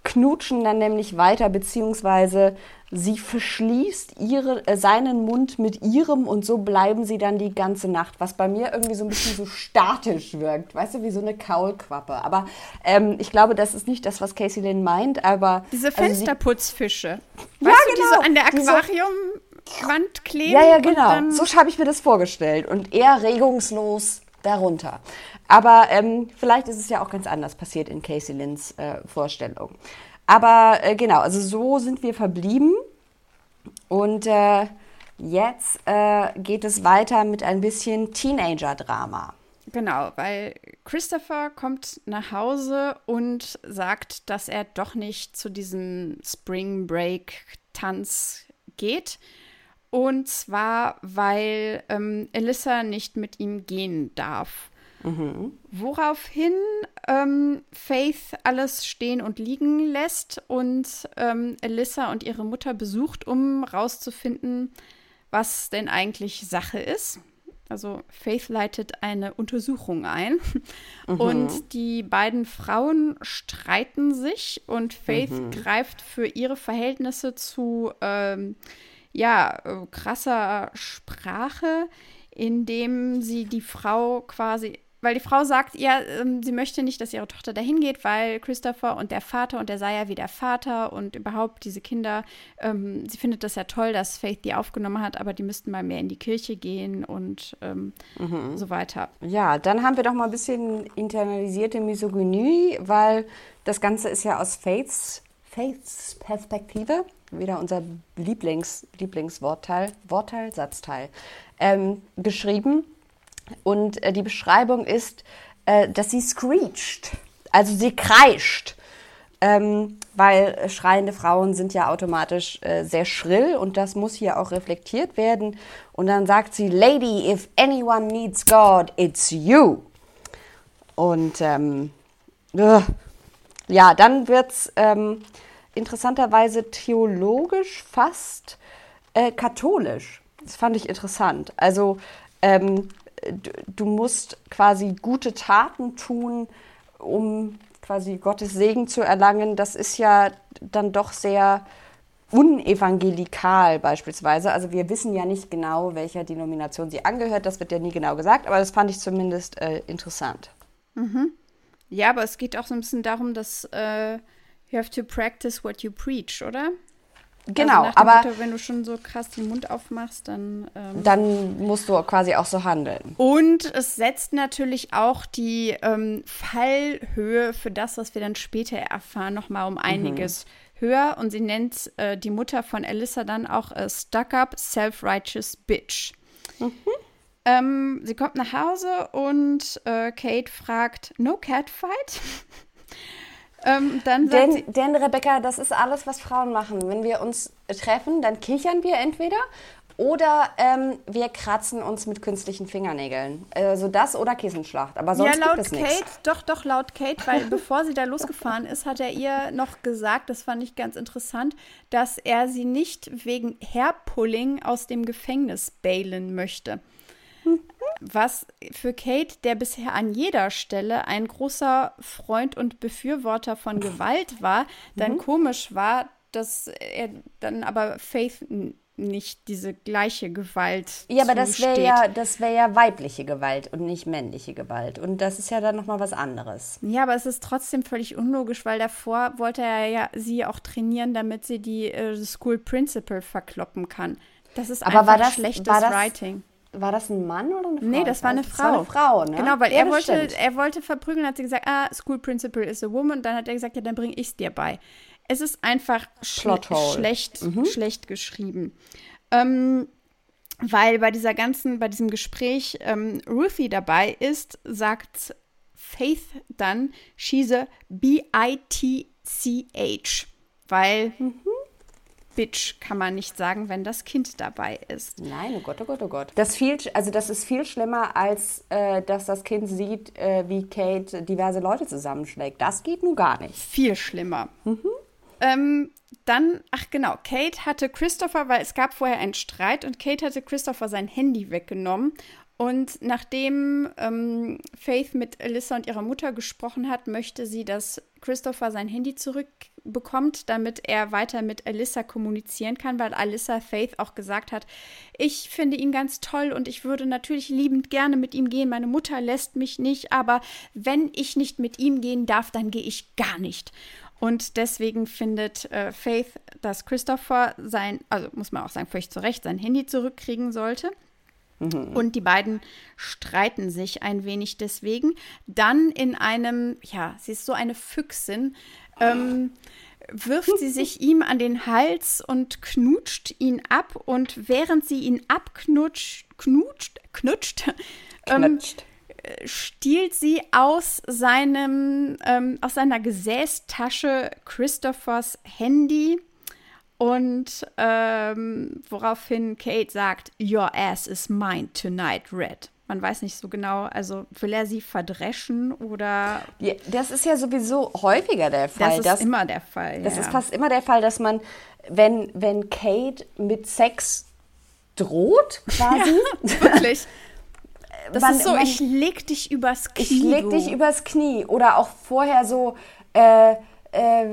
knutschen dann nämlich weiter, beziehungsweise sie verschließt ihre, äh, seinen Mund mit ihrem und so bleiben sie dann die ganze Nacht, was bei mir irgendwie so ein bisschen so statisch wirkt, weißt du, wie so eine Kaulquappe. Aber ähm, ich glaube, das ist nicht das, was Casey Lynn meint, aber... Diese Fensterputzfische. Also weißt ja, genau. Du, die so genau. an der Aquariumwand kleben? Ja, ja, genau. So habe ich mir das vorgestellt. Und eher regungslos darunter. Aber ähm, vielleicht ist es ja auch ganz anders passiert in Casey Lynns äh, Vorstellung. Aber äh, genau, also so sind wir verblieben. Und äh, jetzt äh, geht es weiter mit ein bisschen Teenager-Drama. Genau, weil Christopher kommt nach Hause und sagt, dass er doch nicht zu diesem Spring Break-Tanz geht. Und zwar, weil ähm, Elissa nicht mit ihm gehen darf. Mhm. Woraufhin ähm, Faith alles stehen und liegen lässt und ähm, Alyssa und ihre Mutter besucht, um rauszufinden, was denn eigentlich Sache ist. Also Faith leitet eine Untersuchung ein mhm. und die beiden Frauen streiten sich und Faith mhm. greift für ihre Verhältnisse zu ähm, ja äh, krasser Sprache, indem sie die Frau quasi weil die Frau sagt, ja, ähm, sie möchte nicht, dass ihre Tochter dahin geht, weil Christopher und der Vater und der sei ja wie der Vater und überhaupt diese Kinder, ähm, sie findet das ja toll, dass Faith die aufgenommen hat, aber die müssten mal mehr in die Kirche gehen und ähm, mhm. so weiter. Ja, dann haben wir doch mal ein bisschen internalisierte Misogynie, weil das Ganze ist ja aus Faiths, Faiths Perspektive, wieder unser Lieblings, Lieblingswortteil, Wortteil, Satzteil, ähm, geschrieben. Und äh, die Beschreibung ist, äh, dass sie screecht, also sie kreischt. Ähm, weil schreiende Frauen sind ja automatisch äh, sehr schrill und das muss hier auch reflektiert werden. Und dann sagt sie, Lady, if anyone needs God, it's you. Und ähm, uh, ja, dann wird es ähm, interessanterweise theologisch fast äh, katholisch. Das fand ich interessant. Also ähm, du musst quasi gute Taten tun, um quasi Gottes Segen zu erlangen, das ist ja dann doch sehr unevangelikal beispielsweise. Also wir wissen ja nicht genau, welcher Denomination sie angehört. Das wird ja nie genau gesagt, aber das fand ich zumindest äh, interessant. Mhm. Ja, aber es geht auch so ein bisschen darum, dass äh, you have to practice what you preach, oder? Genau, also aber Motto, wenn du schon so krass den Mund aufmachst, dann ähm, dann musst du quasi auch so handeln. Und es setzt natürlich auch die ähm, Fallhöhe für das, was wir dann später erfahren, noch mal um mhm. einiges mhm. höher. Und sie nennt äh, die Mutter von Alyssa dann auch äh, stuck-up, self-righteous bitch. Mhm. Ähm, sie kommt nach Hause und äh, Kate fragt, no catfight? *laughs* Ähm, denn, sie, denn, Rebecca, das ist alles, was Frauen machen. Wenn wir uns treffen, dann kichern wir entweder oder ähm, wir kratzen uns mit künstlichen Fingernägeln. Also das oder Kissenschlacht. Aber sonst ja, laut gibt es Kate, nichts. Doch, doch, laut Kate, weil *laughs* bevor sie da losgefahren ist, hat er ihr noch gesagt, das fand ich ganz interessant, dass er sie nicht wegen Hairpulling aus dem Gefängnis bailen möchte. Was für Kate, der bisher an jeder Stelle ein großer Freund und Befürworter von Gewalt war, dann mhm. komisch war, dass er dann aber Faith nicht diese gleiche Gewalt Ja, aber das wäre ja, das ja weibliche Gewalt und nicht männliche Gewalt. Und das ist ja dann nochmal was anderes. Ja, aber es ist trotzdem völlig unlogisch, weil davor wollte er ja sie auch trainieren, damit sie die äh, School Principal verkloppen kann. Das ist aber einfach das, schlechtes das, Writing. War das ein Mann oder eine Frau? Nee, das war eine Frau. Das war eine Frau, ne? Genau, weil ja, er, wollte, er wollte verprügeln, hat sie gesagt, ah, School Principal is a woman. Dann hat er gesagt, ja, dann bringe ich es dir bei. Es ist einfach schl schlecht, mhm. schlecht geschrieben. Ähm, weil bei dieser ganzen, bei diesem Gespräch ähm, Ruthie dabei ist, sagt Faith dann, she's a B-I-T-C-H. Weil mhm. Bitch kann man nicht sagen, wenn das Kind dabei ist. Nein, oh Gott, oh Gott, oh Gott. Das, viel, also das ist viel schlimmer, als äh, dass das Kind sieht, äh, wie Kate diverse Leute zusammenschlägt. Das geht nun gar nicht. Viel schlimmer. Mhm. Ähm, dann, ach genau, Kate hatte Christopher, weil es gab vorher einen Streit und Kate hatte Christopher sein Handy weggenommen und nachdem ähm, Faith mit Alyssa und ihrer Mutter gesprochen hat, möchte sie, dass Christopher sein Handy zurückbekommt, damit er weiter mit Alyssa kommunizieren kann, weil Alyssa Faith auch gesagt hat, ich finde ihn ganz toll und ich würde natürlich liebend gerne mit ihm gehen. Meine Mutter lässt mich nicht, aber wenn ich nicht mit ihm gehen darf, dann gehe ich gar nicht. Und deswegen findet äh, Faith, dass Christopher sein, also muss man auch sagen, völlig zu Recht, sein Handy zurückkriegen sollte. Mhm. Und die beiden streiten sich ein wenig deswegen. Dann in einem, ja, sie ist so eine Füchsin, ähm, wirft sie sich *laughs* ihm an den Hals und knutscht ihn ab. Und während sie ihn abknutscht, knutscht, knutscht, ähm, stiehlt sie aus seinem, ähm, aus seiner Gesäßtasche Christophers Handy und ähm, woraufhin Kate sagt, Your ass is mine tonight, Red. Man weiß nicht so genau, also will er sie verdreschen oder. Ja, das ist ja sowieso häufiger der Fall. Das ist dass, immer der Fall. Das ja. ist fast immer der Fall, dass man, wenn, wenn Kate mit Sex droht, quasi. Ja, *laughs* wirklich. Das man, ist so, man, ich leg dich übers Knie. Ich leg dich übers Knie. Oder auch vorher so, äh, äh,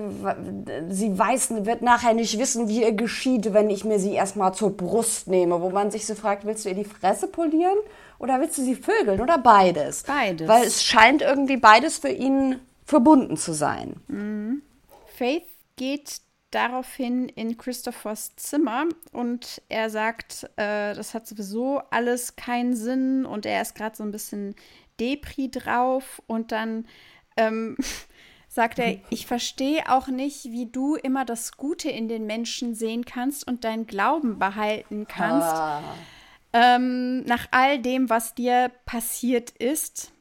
sie weiß, wird nachher nicht wissen, wie ihr geschieht, wenn ich mir sie erstmal zur Brust nehme, wo man sich so fragt, willst du ihr die Fresse polieren oder willst du sie vögeln oder beides? Beides. Weil es scheint irgendwie beides für ihn verbunden zu sein. Mhm. Faith geht daraufhin in Christophers Zimmer und er sagt, äh, das hat sowieso alles keinen Sinn und er ist gerade so ein bisschen Depri drauf und dann ähm, *laughs* sagt er, ich verstehe auch nicht, wie du immer das Gute in den Menschen sehen kannst und deinen Glauben behalten kannst. Ah. Ähm, nach all dem, was dir passiert ist.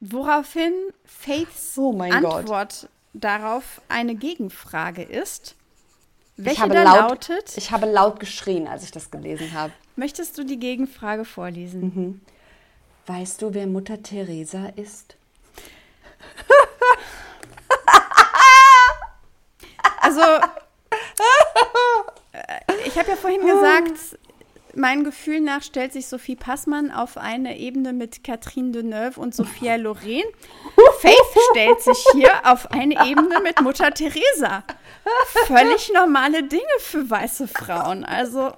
Woraufhin Faiths oh Antwort Gott. darauf eine Gegenfrage ist. Welche da laut, lautet? Ich habe laut geschrien, als ich das gelesen habe. Möchtest du die Gegenfrage vorlesen? Mhm. Weißt du, wer Mutter Teresa ist? *laughs* Also, äh, ich habe ja vorhin gesagt, mein Gefühl nach stellt sich Sophie Passmann auf eine Ebene mit Catherine Deneuve und Sophia Loren. Faith stellt sich hier auf eine Ebene mit Mutter Teresa. Völlig normale Dinge für weiße Frauen. Also.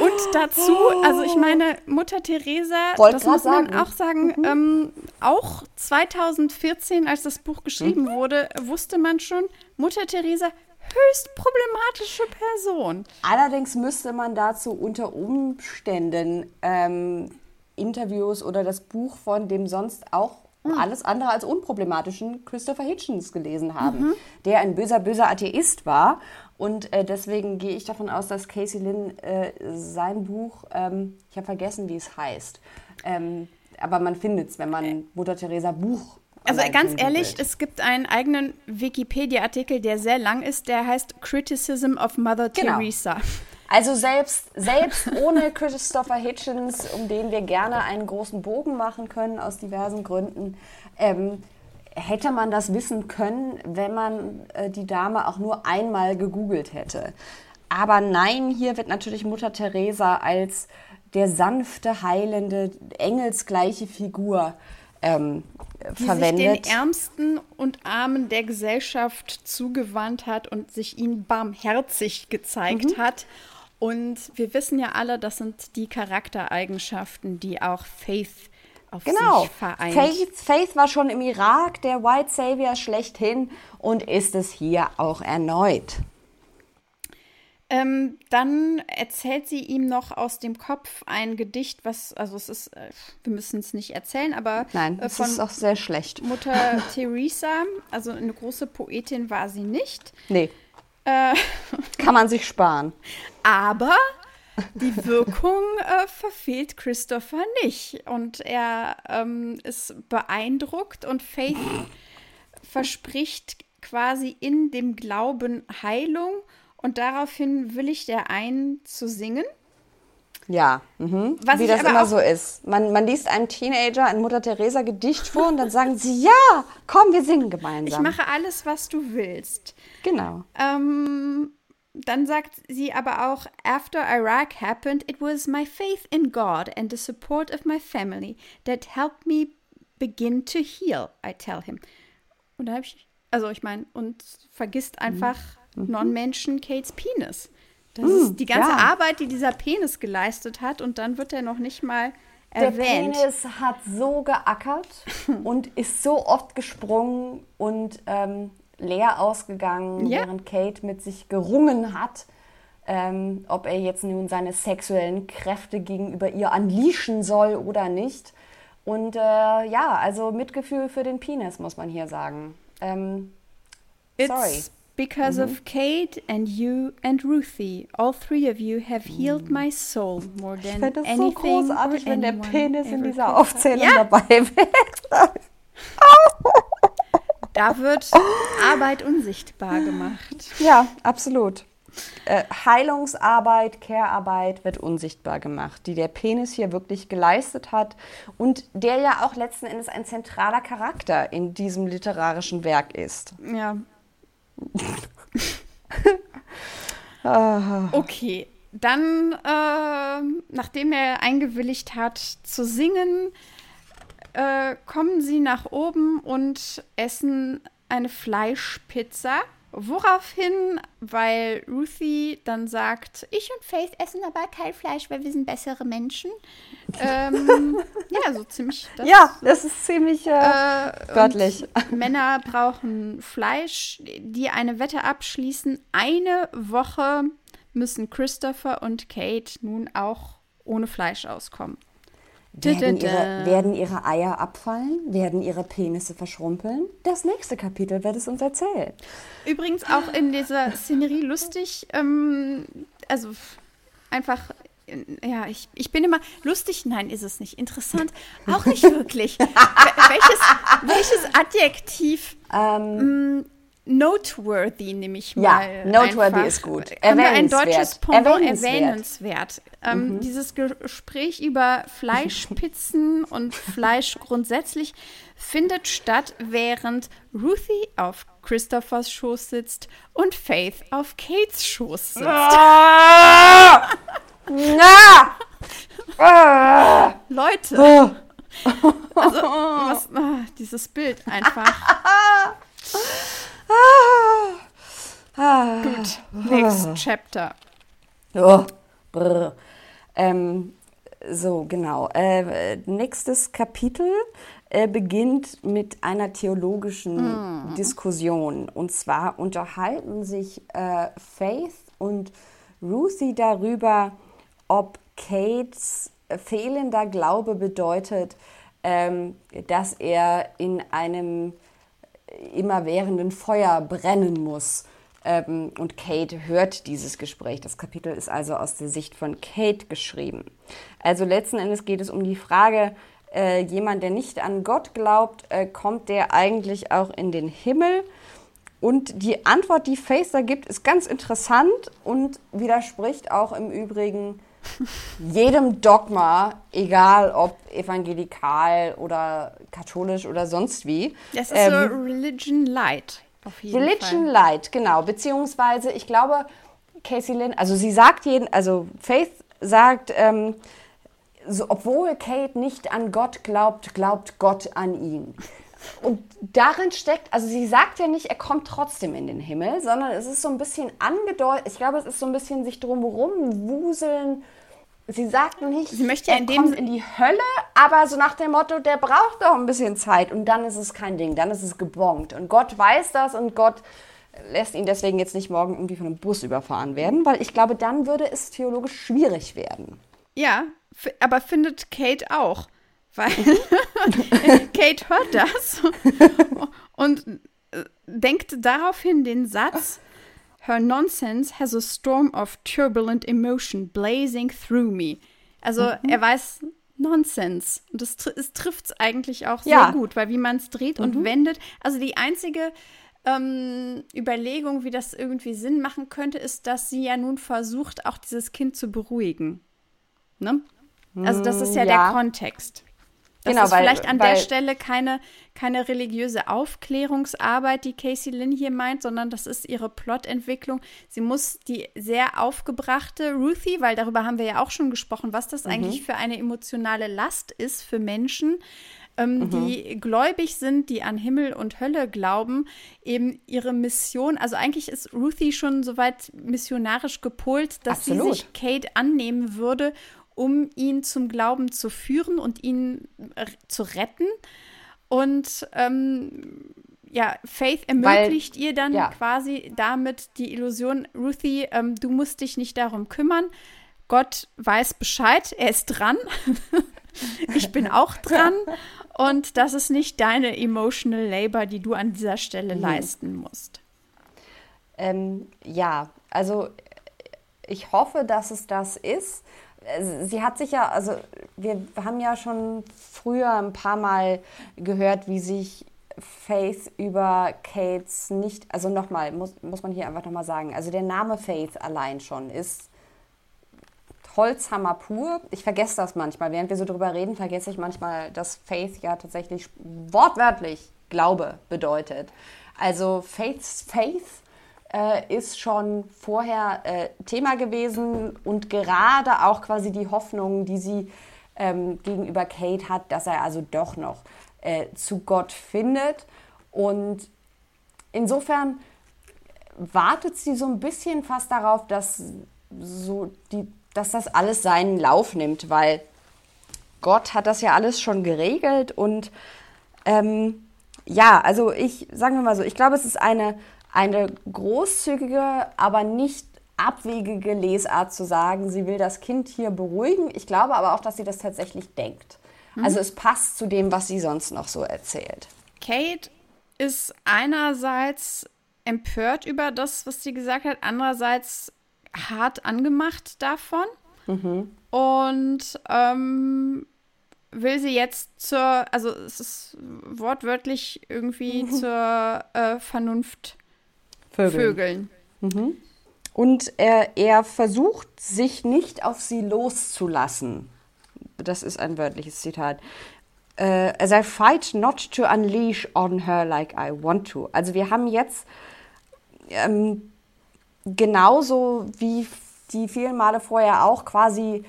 Und dazu, also ich meine, Mutter Teresa, Wollt das muss man sagen. auch sagen, Mhm. ähm, auch 2014, als das Buch geschrieben Mhm. wurde, wusste man schon, Mutter Teresa, höchst problematische Person. Allerdings müsste man dazu unter Umständen ähm, Interviews oder das Buch von dem sonst auch alles andere als unproblematischen Christopher Hitchens gelesen haben, der ein böser, böser Atheist war. Und äh, deswegen gehe ich davon aus, dass Casey Lynn äh, sein Buch, ähm, ich habe vergessen, wie es heißt, ähm, aber man findet es, wenn man Mutter Teresa Buch. Also ganz ehrlich, es gibt einen eigenen Wikipedia-Artikel, der sehr lang ist, der heißt Criticism of Mother Genau. Teresa. Also selbst, selbst ohne Christopher Hitchens, um den wir gerne einen großen Bogen machen können aus diversen Gründen, ähm, hätte man das wissen können, wenn man äh, die Dame auch nur einmal gegoogelt hätte. Aber nein, hier wird natürlich Mutter Teresa als der sanfte, heilende, engelsgleiche Figur ähm, die verwendet. sich den Ärmsten und Armen der Gesellschaft zugewandt hat und sich ihnen barmherzig gezeigt Mhm. hat. Und wir wissen ja alle, das sind die Charaktereigenschaften, die auch Faith auf Genau. sich vereint. Faith, Faith war schon im Irak der White Savior schlechthin und ist es hier auch erneut. Ähm, dann erzählt sie ihm noch aus dem Kopf ein Gedicht, was, also es ist, äh, wir müssen es nicht erzählen, aber Nein, äh, das von ist auch sehr schlecht. Mutter *laughs* Teresa, also eine große Poetin war sie nicht. Nee, Äh, kann man sich sparen. *laughs* aber die Wirkung äh, verfehlt Christopher nicht. Und er ähm, ist beeindruckt und Faith verspricht quasi in dem Glauben Heilung. Und daraufhin willigt er ein zu singen. Ja, mhm. Was wie ich das immer so ist. Man, man liest einem Teenager ein Mutter Teresa Gedicht vor und dann sagen sie, ja, komm, wir singen Ich gemeinsam. mache alles, was du willst. genau. Ähm, dann sagt sie aber auch, after Iraq happened, it was my faith in God and the support of my family that helped me begin to heal, I tell him. Und da habe ich, also ich meine, und vergisst einfach Non-Menschen Kates Penis. Das ist die ganze ja. Arbeit, die dieser Penis geleistet hat und dann wird er noch nicht mal Der erwähnt. Penis hat so geackert *laughs* und ist so oft gesprungen und ähm, leer ausgegangen, Ja. während Kate mit sich gerungen hat, ähm, ob er jetzt nun seine sexuellen Kräfte gegenüber ihr unleashen soll oder nicht. Und äh, ja, also Mitgefühl für den Penis, muss man hier sagen. Ähm, sorry. It's because of Kate and you and Ruthie. All three of you have healed my soul more ich than fände es so anything großartig, wenn der Penis in dieser. Aufzählung Ja. dabei *laughs* wäre. *laughs* Da wird Arbeit unsichtbar gemacht. Ja, absolut. Äh, Heilungsarbeit, Care-Arbeit wird unsichtbar gemacht, die der Penis hier wirklich geleistet hat und der ja auch letzten Endes ein zentraler Charakter in diesem literarischen Werk ist. Ja. *laughs* Ah. Okay, dann, ähm, nachdem er eingewilligt hat zu singen, äh, kommen sie nach oben und essen eine Fleischpizza. Woraufhin, weil Ruthie dann sagt, ich und Faith essen aber kein Fleisch, weil wir sind bessere Menschen. ähm, *laughs* ja, so ziemlich das. Ja, das ist ziemlich äh, Äh, wörtlich. Männer brauchen Fleisch, die eine Wette abschließen. Eine Woche müssen Christopher und Kate nun auch ohne Fleisch auskommen. Werden ihre, werden ihre Eier abfallen? Werden ihre Penisse verschrumpeln? Das nächste Kapitel wird es uns erzählen. Übrigens auch in dieser Szenerie lustig, ähm, also einfach, ja, ich, ich bin immer lustig, nein, ist es nicht. Interessant, auch nicht wirklich. *laughs* Wel- welches, welches Adjektiv Ähm, noteworthy nehme ich mal. Ja, noteworthy einfach. ist gut. Können wir ein deutsches Pendant erwähnenswert? erwähnenswert. Ähm, mhm. Dieses Gespräch über Fleischspitzen *laughs* und Fleisch grundsätzlich findet statt, während Ruthie auf Christophers Schoß sitzt und Faith auf Kates Schoß sitzt. Na! *laughs* Leute! Ah. Also, was, oh, dieses Bild einfach. *laughs* Gut, next chapter. Oh, ähm, so, genau. Äh, nächstes Kapitel äh, beginnt mit einer theologischen mhm. Diskussion. Und zwar unterhalten sich äh, Faith und Ruthie darüber, ob Kates fehlender Glaube bedeutet, ähm, dass er in einem immerwährenden Feuer brennen muss. Ähm, und Kate hört dieses Gespräch. Das Kapitel ist also aus der Sicht von Kate geschrieben. Also letzten Endes geht es um die Frage, äh, jemand, der nicht an Gott glaubt, äh, kommt der eigentlich auch in den Himmel? Und die Antwort, die Faith da gibt, ist ganz interessant und widerspricht auch im Übrigen jedem Dogma, egal ob evangelikal oder katholisch oder sonst wie. Das ist ähm, so Religion Light. Auf jeden Religion Fall. Light, genau. Beziehungsweise, ich glaube, Casey Lynn, also sie sagt jeden, also Faith sagt, ähm, so, obwohl Kate nicht an Gott glaubt, glaubt Gott an ihn. Und darin steckt, also sie sagt ja nicht, er kommt trotzdem in den Himmel, sondern es ist so ein bisschen angedeutet, ich glaube, es ist so ein bisschen sich drumherum wuseln. Sie sagt nicht, sie möchte ja er in kommt in die Hölle, aber so nach dem Motto, der braucht doch ein bisschen Zeit und dann ist es kein Ding, dann ist es gebongt. Und Gott weiß das und Gott lässt ihn deswegen jetzt nicht morgen irgendwie von einem Bus überfahren werden, weil ich glaube, dann würde es theologisch schwierig werden. Ja, aber findet Kate auch. Weil *laughs* Kate hört das und äh, denkt daraufhin den Satz, Her nonsense has a storm of turbulent emotion blazing through me. Also mhm. er weiß Nonsense. Und das, es trifft es eigentlich auch sehr ja. gut, weil wie man es dreht mhm. und wendet. Also die einzige ähm, Überlegung, wie das irgendwie Sinn machen könnte, ist, dass sie ja nun versucht, auch dieses Kind zu beruhigen. Ne? Also das ist ja, ja. der Kontext. Das genau, ist weil, vielleicht an weil, der Stelle keine, keine religiöse Aufklärungsarbeit, die Casey Lynn hier meint, sondern das ist ihre Plotentwicklung. Sie muss die sehr aufgebrachte Ruthie, weil darüber haben wir ja auch schon gesprochen, was das mhm. eigentlich für eine emotionale Last ist für Menschen, ähm, mhm. die gläubig sind, die an Himmel und Hölle glauben, eben ihre Mission, also eigentlich ist Ruthie schon soweit missionarisch gepolt, dass Absolut. sie sich Kate annehmen würde um ihn zum Glauben zu führen und ihn äh, zu retten. Und ähm, ja, Faith ermöglicht Weil, ihr dann ja. quasi damit die Illusion, Ruthie, ähm, du musst dich nicht darum kümmern. Gott weiß Bescheid, er ist dran. *laughs* ich bin auch *laughs* dran. Und das ist nicht deine emotional labor, die du an dieser Stelle mhm. leisten musst. Ähm, ja, also ich hoffe, dass es das ist sie hat sich ja, also wir haben ja schon früher ein paar Mal gehört, wie sich Faith über Kates nicht, also nochmal, muss, muss man hier einfach nochmal sagen, also der Name Faith allein schon ist Holzhammer pur. Ich vergesse das manchmal. Während wir so drüber reden, vergesse ich manchmal, dass Faith ja tatsächlich wortwörtlich Glaube bedeutet. Also Faith's Faith äh, ist schon vorher äh, Thema gewesen und gerade auch quasi die Hoffnung, die sie ähm, gegenüber Kate hat, dass er also doch noch äh, zu Gott findet. Und insofern wartet sie so ein bisschen fast darauf, dass, so die, dass das alles seinen Lauf nimmt, weil Gott hat das ja alles schon geregelt und ähm, ja, also ich, sagen wir mal so, ich glaube, es ist eine, eine großzügige, aber nicht abwegige Lesart zu sagen, sie will das Kind hier beruhigen. Ich glaube aber auch, dass sie das tatsächlich denkt. Mhm. Also es passt zu dem, was sie sonst noch so erzählt. Kate ist einerseits empört über das, was sie gesagt hat, andererseits hart angemacht davon. Mhm. Und ähm, will sie jetzt zur, also es ist wortwörtlich irgendwie *laughs* zur äh, Vernunft Vögeln. Vögeln. Mhm. Und er, er versucht, sich nicht auf sie loszulassen. Das ist ein wörtliches Zitat. Uh, as I fight not to unleash on her like I want to. Also wir haben jetzt ähm, genauso wie die vielen Male vorher auch quasi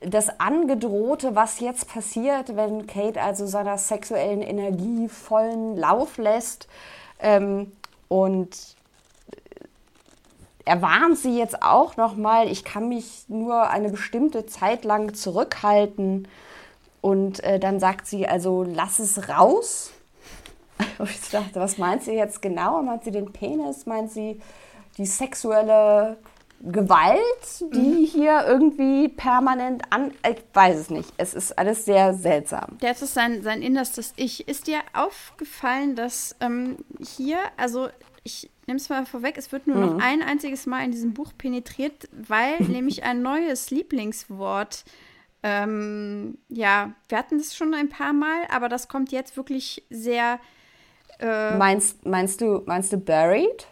das Angedrohte, was jetzt passiert, wenn Kate also seiner sexuellen Energie vollen Lauf lässt. Ähm, und er warnt sie jetzt auch nochmal, ich kann mich nur eine bestimmte Zeit lang zurückhalten. Und äh, dann sagt sie, also lass es raus. *laughs* Und ich dachte, was meint sie jetzt genau? Meint sie den Penis? Meint sie die sexuelle Gewalt, die mhm. hier irgendwie permanent an. Ich weiß es nicht. Es ist alles sehr seltsam. Das ist sein, sein innerstes Ich. Ist dir aufgefallen, dass ähm, hier, also ich nehme es mal vorweg, es wird nur mhm. noch ein einziges Mal in diesem Buch penetriert, weil *laughs* nämlich ein neues Lieblingswort. Ähm, ja, wir hatten das schon ein paar Mal, aber das kommt jetzt wirklich sehr. Äh, meinst, meinst, du, meinst du buried?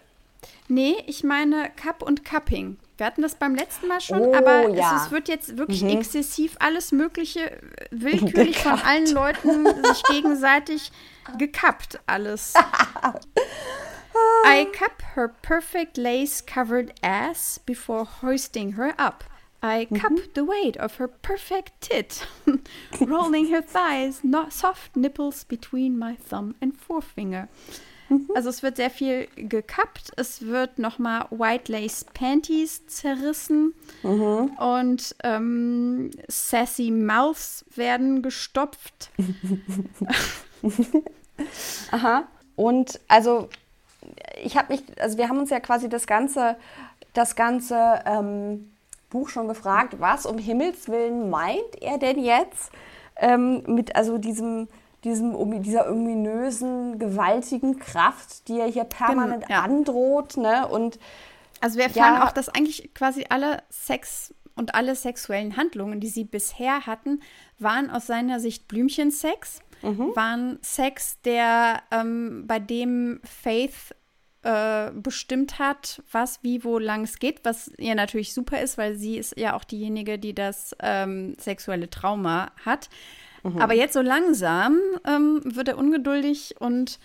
Nee, ich meine Cup und Cupping. Wir hatten das beim letzten Mal schon, oh, aber ja. es, es, wird jetzt wirklich mhm. exzessiv alles Mögliche äh, *laughs* willkürlich von allen Leuten sich gegenseitig gekappt, alles. *laughs* I cup her perfect lace covered ass before hoisting her up. I cup mhm. the weight of her perfect tit, *laughs* rolling her thighs, soft nipples between my thumb and forefinger. Mhm. Also es wird sehr viel gekappt, es wird nochmal White Lace Panties zerrissen mhm. und ähm, Sassy Mouths werden gestopft. *laughs* Aha. Und also ich habe mich, also wir haben uns ja quasi das ganze, das ganze ähm, Buch schon gefragt, was um Himmels Willen meint er denn jetzt ähm, mit also diesem diesem, dieser ominösen, gewaltigen Kraft, die er hier permanent ja. androht. Ne? Und, also wir erfahren ja, auch, dass eigentlich quasi alle Sex und alle sexuellen Handlungen, die sie bisher hatten, waren aus seiner Sicht Blümchensex, mhm. waren Sex, der ähm, bei dem Faith äh, bestimmt hat, was, wie, wo lang es geht, was ihr natürlich super ist, weil sie ist ja auch diejenige, die das ähm, sexuelle Trauma hat. Mhm. Aber jetzt so langsam ähm, wird er ungeduldig und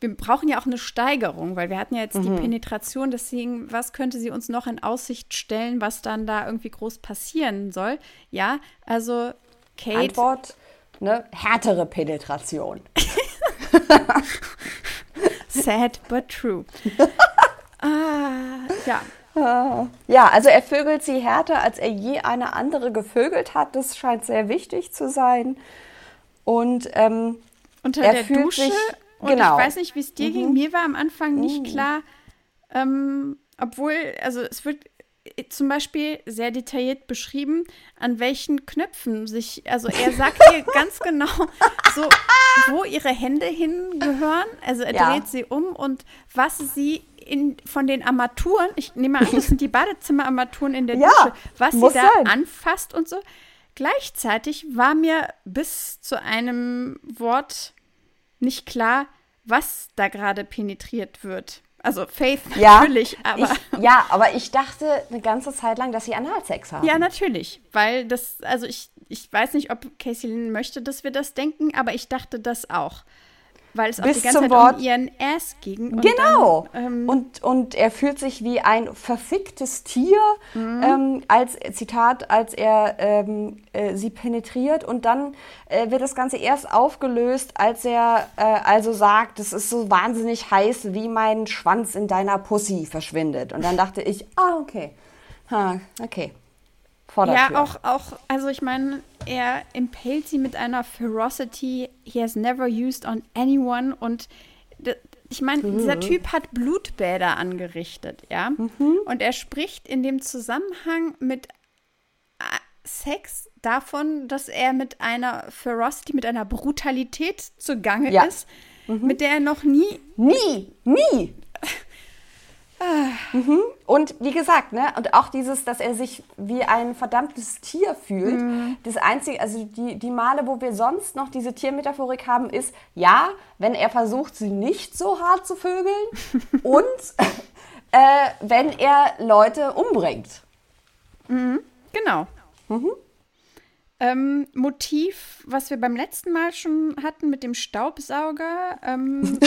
wir brauchen ja auch eine Steigerung, weil wir hatten ja jetzt mhm. die Penetration, deswegen, was könnte sie uns noch in Aussicht stellen, was dann da irgendwie groß passieren soll? Ja, also Kate. Antwort, ne, härtere Penetration. *laughs* Sad but true. *laughs* ah, ja. Ja, also er vögelt sie härter, als er je eine andere gevögelt hat. Das scheint sehr wichtig zu sein. Und ähm, unter er der fühlt Dusche. Sich, genau. ich weiß nicht, wie es dir mhm. ging. Mir war am Anfang nicht mhm. klar, ähm, obwohl, also es wird zum Beispiel sehr detailliert beschrieben, an welchen Knöpfen sich, also er *laughs* sagt ihr ganz genau, so, wo ihre Hände hingehören. Also er ja. dreht sie um und was sie in, von den Armaturen, ich nehme an, das sind die Badezimmerarmaturen in der ja, Dusche, was sie da sein. anfasst und so. Gleichzeitig war mir bis zu einem Wort nicht klar, was da gerade penetriert wird. Also Faith ja, natürlich, aber. Ich, *laughs* ja, aber ich dachte eine ganze Zeit lang, dass sie Analsex haben. Ja, natürlich. Weil das, also ich, ich weiß nicht, ob Casey Lynn möchte, dass wir das denken, aber ich dachte das auch. Weil es auch die ganze Zeit Wort, um ihren Ass ging. Und genau. Dann, ähm, und, und er fühlt sich wie ein verficktes Tier, mhm. ähm, als Zitat, als er ähm, äh, sie penetriert. Und dann äh, wird das Ganze erst aufgelöst, als er äh, also sagt, es ist so wahnsinnig heiß, wie mein Schwanz in deiner Pussy verschwindet. Und dann dachte ich, ah, okay. Ha, okay vor der ja, Tür. auch, auch, also ich meine, er impelt sie mit einer Ferocity he has never used on anyone und ich meine, mhm. dieser Typ hat Blutbäder angerichtet, ja. Mhm. Und er spricht in dem Zusammenhang mit äh, Sex davon, dass er mit einer Ferocity, mit einer Brutalität zugange ja. ist, mhm. mit der er noch nie. Nie, nie Mhm. Und wie gesagt, ne, und auch dieses, dass er sich wie ein verdammtes Tier fühlt. Mhm. Das einzige, also die, die Male, wo wir sonst noch diese Tiermetaphorik haben, ist, ja, wenn er versucht, sie nicht so hart zu vögeln *laughs* und äh, wenn er Leute umbringt. Mhm. Genau. Mhm. Ähm, Motiv, was wir beim letzten Mal schon hatten mit dem Staubsauger. Ähm, *laughs*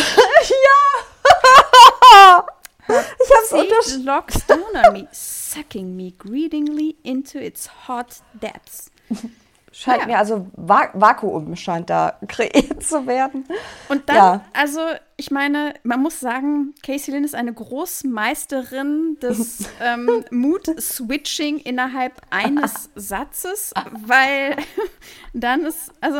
ja! *laughs* ich hab's unterschrieben. locks down on me, sucking me greedingly into its hot depths. *laughs* Scheint ja. mir also Va Vakuum scheint da *laughs* kreiert zu werden. Und dann, ja. also ich meine, man muss sagen, Casey Lynn ist eine Großmeisterin des *laughs* ähm, Mood-Switching innerhalb eines Satzes, *laughs* weil dann ist, also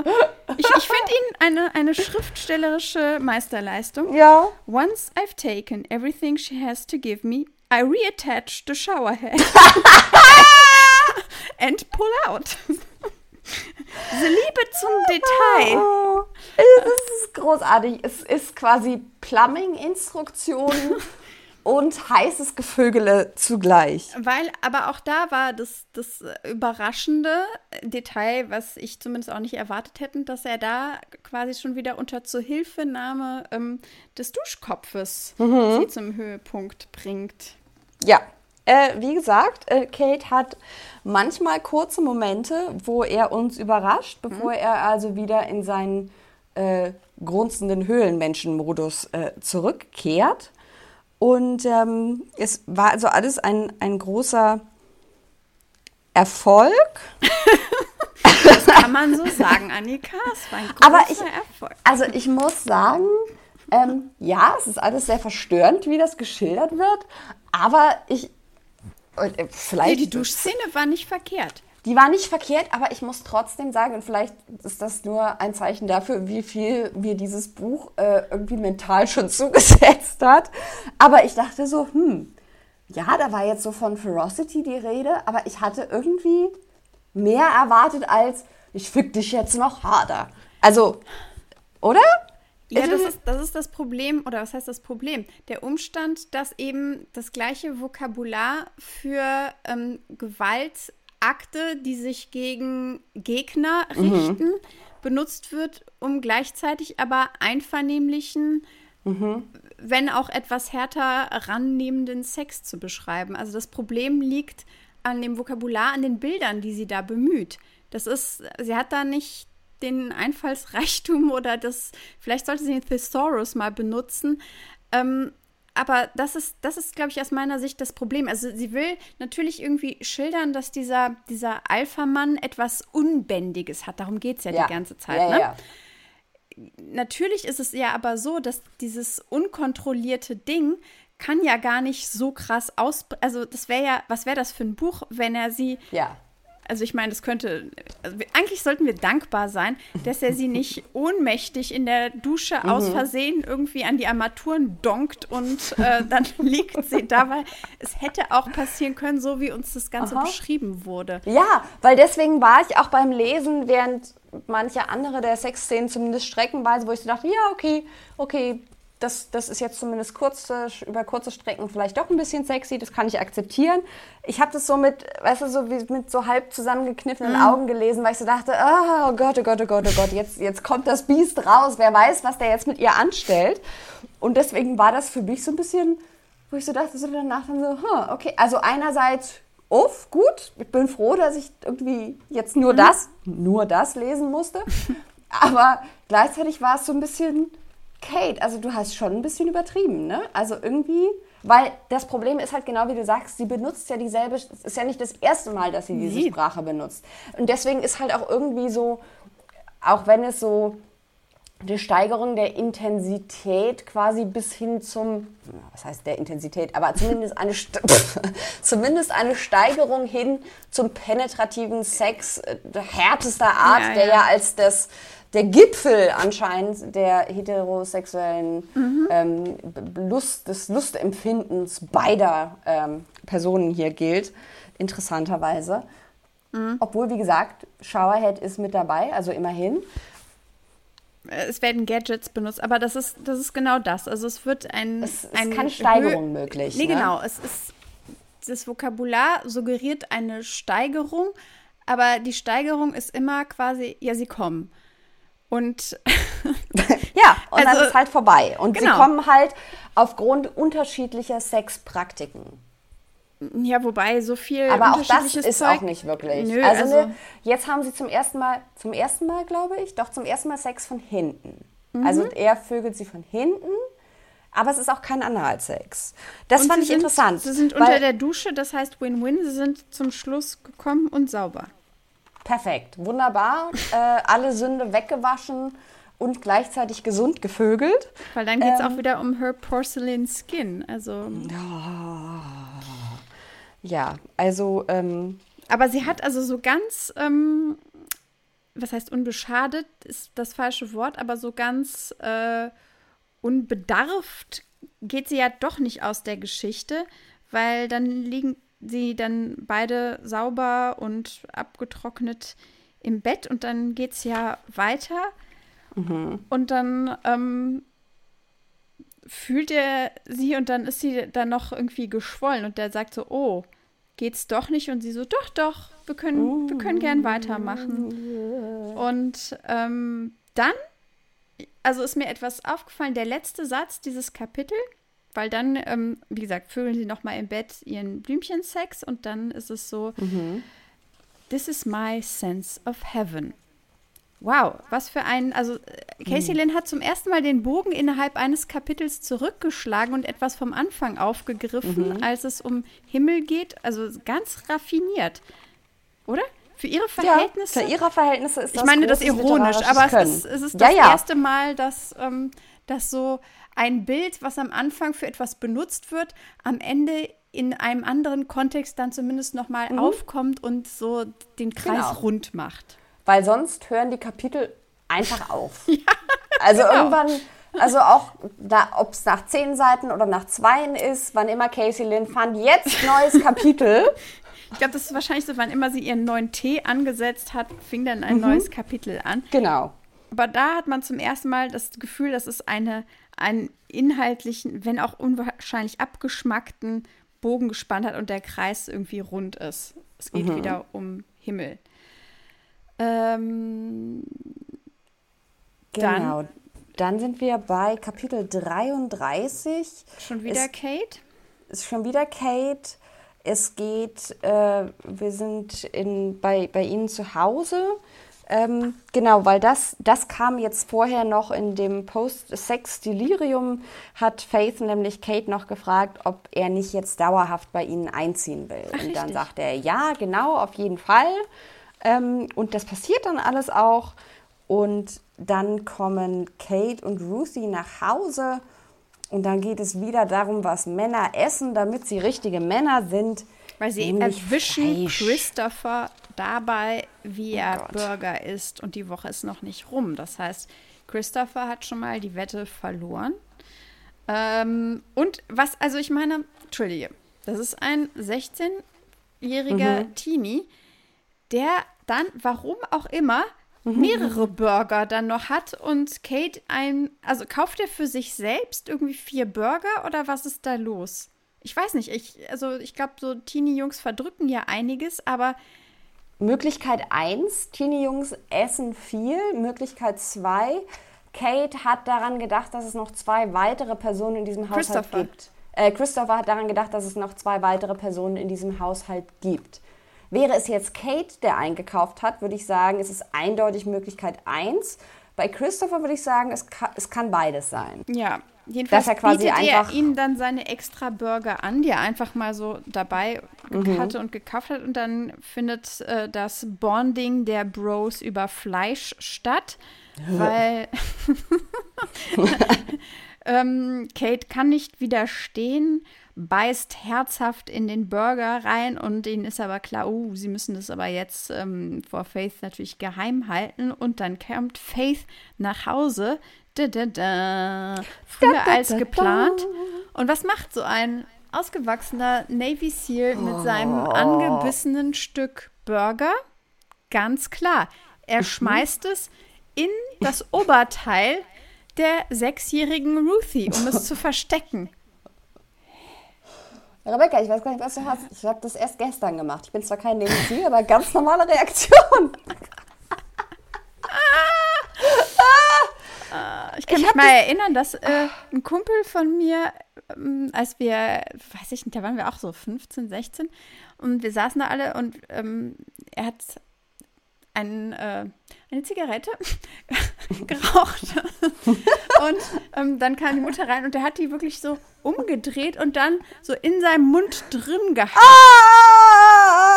ich, ich finde ihn eine, eine schriftstellerische Meisterleistung. Ja. Once I've taken everything she has to give me, I reattach the shower head. and pull out. Diese Liebe zum Detail. *laughs* Oh, es ist großartig. Es ist quasi Plumbing-Instruktionen *laughs* und heißes Gevögele zugleich. Weil, aber auch da war das, das überraschende Detail, was ich zumindest auch nicht erwartet hätte, dass er da quasi schon wieder unter Zuhilfenahme ähm, des Duschkopfes mhm. sie zum Höhepunkt bringt. Ja, äh, wie gesagt, äh, Kate hat manchmal kurze Momente, wo er uns überrascht, bevor mhm. er also wieder in seinen äh, grunzenden Höhlenmenschen-Modus äh, zurückkehrt. Und ähm, es war also alles ein, ein großer Erfolg. *laughs* das kann man so sagen, Annika. Es war ein großer Aber ich, Erfolg. Also ich muss sagen, ähm, ja, es ist alles sehr verstörend, wie das geschildert wird. Aber ich, und, äh, vielleicht, nee, die Duschszene war nicht verkehrt. Die war nicht verkehrt, aber ich muss trotzdem sagen, und vielleicht ist das nur ein Zeichen dafür, wie viel mir dieses Buch äh, irgendwie mental schon *laughs* zugesetzt hat. Aber ich dachte so, hm, ja, da war jetzt so von Ferocity die Rede, aber ich hatte irgendwie mehr erwartet als, ich fick dich jetzt noch harder. Also, oder? Ja, das ist, das ist das Problem, oder was heißt das Problem? Der Umstand, dass eben das gleiche Vokabular für ähm, Gewaltakte, die sich gegen Gegner mhm. richten, mhm. benutzt wird, um gleichzeitig aber einvernehmlichen, mhm. wenn auch etwas härter rannehmenden Sex zu beschreiben. Also das Problem liegt an dem Vokabular, an den Bildern, die sie da bemüht. Das ist, sie hat da nicht den Einfallsreichtum oder das, vielleicht sollte sie den Thesaurus mal benutzen. Ähm, aber das ist, das ist, glaube ich, aus meiner Sicht das Problem. Also sie will natürlich irgendwie schildern, dass dieser, dieser Alpha-Mann etwas Unbändiges hat. Darum geht es ja, ja, die ganze Zeit. Ja, ne? ja. Natürlich ist es ja aber so, dass dieses unkontrollierte Ding kann ja gar nicht so krass aus. Also das wäre ja, was wäre das für ein Buch, wenn er sie ja also ich meine, das könnte, also eigentlich sollten wir dankbar sein, dass er sie nicht *laughs* ohnmächtig in der Dusche mhm. aus Versehen irgendwie an die Armaturen donkt und äh, dann *laughs* liegt sie da, weil es hätte auch passieren können, so wie uns das Ganze Aha. beschrieben wurde. Ja, weil deswegen war ich auch beim Lesen, während manche andere der Sexszenen zumindest streckenweise, wo ich so dachte, ja, okay, okay, das, das ist jetzt zumindest kurze, über kurze Strecken vielleicht doch ein bisschen sexy, das kann ich akzeptieren. Ich habe das so mit, weißt du, so wie mit so halb zusammengekniffenen mhm. Augen gelesen, weil ich so dachte, oh Gott, oh Gott, oh Gott, oh Gott, jetzt, jetzt kommt das Biest raus, wer weiß, was der jetzt mit ihr anstellt. Und deswegen war das für mich so ein bisschen, wo ich so dachte, so danach dann so, huh, okay, also einerseits, uff, gut, ich bin froh, dass ich irgendwie jetzt nur mhm. das, nur das lesen musste. *laughs* Aber gleichzeitig war es so ein bisschen, Kate, also du hast schon ein bisschen übertrieben, ne? Also irgendwie, weil das Problem ist halt genau wie du sagst, sie benutzt ja dieselbe, es ist ja nicht das erste Mal, dass sie diese Sprache benutzt. Und deswegen ist halt auch irgendwie so, auch wenn es so die Steigerung der Intensität quasi bis hin zum, was heißt der Intensität, aber zumindest eine, *laughs* zumindest eine Steigerung hin zum penetrativen Sex äh, härtester Art, ja, ja. der ja als das der Gipfel anscheinend der heterosexuellen mhm. ähm, Lust, des Lustempfindens beider ähm, Personen hier gilt, interessanterweise. Mhm. Obwohl, wie gesagt, Showerhead ist mit dabei, also immerhin. Es werden Gadgets benutzt, aber das ist, das ist genau das. Also es wird ein. Es ist ein keine Steigerung Hö möglich. Nee, ne? genau. Es ist, das Vokabular suggeriert eine Steigerung, aber die Steigerung ist immer quasi, ja, sie kommen. Und *laughs* ja, und also, dann ist halt vorbei. Und genau. sie kommen halt aufgrund unterschiedlicher Sexpraktiken. Ja, wobei so viel. Aber auch das ist Zeug, auch nicht wirklich. Nö, also, also ne, jetzt haben sie zum ersten Mal, zum ersten Mal, glaube ich, doch zum ersten Mal Sex von hinten. Mhm. Also er vögelt sie von hinten, aber es ist auch kein Analsex. Das und fand ich sind, interessant. Sie sind unter der Dusche, das heißt Win-Win. Sie sind zum Schluss gekommen und sauber. Perfekt, wunderbar. äh, alle Sünde weggewaschen und gleichzeitig gesund gevögelt. Weil dann geht es ähm, auch wieder um her porcelain skin. Also. Ja, also. Ähm, Aber sie hat also so ganz. Ähm, was heißt unbeschadet, ist das falsche Wort, aber so ganz äh, unbedarft geht sie ja doch nicht aus der Geschichte, weil dann liegen sie dann beide sauber und abgetrocknet im Bett und dann geht es ja weiter. Mhm. Und dann ähm, fühlt er sie und dann ist sie dann noch irgendwie geschwollen und der sagt so, oh, geht's doch nicht? Und sie so, doch, doch, wir können, wir können gern weitermachen. Und ähm, dann, also ist mir etwas aufgefallen, der letzte Satz dieses Kapitel, weil dann, ähm, wie gesagt, vögeln sie noch mal im Bett ihren Blümchensex und dann ist es so, mhm. This is my sense of heaven. Wow, was für ein, also äh, Casey mhm. Lynn hat zum ersten Mal den Bogen innerhalb eines Kapitels zurückgeschlagen und etwas vom Anfang aufgegriffen, mhm. als es um Himmel geht. Also ganz raffiniert, oder? Für ihre Verhältnisse. Ja, für ihre Verhältnisse ist das Ich meine das ironisch, aber es ist, es ist, das ja, ja. erste Mal, dass, ähm, dass so ein Bild, was am Anfang für etwas benutzt wird, am Ende in einem anderen Kontext dann zumindest nochmal mhm. aufkommt und so den Kreis genau. rund macht. Weil sonst hören die Kapitel einfach auf. *laughs* ja, also genau. irgendwann, also auch, ob es nach zehn Seiten oder nach zweien ist, wann immer Casey Lynn fand, jetzt neues Kapitel. *laughs* Ich glaube, das ist wahrscheinlich so, wann immer sie ihren neuen Tee angesetzt hat, fing dann ein mhm. neues Kapitel an. Genau. Aber da hat man zum ersten Mal das Gefühl, dass es eine, einen inhaltlichen, wenn auch unwahrscheinlich abgeschmackten Bogen gespannt hat und der Kreis irgendwie rund ist. Es geht mhm. wieder um Himmel. Ähm, genau. Dann, dann sind wir bei Kapitel 33. Schon wieder es, Kate? Ist schon wieder Kate. Es geht, äh, wir sind in, bei, bei Ihnen zu Hause. Ähm, genau, weil das, das kam jetzt vorher noch in dem Post-Sex-Delirium, hat Faith nämlich Kate noch gefragt, ob er nicht jetzt dauerhaft bei ihnen einziehen will. Ach, und dann richtig. sagt er, ja, genau, auf jeden Fall. Ähm, und das passiert dann alles auch. Und dann kommen Kate und Ruthie nach Hause. Und dann geht es wieder darum, was Männer essen, damit sie richtige Männer sind. Weil sie erwischen Fleisch. Christopher dabei, wie oh er Gott. Burger isst. Und die Woche ist noch nicht rum. Das heißt, Christopher hat schon mal die Wette verloren. Ähm, und was, also ich meine, Entschuldige, das ist ein 16-jähriger mhm. Teenie, der dann, warum auch immer, mhm. mehrere Burger dann noch hat und Kate ein, also kauft er für sich selbst irgendwie vier Burger oder was ist da los? Ich weiß nicht, ich, also ich glaube, so Teenie-Jungs verdrücken ja einiges, aber Möglichkeit 1, Teenie-Jungs essen viel. Möglichkeit 2, Kate hat daran gedacht, dass es noch zwei weitere Personen in diesem Haushalt gibt. Äh, Christopher hat daran gedacht, dass es noch zwei weitere Personen in diesem Haushalt gibt. Wäre es jetzt Kate, der eingekauft hat, würde ich sagen, es ist eindeutig Möglichkeit 1. Bei Christopher würde ich sagen, es kann, es kann beides sein. Ja, jedenfalls er quasi bietet er ihm dann seine extra Burger an, die er einfach mal so dabei mhm. hatte und gekauft hat. Und dann findet äh, das Bonding der Bros über Fleisch statt, weil *laughs* ähm, Kate kann nicht widerstehen beißt herzhaft in den Burger rein und ihnen ist aber klar, oh, sie müssen das aber jetzt ähm, vor Faith natürlich geheim halten und dann kommt Faith nach Hause, da, da, da, früher als geplant. Und was macht so ein ausgewachsener Navy SEAL mit seinem oh. angebissenen Stück Burger? Ganz klar, er mhm. schmeißt es in das Oberteil der sechsjährigen Ruthie, um es zu verstecken. *laughs* Rebecca, ich weiß gar nicht, was du hast. Ich habe das erst gestern gemacht. Ich bin zwar kein Medizin, aber ganz normale Reaktion. *laughs* ich kann ich mich mal erinnern, dass äh, ein Kumpel von mir, ähm, als wir, weiß ich nicht, da waren wir auch so 15, 16 und wir saßen da alle und ähm, er hat ein, äh, eine Zigarette *laughs* geraucht. *laughs* und ähm, dann kam die Mutter rein und der hat die wirklich so umgedreht und dann so in seinem Mund drin gehabt. Ah!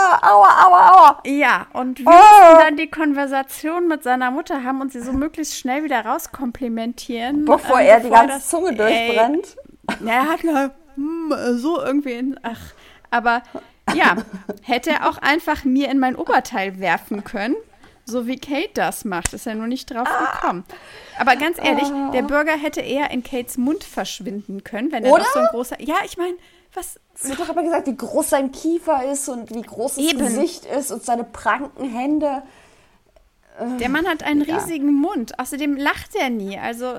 Aua, aua, aua, aua. Ja, und wir oh. mussten dann die Konversation mit seiner Mutter haben und sie so möglichst schnell wieder rauskomplimentieren. Bevor ähm, er bevor die ganze das, Zunge durchbrennt. Ey, er hat hm, so irgendwie, in, ach, aber ja, hätte er auch einfach mir in mein Oberteil werfen können. So wie Kate das macht, ist er nur nicht drauf gekommen. Aber ganz ehrlich, der Burger hätte eher in Kates Mund verschwinden können, wenn er Oder? doch so ein großer. Ja, ich meine, was. Es wird doch aber gesagt, wie groß sein Kiefer ist und wie groß das Eben. Gesicht ist und seine pranken Hände. Der Mann hat einen riesigen ja. Mund. Außerdem lacht er nie. Also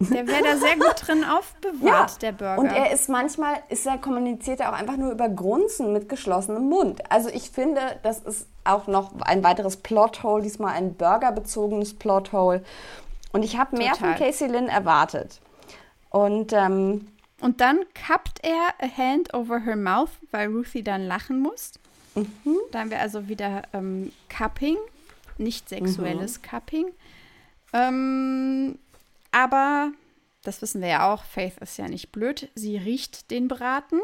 der wäre da sehr gut drin aufbewahrt, ja. der Burger. Und er ist manchmal, ist er kommuniziert er auch einfach nur über Grunzen mit geschlossenem Mund. Also ich finde, das ist auch noch ein weiteres Plothole, diesmal ein burgerbezogenes Plothole. Und ich habe mehr von Casey Lynn erwartet. Und, ähm, und dann kappt er a hand over her mouth, weil Ruthie dann lachen muss. Mhm. Da haben wir also wieder ähm, Cupping, nicht sexuelles mhm. Cupping. Ähm, aber, das wissen wir ja auch, Faith ist ja nicht blöd. Sie riecht den Braten,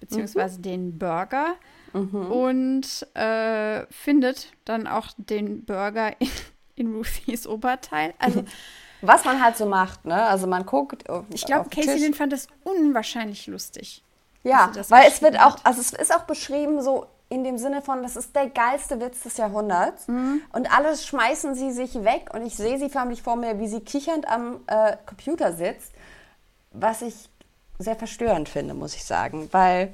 beziehungsweise mhm. den Burger mhm. und äh, findet dann auch den Burger in, in Ruthies Oberteil. Also. *laughs* Was man halt so macht, ne? Also man guckt. Ich glaube, Casey Lynn fand das unwahrscheinlich lustig. Ja, weil es wird auch, also es ist auch beschrieben so in dem Sinne von, das ist der geilste Witz des Jahrhunderts. Mhm. Und alles schmeißen sie sich weg und ich sehe sie förmlich vor mir, wie sie kichernd am äh, Computer sitzt, was ich sehr verstörend finde, muss ich sagen. Weil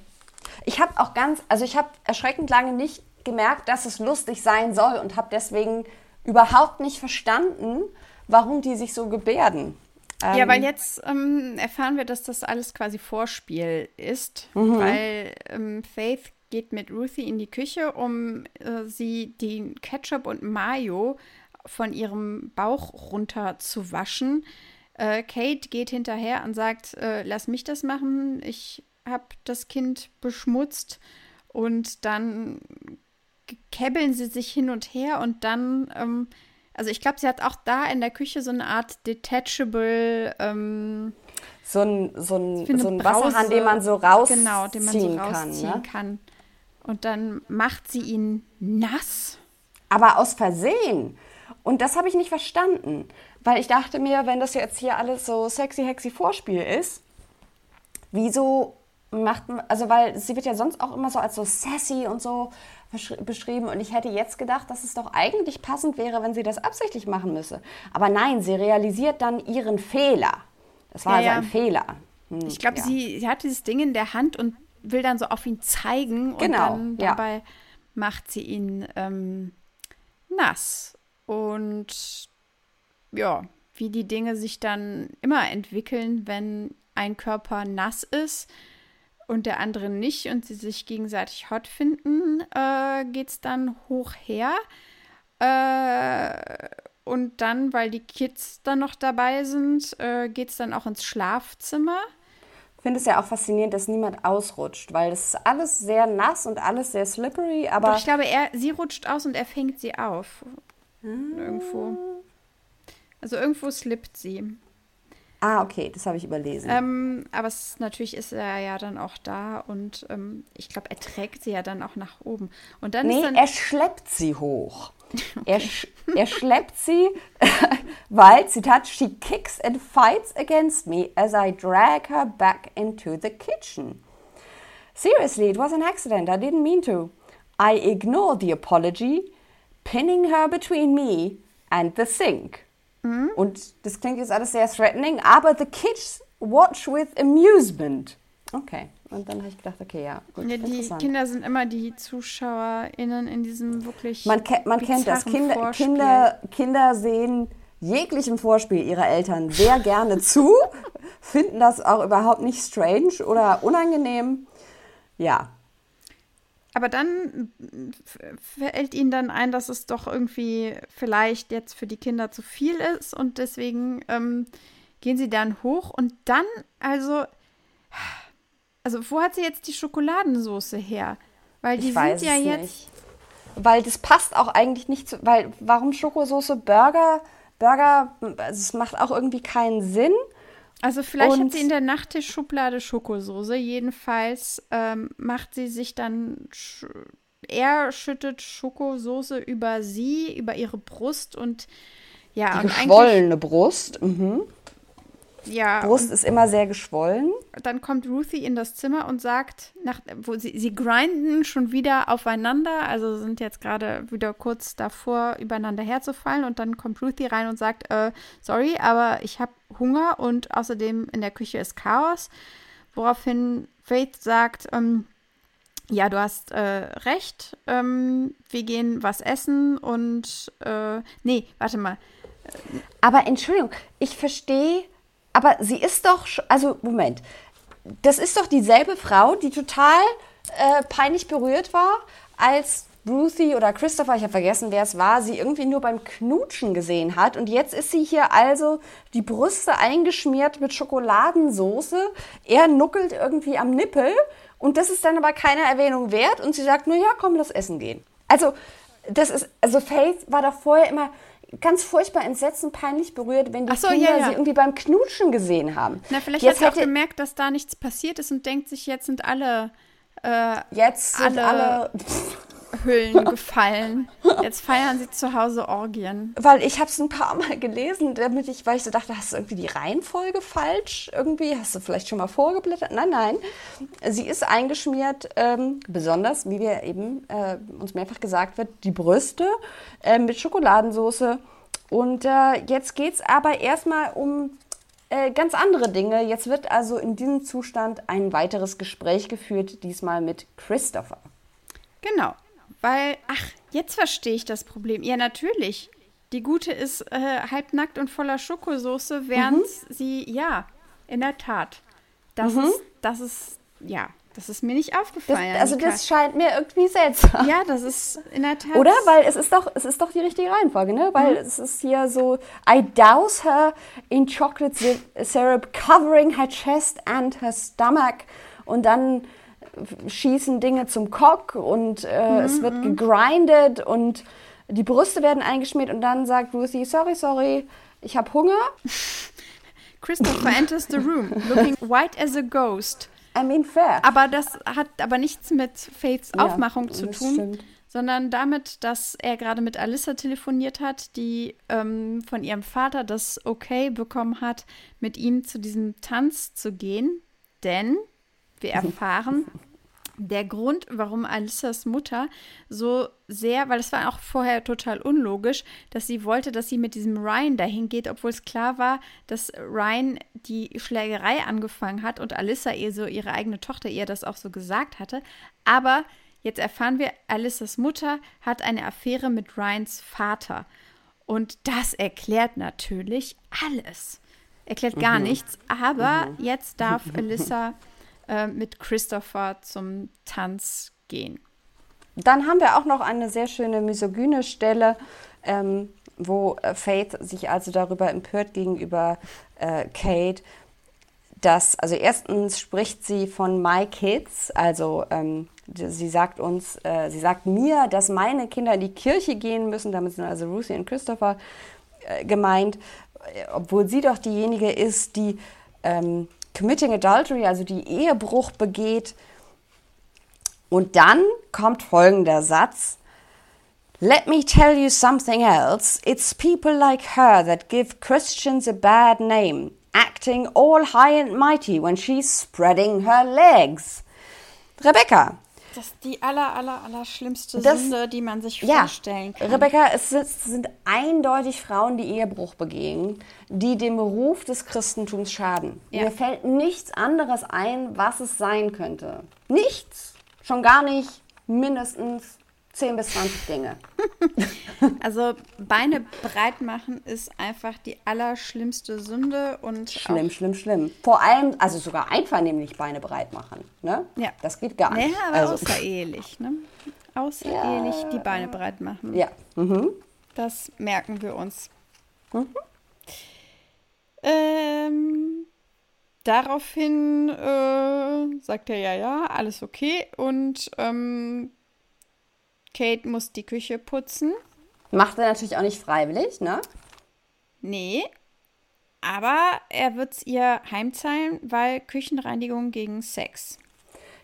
ich habe auch ganz, also ich habe erschreckend lange nicht gemerkt, dass es lustig sein soll und habe deswegen überhaupt nicht verstanden, warum die sich so gebärden. Ähm, ja, weil jetzt ähm, erfahren wir, dass das alles quasi Vorspiel ist, mhm. weil ähm, Faith geht mit Ruthie in die Küche, um äh, sie den Ketchup und Mayo von ihrem Bauch runter zu waschen. Äh, Kate geht hinterher und sagt, äh, lass mich das machen, ich habe das Kind beschmutzt und dann käbbeln sie sich hin und her und dann, ähm, also ich glaube, sie hat auch da in der Küche so eine Art detachable ähm, so ein, so ein, so ein Wasserhahn, den man so rausziehen genau, den man so rausziehen kann. Ne? kann. Und dann macht sie ihn nass. Aber aus Versehen. Und das habe ich nicht verstanden. Weil ich dachte mir, wenn das jetzt hier alles so sexy, hexy Vorspiel ist, wieso macht man, also weil sie wird ja sonst auch immer so als so sassy und so beschrieben und ich hätte jetzt gedacht, dass es doch eigentlich passend wäre, wenn sie das absichtlich machen müsse. Aber nein, sie realisiert dann ihren Fehler. Das war ja, also ein ja. Fehler. Hm, ich glaube, ja. sie, sie hat dieses Ding in der Hand und will dann so auf ihn zeigen genau, und dann dabei macht sie ihn ähm, nass. Und ja, wie die Dinge sich dann immer entwickeln, wenn ein Körper nass ist und der andere nicht und sie sich gegenseitig hot finden, äh, geht es dann hoch her. Äh, und dann, weil die Kids dann noch dabei sind, äh, geht es dann auch ins Schlafzimmer finde es ja auch faszinierend, dass niemand ausrutscht, weil das ist alles sehr nass und alles sehr slippery, aber. Doch ich glaube, er, sie rutscht aus und er fängt sie auf. Hm. Irgendwo. Also irgendwo slippt sie. Ah, okay, das habe ich überlesen. Ähm, aber es, natürlich ist er ja dann auch da und ähm, ich glaube, er trägt sie ja dann auch nach oben. Und dann nee, dann er schleppt sie hoch. *laughs* Okay. Er, sch er schleppt sie, *laughs* weil, Zitat, she kicks and fights against me as I drag her back into the kitchen. Seriously, it was an accident. I didn't mean to. I ignore the apology, pinning her between me and the sink. Mhm. Und das klingt jetzt alles sehr threatening, aber the kids watch with amusement. Okay. Und dann habe ich gedacht, okay, ja, gut. Ja, die Kinder sind immer die ZuschauerInnen in diesem wirklich. Man, ke man kennt das. Kinder, Kinder, Kinder sehen jeglichem Vorspiel ihrer Eltern sehr *laughs* gerne zu, finden das auch überhaupt nicht strange oder unangenehm. Ja. Aber dann fällt ihnen dann ein, dass es doch irgendwie vielleicht jetzt für die Kinder zu viel ist und deswegen ähm, gehen sie dann hoch und dann, also also, wo hat sie jetzt die Schokoladensoße her? Weil die ich sind ja jetzt. Nicht. Weil das passt auch eigentlich nicht zu. Weil, warum Schokosoße Burger? Burger, also es macht auch irgendwie keinen Sinn. Also vielleicht und hat sie in der Nachttischschublade Schokosoße. Jedenfalls ähm, macht sie sich dann er schüttet Schokosoße über sie, über ihre Brust und ja. Die geschwollene Brust. Mhm. Ja. Brust ist immer sehr geschwollen. Dann kommt Ruthie in das Zimmer und sagt, nach, wo sie, sie grinden schon wieder aufeinander, also sind jetzt gerade wieder kurz davor, übereinander herzufallen. Und dann kommt Ruthie rein und sagt, äh, sorry, aber ich habe Hunger und außerdem in der Küche ist Chaos. Woraufhin Faith sagt, ähm, ja, du hast äh, recht. Ähm, wir gehen was essen und äh, nee, warte mal. Aber Entschuldigung, ich verstehe aber sie ist doch, also Moment, das ist doch dieselbe Frau, die total äh, peinlich berührt war, als Ruthie oder Christopher, ich habe vergessen, wer es war, sie irgendwie nur beim Knutschen gesehen hat. Und jetzt ist sie hier also die Brüste eingeschmiert mit Schokoladensoße. Er nuckelt irgendwie am Nippel und das ist dann aber keine Erwähnung wert. Und sie sagt nur, ja, komm, lass essen gehen. Also, das ist, also Faith war doch vorher immer, ganz furchtbar entsetzen, peinlich berührt, wenn die so, Kinder ja, ja. sie irgendwie beim Knutschen gesehen haben. Na, vielleicht jetzt hat sie auch gemerkt, dass da nichts passiert ist und denkt sich, jetzt sind alle äh, jetzt sind alle, alle *laughs* Hüllen gefallen. Jetzt feiern sie zu Hause Orgien. Weil ich habe es ein paar Mal gelesen, damit ich, weil ich so dachte, hast du irgendwie die Reihenfolge falsch? Irgendwie hast du vielleicht schon mal vorgeblättert? Nein, nein. Sie ist eingeschmiert, ähm, besonders, wie wir eben äh, uns mehrfach gesagt wird, die Brüste äh, mit Schokoladensauce. Und äh, jetzt geht es aber erstmal um äh, ganz andere Dinge. Jetzt wird also in diesem Zustand ein weiteres Gespräch geführt, diesmal mit Christopher. Genau. Weil, ach, jetzt verstehe ich das Problem. Ja, natürlich. Die Gute ist äh, halbnackt und voller Schokosoße, während mhm. sie, ja, in der Tat. Das mhm. ist, das ist, ja, das ist mir nicht aufgefallen. Das, also das scheint mir irgendwie seltsam. Ja, das ist in der Tat. Oder? Weil es ist doch, es ist doch die richtige Reihenfolge, ne? Weil mhm. es ist hier so, I douse her in chocolate syrup, covering her chest and her stomach. Und dann schießen Dinge zum Cock und äh, mhm. es wird mhm. gegrindet und die Brüste werden eingeschmiert und dann sagt Ruthie, sorry, sorry, ich habe Hunger. *laughs* Christopher enters the room, looking white as a ghost. I mean fair. Aber das hat aber nichts mit Faiths Aufmachung ja, zu tun, stimmt. sondern damit, dass er gerade mit Alyssa telefoniert hat, die ähm, von ihrem Vater das Okay bekommen hat, mit ihm zu diesem Tanz zu gehen. Denn wir *laughs* erfahren, der Grund, warum Alissas Mutter so sehr, weil es war auch vorher total unlogisch, dass sie wollte, dass sie mit diesem Ryan dahin geht, obwohl es klar war, dass Ryan die Schlägerei angefangen hat und Alissa ihr so ihre eigene Tochter ihr das auch so gesagt hatte. Aber jetzt erfahren wir, Alissas Mutter hat eine Affäre mit Ryans Vater. Und das erklärt natürlich alles. Erklärt gar mhm. nichts, aber mhm. jetzt darf *laughs* Alissa äh, mit Christopher zum Tanz gehen. Dann haben wir auch noch eine sehr schöne misogyne Stelle, ähm, wo äh, Faith sich also darüber empört gegenüber äh, Kate, dass, also erstens spricht sie von My Kids, also ähm, sie sagt uns, äh, sie sagt mir, dass meine Kinder in die Kirche gehen müssen, damit sind also Ruthie und Christopher äh, gemeint, obwohl sie doch diejenige ist, die ähm, Committing Adultery, also die Ehebruch begeht. Und dann kommt folgender Satz. Let me tell you something else. It's people like her that give Christians a bad name, acting all high and mighty when she's spreading her legs. Rebecca, das ist die aller, aller, aller schlimmste das, Sünde, die man sich ja, vorstellen kann. Rebecca, es sind eindeutig Frauen, die Ehebruch begehen, die dem Ruf des Christentums schaden. Ja. Mir fällt nichts anderes ein, was es sein könnte. Nichts. Schon gar nicht mindestens 10 bis 20 Dinge. *laughs* also Beine breit machen ist einfach die allerschlimmste Sünde und schlimm, schlimm, schlimm. Vor allem, also sogar einvernehmlich Beine breit machen, ne? Ja. Das geht gar nicht. Ja, aber also. außerehelich, ne? Außerehelich ja. die Beine breit machen. Ja. Mhm. Das merken wir uns. Mhm. Ähm, daraufhin äh, sagt er ja, ja, alles okay und ähm, Kate muss die Küche putzen. Macht er natürlich auch nicht freiwillig, ne? Nee. Aber er wird es ihr heimzahlen, weil Küchenreinigung gegen Sex.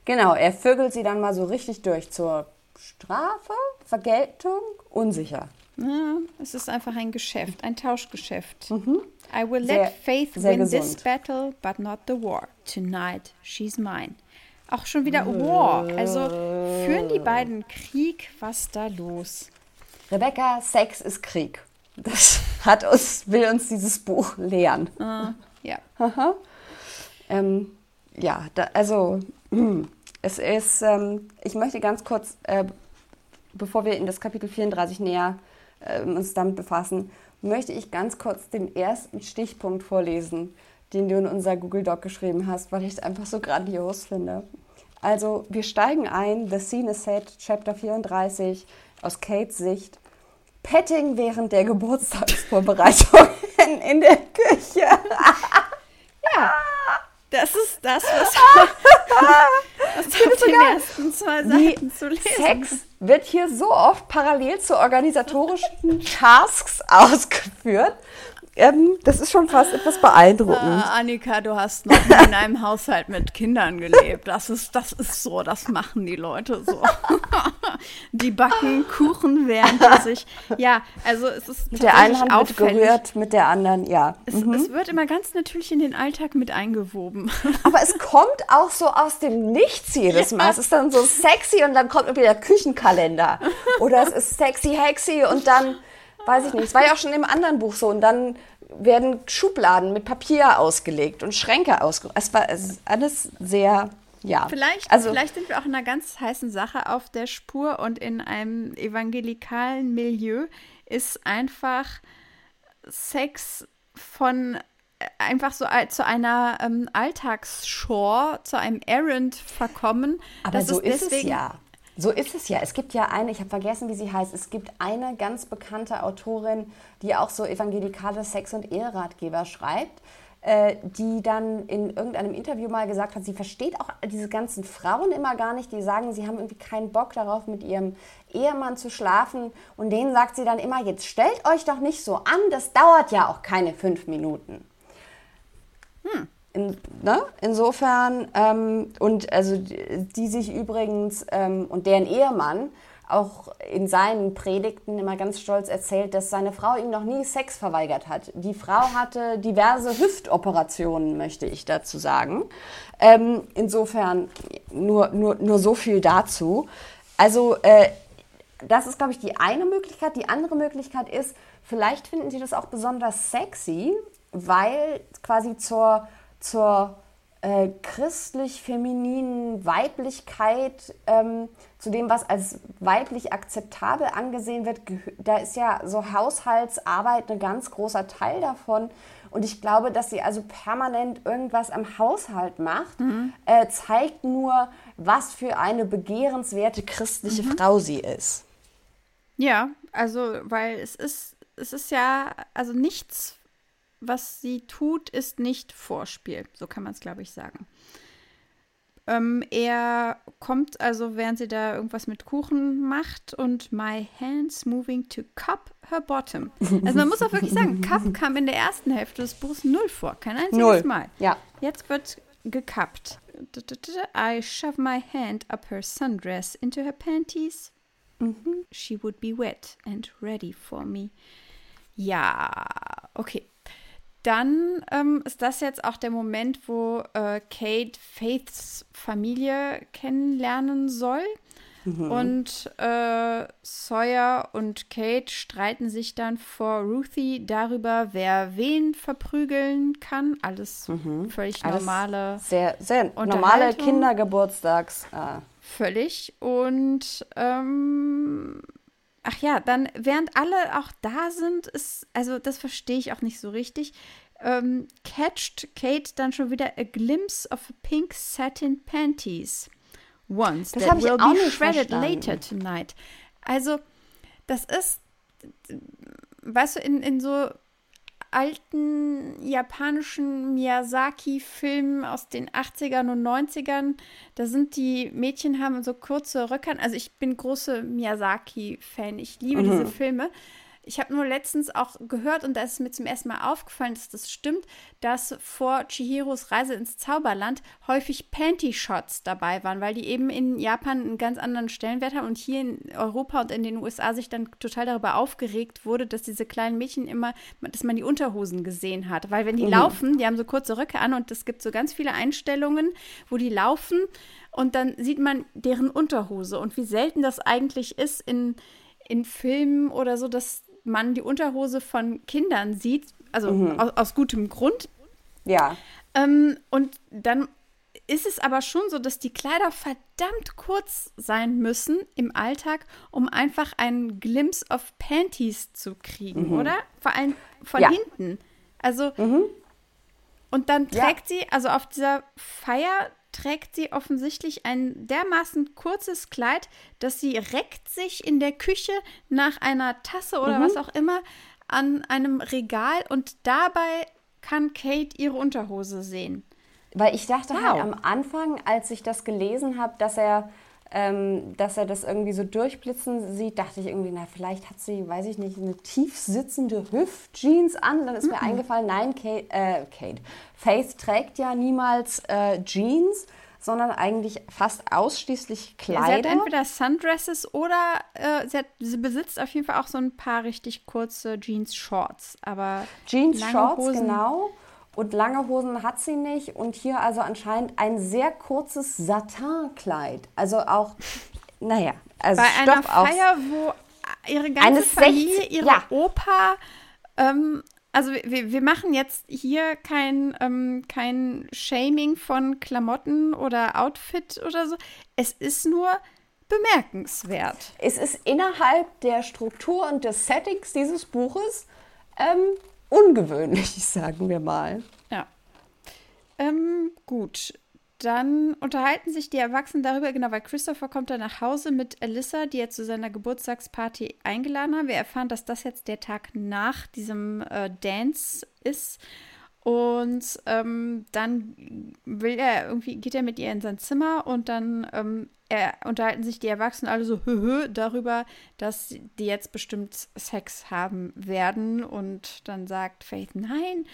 Genau, er vögelt sie dann mal so richtig durch zur Strafe, Vergeltung, unsicher. Ja, es ist einfach ein Geschäft, ein Tauschgeschäft. Mhm. I will sehr, let Faith win gesund. this battle, but not the war. Tonight she's mine. Auch schon wieder War. Also führen die beiden Krieg? Was da los? Rebecca, Sex ist Krieg. Das hat uns, will uns dieses Buch lehren. Uh, ja. ähm, ja, da, also es ist, ähm, ich möchte ganz kurz, äh, bevor wir in das Kapitel 34 näher äh, uns damit befassen, möchte ich ganz kurz den ersten Stichpunkt vorlesen, den du in unser Google Doc geschrieben hast, weil ich es einfach so grandios finde. Also, wir steigen ein, The Scene is Set, Chapter 34, aus Kates Sicht. Petting während der Geburtstagsvorbereitung *laughs* in der Küche. *laughs* ja, das ist das, was, was auf den ersten zwei Seiten zu lesen. Sex wird hier so oft parallel zu organisatorischen Tasks *laughs* ausgeführt. Ähm, das ist schon fast etwas beeindruckend. Uh, Annika, du hast noch nie in einem Haushalt mit Kindern gelebt. Das ist, das ist so, das machen die Leute so. *laughs* die backen Kuchen, während sie sich. Ja, also es ist mit der einen Hand auffällig. gerührt, mit der anderen, ja. Es, mhm. es, wird immer ganz natürlich in den Alltag mit eingewoben. *laughs* Aber es kommt auch so aus dem Nichts jedes Mal. Ja. Es ist dann so sexy und dann kommt irgendwie der Küchenkalender. Oder es ist sexy, hexy und dann weiß ich nicht. Es war ja auch schon im anderen Buch so. Und dann werden Schubladen mit Papier ausgelegt und Schränke ausgelegt. Es war es alles sehr, ja. Vielleicht, also, vielleicht sind wir auch in einer ganz heißen Sache auf der Spur und in einem evangelikalen Milieu ist einfach Sex von äh, einfach so zu einer ähm, Alltagsschore, zu einem Errand verkommen. Aber so ist es ja. So ist es ja. Es gibt ja eine, ich habe vergessen, wie sie heißt, es gibt eine ganz bekannte Autorin, die auch so evangelikale Sex- und Eheratgeber schreibt, äh, die dann in irgendeinem Interview mal gesagt hat, sie versteht auch diese ganzen Frauen immer gar nicht, die sagen, sie haben irgendwie keinen Bock darauf, mit ihrem Ehemann zu schlafen. Und denen sagt sie dann immer, jetzt stellt euch doch nicht so an, das dauert ja auch keine fünf Minuten. Hm. In, ne? Insofern, ähm, und also die, die sich übrigens ähm, und deren Ehemann auch in seinen Predigten immer ganz stolz erzählt, dass seine Frau ihm noch nie Sex verweigert hat. Die Frau hatte diverse Hüftoperationen, möchte ich dazu sagen. Ähm, insofern nur, nur, nur so viel dazu. Also äh, das ist, glaube ich, die eine Möglichkeit. Die andere Möglichkeit ist, vielleicht finden Sie das auch besonders sexy, weil quasi zur zur äh, christlich-femininen Weiblichkeit, ähm, zu dem, was als weiblich akzeptabel angesehen wird, da ist ja so Haushaltsarbeit ein ganz großer Teil davon. Und ich glaube, dass sie also permanent irgendwas am Haushalt macht, mhm. äh, zeigt nur, was für eine begehrenswerte christliche mhm. Frau sie ist. Ja, also, weil es ist, es ist ja, also nichts was sie tut, ist nicht Vorspiel. So kann man es, glaube ich, sagen. Ähm, er kommt also, während sie da irgendwas mit Kuchen macht und my hands moving to cup her bottom. Also man muss auch wirklich sagen, cup kam in der ersten Hälfte des Buchs null vor. Kein einziges null. Mal. Ja. Jetzt wird gekappt. I shove my hand up her sundress into her panties. Mhm. She would be wet and ready for me. Ja, okay dann ähm, ist das jetzt auch der Moment, wo äh, Kate Faiths Familie kennenlernen soll. Mhm. Und äh, Sawyer und Kate streiten sich dann vor Ruthie darüber, wer wen verprügeln kann. Alles mhm. völlig Alles normale. Sehr, sehr normale Kindergeburtstags. Ah. Völlig. Und ähm, Ach ja, dann, während alle auch da sind, ist, also das verstehe ich auch nicht so richtig, ähm, catcht Kate dann schon wieder a glimpse of pink satin panties. Once das that will be shredded verstanden. later tonight. Also, das ist, weißt du, in, in so alten japanischen Miyazaki-Filmen aus den 80ern und 90ern. Da sind die Mädchen haben so kurze Röckern. Also ich bin große Miyazaki-Fan. Ich liebe mhm. diese Filme. Ich habe nur letztens auch gehört und da ist mir zum ersten Mal aufgefallen, dass das stimmt, dass vor Chihiros Reise ins Zauberland häufig Panty-Shots dabei waren, weil die eben in Japan einen ganz anderen Stellenwert haben und hier in Europa und in den USA sich dann total darüber aufgeregt wurde, dass diese kleinen Mädchen immer, dass man die Unterhosen gesehen hat. Weil wenn die mhm. laufen, die haben so kurze Röcke an und es gibt so ganz viele Einstellungen, wo die laufen und dann sieht man deren Unterhose und wie selten das eigentlich ist in, in Filmen oder so, dass man die Unterhose von Kindern sieht, also mhm. aus, aus, gutem Grund. Ja. Ähm, und dann ist es aber schon so, dass die Kleider verdammt kurz sein müssen im Alltag, um einfach einen Glimpse of Panties zu kriegen, mhm. oder? Vor allem von ja. hinten. Also, mhm. und dann trägt ja. sie, also auf dieser Feier trägt sie offensichtlich ein dermaßen kurzes Kleid, dass sie reckt sich in der Küche nach einer Tasse oder mhm. was auch immer an einem Regal und dabei kann Kate ihre Unterhose sehen. Weil ich dachte halt wow. halt am Anfang, als ich das gelesen habe, dass er, ähm, dass er das irgendwie so durchblitzen sieht, dachte ich irgendwie, na, vielleicht hat sie, weiß ich nicht, eine tief sitzende Hüftjeans an. Dann ist mhm. mir eingefallen, nein, Kate, äh, Kate, Faith trägt ja niemals äh, Jeans sondern eigentlich fast ausschließlich Kleider. Ja, sie hat entweder Sundresses oder äh, sie, hat, sie, besitzt auf jeden Fall auch so ein paar richtig kurze Jeans-Shorts. Aber Jeans-Shorts, genau. Und lange Hosen hat sie nicht. Und hier also anscheinend ein sehr kurzes Satinkleid. Also auch, naja, also Bei Stoff einer Feier, wo ihre ganze Familie, 60, ihre ja. Opa, ähm, also wir, wir machen jetzt hier kein, ähm, kein Shaming von Klamotten oder Outfit oder so. Es ist nur bemerkenswert. Es ist innerhalb der Struktur und des Settings dieses Buches ähm, ungewöhnlich, *laughs* sagen wir mal. Ja. Ähm, gut. Dann unterhalten sich die Erwachsenen darüber, genau, weil Christopher kommt dann nach Hause mit Alyssa, die er zu seiner Geburtstagsparty eingeladen hat. Wir erfahren, dass das jetzt der Tag nach diesem äh, Dance ist. Und ähm, dann will er irgendwie, geht er mit ihr in sein Zimmer und dann ähm, er, unterhalten sich die Erwachsenen alle so hö, hö, darüber, dass die jetzt bestimmt Sex haben werden. Und dann sagt Faith, nein,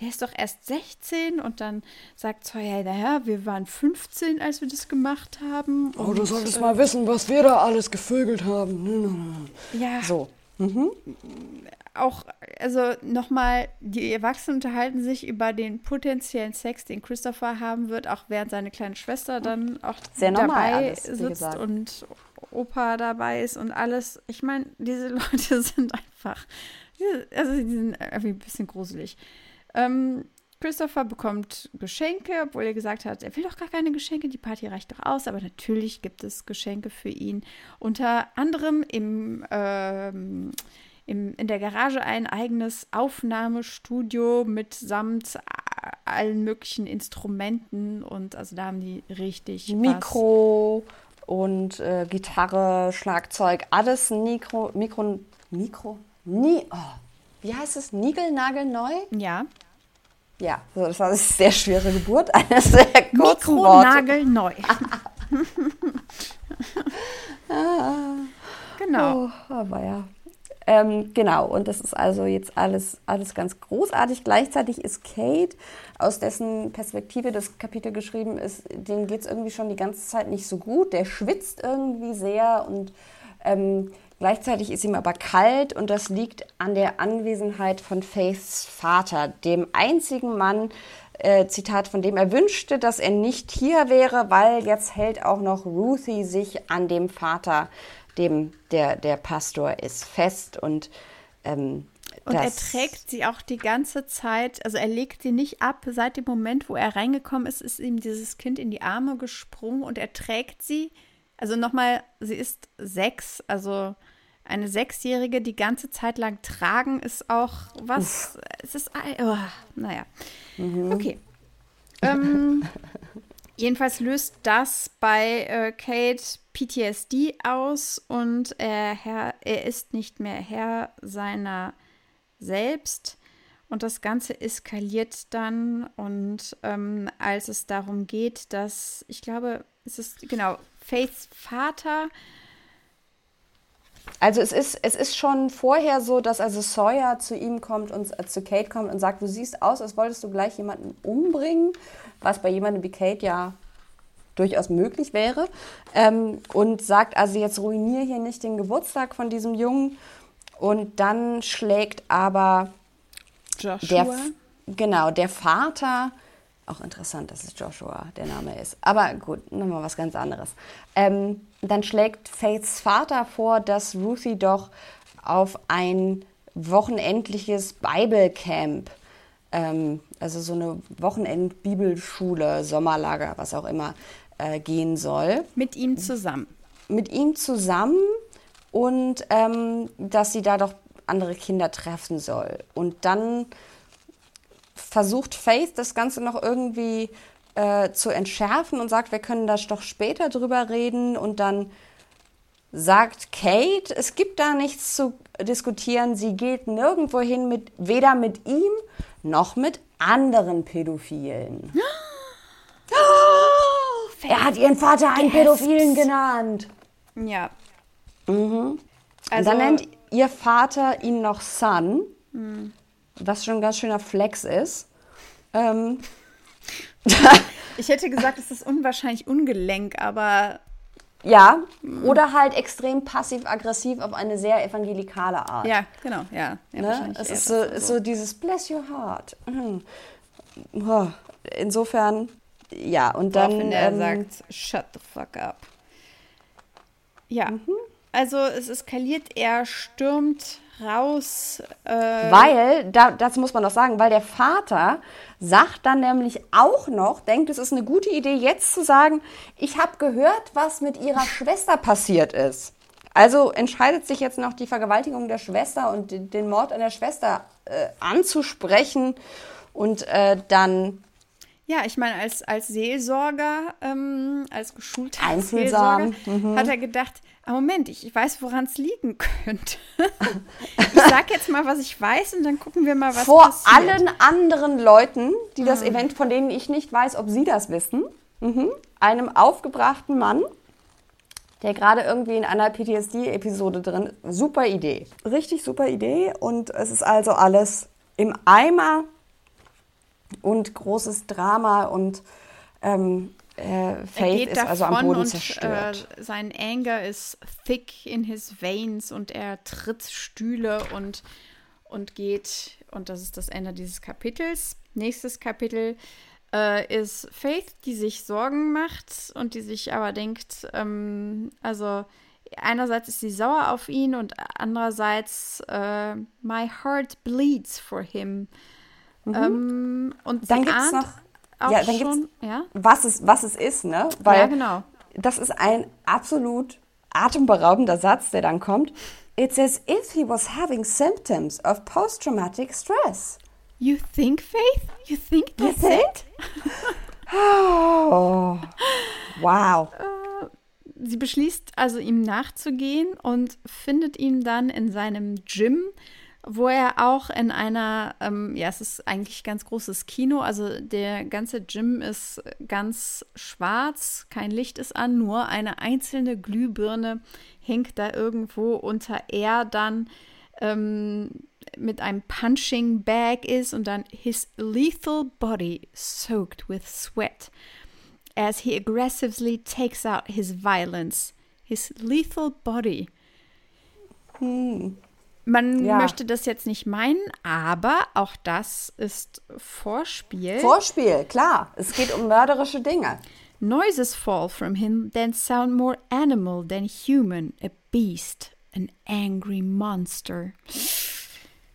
der ist doch erst 16 und dann sagt Sawyer, naja, wir waren 15, als wir das gemacht haben. oh, du solltest äh, mal wissen, was wir da alles gevögelt haben. Ja. So. Mhm. Auch, also nochmal, die Erwachsenen unterhalten sich über den potenziellen Sex, den Christopher haben wird, auch während seine kleine Schwester dann auch Sehr dabei alles, sitzt und Opa dabei ist und alles. Ich meine, diese *laughs* Leute sind einfach, also die sind irgendwie ein bisschen gruselig. Ähm, Christopher bekommt Geschenke, obwohl er gesagt hat, er will doch gar keine Geschenke, die Party reicht doch aus, aber natürlich gibt es Geschenke für ihn. Unter anderem im, ähm, im, in der Garage ein eigenes Aufnahmestudio mit samt allen möglichen Instrumenten und also da haben die richtig Mikro Spaß. und äh, Gitarre, Schlagzeug, alles Mikro, Mikro, Mikro, nie, oh, wie heißt es, Nigelnagelneu? Ja. Ja, das war eine sehr schwere Geburt *laughs* Eine sehr kurzen Mikronagelneu. *laughs* genau. Oh, aber ja. Ähm, genau, und das ist also jetzt alles, alles ganz großartig. Gleichzeitig ist Kate, aus dessen Perspektive das Kapitel geschrieben ist, dem geht es irgendwie schon die ganze Zeit nicht so gut. Der schwitzt irgendwie sehr und ähm, Gleichzeitig ist ihm aber kalt und das liegt an der Anwesenheit von Faiths Vater, dem einzigen Mann, äh, Zitat, von dem er wünschte, dass er nicht hier wäre, weil jetzt hält auch noch Ruthie sich an dem Vater, dem der, der Pastor ist, fest und ähm, und er trägt sie auch die ganze Zeit, also er legt sie nicht ab. Seit dem Moment, wo er reingekommen ist, ist ihm dieses Kind in die Arme gesprungen und er trägt sie also nochmal, sie ist sechs, also eine Sechsjährige die ganze Zeit lang tragen ist auch was. Uff. Es ist, oh, naja. Mhm. Okay. Ähm, *laughs* jedenfalls löst das bei äh, Kate PTSD aus und er, Herr, er ist nicht mehr Herr seiner selbst. Und das Ganze eskaliert dann. Und ähm, als es darum geht, dass, ich glaube, es ist, genau, Faiths Vater Also es ist, es ist schon vorher so, dass also Sawyer zu ihm kommt und äh, zu Kate kommt und sagt, du siehst aus, als wolltest du gleich jemanden umbringen, was bei jemandem wie Kate ja durchaus möglich wäre. Ähm, und sagt, also jetzt ruinier hier nicht den Geburtstag von diesem Jungen. Und dann schlägt aber Joshua. der, genau, der Vater auch interessant, dass es Joshua der Name ist. Aber gut, nochmal was ganz anderes. Ähm, dann schlägt Faiths Vater vor, dass Ruthie doch auf ein wochenendliches Bibelcamp, ähm, also so eine Wochenend-Bibelschule, Sommerlager, was auch immer, äh, gehen soll. Mit ihm zusammen. Mit ihm zusammen und ähm, dass sie da doch andere Kinder treffen soll. Und dann versucht Faith das Ganze noch irgendwie äh, zu entschärfen und sagt, wir können da doch später drüber reden. Und dann sagt Kate, es gibt da nichts zu diskutieren. Sie geht nirgendwo hin, mit, weder mit ihm noch mit anderen Pädophilen. Oh, er hat ihren Vater einen Pädophilen genannt. Ja. Mhm. Also, und dann nennt ihr Vater ihn noch Son. Mhm was schon ein ganz schöner Flex ist. Ähm. ich hätte gesagt, es ist unwahrscheinlich ungelenk, aber. Ja, oder halt extrem passiv-aggressiv auf eine sehr evangelikale Art. Ja, genau, ja. ja ne? Es ist so, so. so, dieses Bless your heart. Mhm. Insofern, ja, und dann. Woraufhin er ähm, sagt, shut the fuck up. Ja, mhm. also es eskaliert, er stürmt raus. Äh weil, da, das muss man doch sagen, weil der Vater sagt dann nämlich auch noch, denkt, es ist eine gute Idee, jetzt zu sagen, ich habe gehört, was mit ihrer *laughs* Schwester passiert ist. Also entscheidet sich jetzt noch die Vergewaltigung der Schwester und den Mord an der Schwester äh, anzusprechen und äh, dann ja, ich meine, als, als Seelsorger, ähm, als geschulter Seelsorger, mhm. hat er gedacht, ah, Moment, ich, ich weiß, woran es liegen könnte. ich sag jetzt mal, was ich weiß und dann gucken wir mal, was Vor passiert. allen anderen Leuten, die das mhm. Event, von denen ich nicht weiß, ob sie das wissen, mhm. einem aufgebrachten Mann, der gerade irgendwie in einer PTSD-Episode drin ist. Super Idee. Richtig super Idee und es ist also alles im Eimer und großes Drama und ähm, äh, Faith ist also am Boden und, zerstört. Äh, sein Anger ist thick in his veins und er tritt Stühle und, und geht. Und das ist das Ende dieses Kapitels. Nächstes Kapitel äh, ist Faith, die sich Sorgen macht und die sich aber denkt, ähm, also einerseits ist sie sauer auf ihn und andererseits äh, my heart bleeds for him. Mhm. Ähm, und dann gibt es noch, ja, dann schon, ja? was, es, was es ist, ne? Weil ja, genau. Das ist ein absolut atemberaubender Satz, der dann kommt. It's as if he was having symptoms of post-traumatic stress. You think, Faith? You think that's you think? it? oh, wow. Äh, sie beschließt also ihm nachzugehen und findet ihn dann in seinem Gym wo er auch in einer, ähm, ja, es ist eigentlich ganz großes Kino, also der ganze Gym ist ganz schwarz, kein Licht ist an, nur eine einzelne Glühbirne hängt da irgendwo unter er dann ähm, mit einem Punching Bag ist und dann his lethal body soaked with sweat as he aggressively takes out his violence. His lethal body. Hm. Man ja. möchte das jetzt nicht meinen, aber auch das ist Vorspiel. Vorspiel, klar. Es geht um mörderische Dinge. Noises fall from him then sound more animal than human, a beast, an angry monster.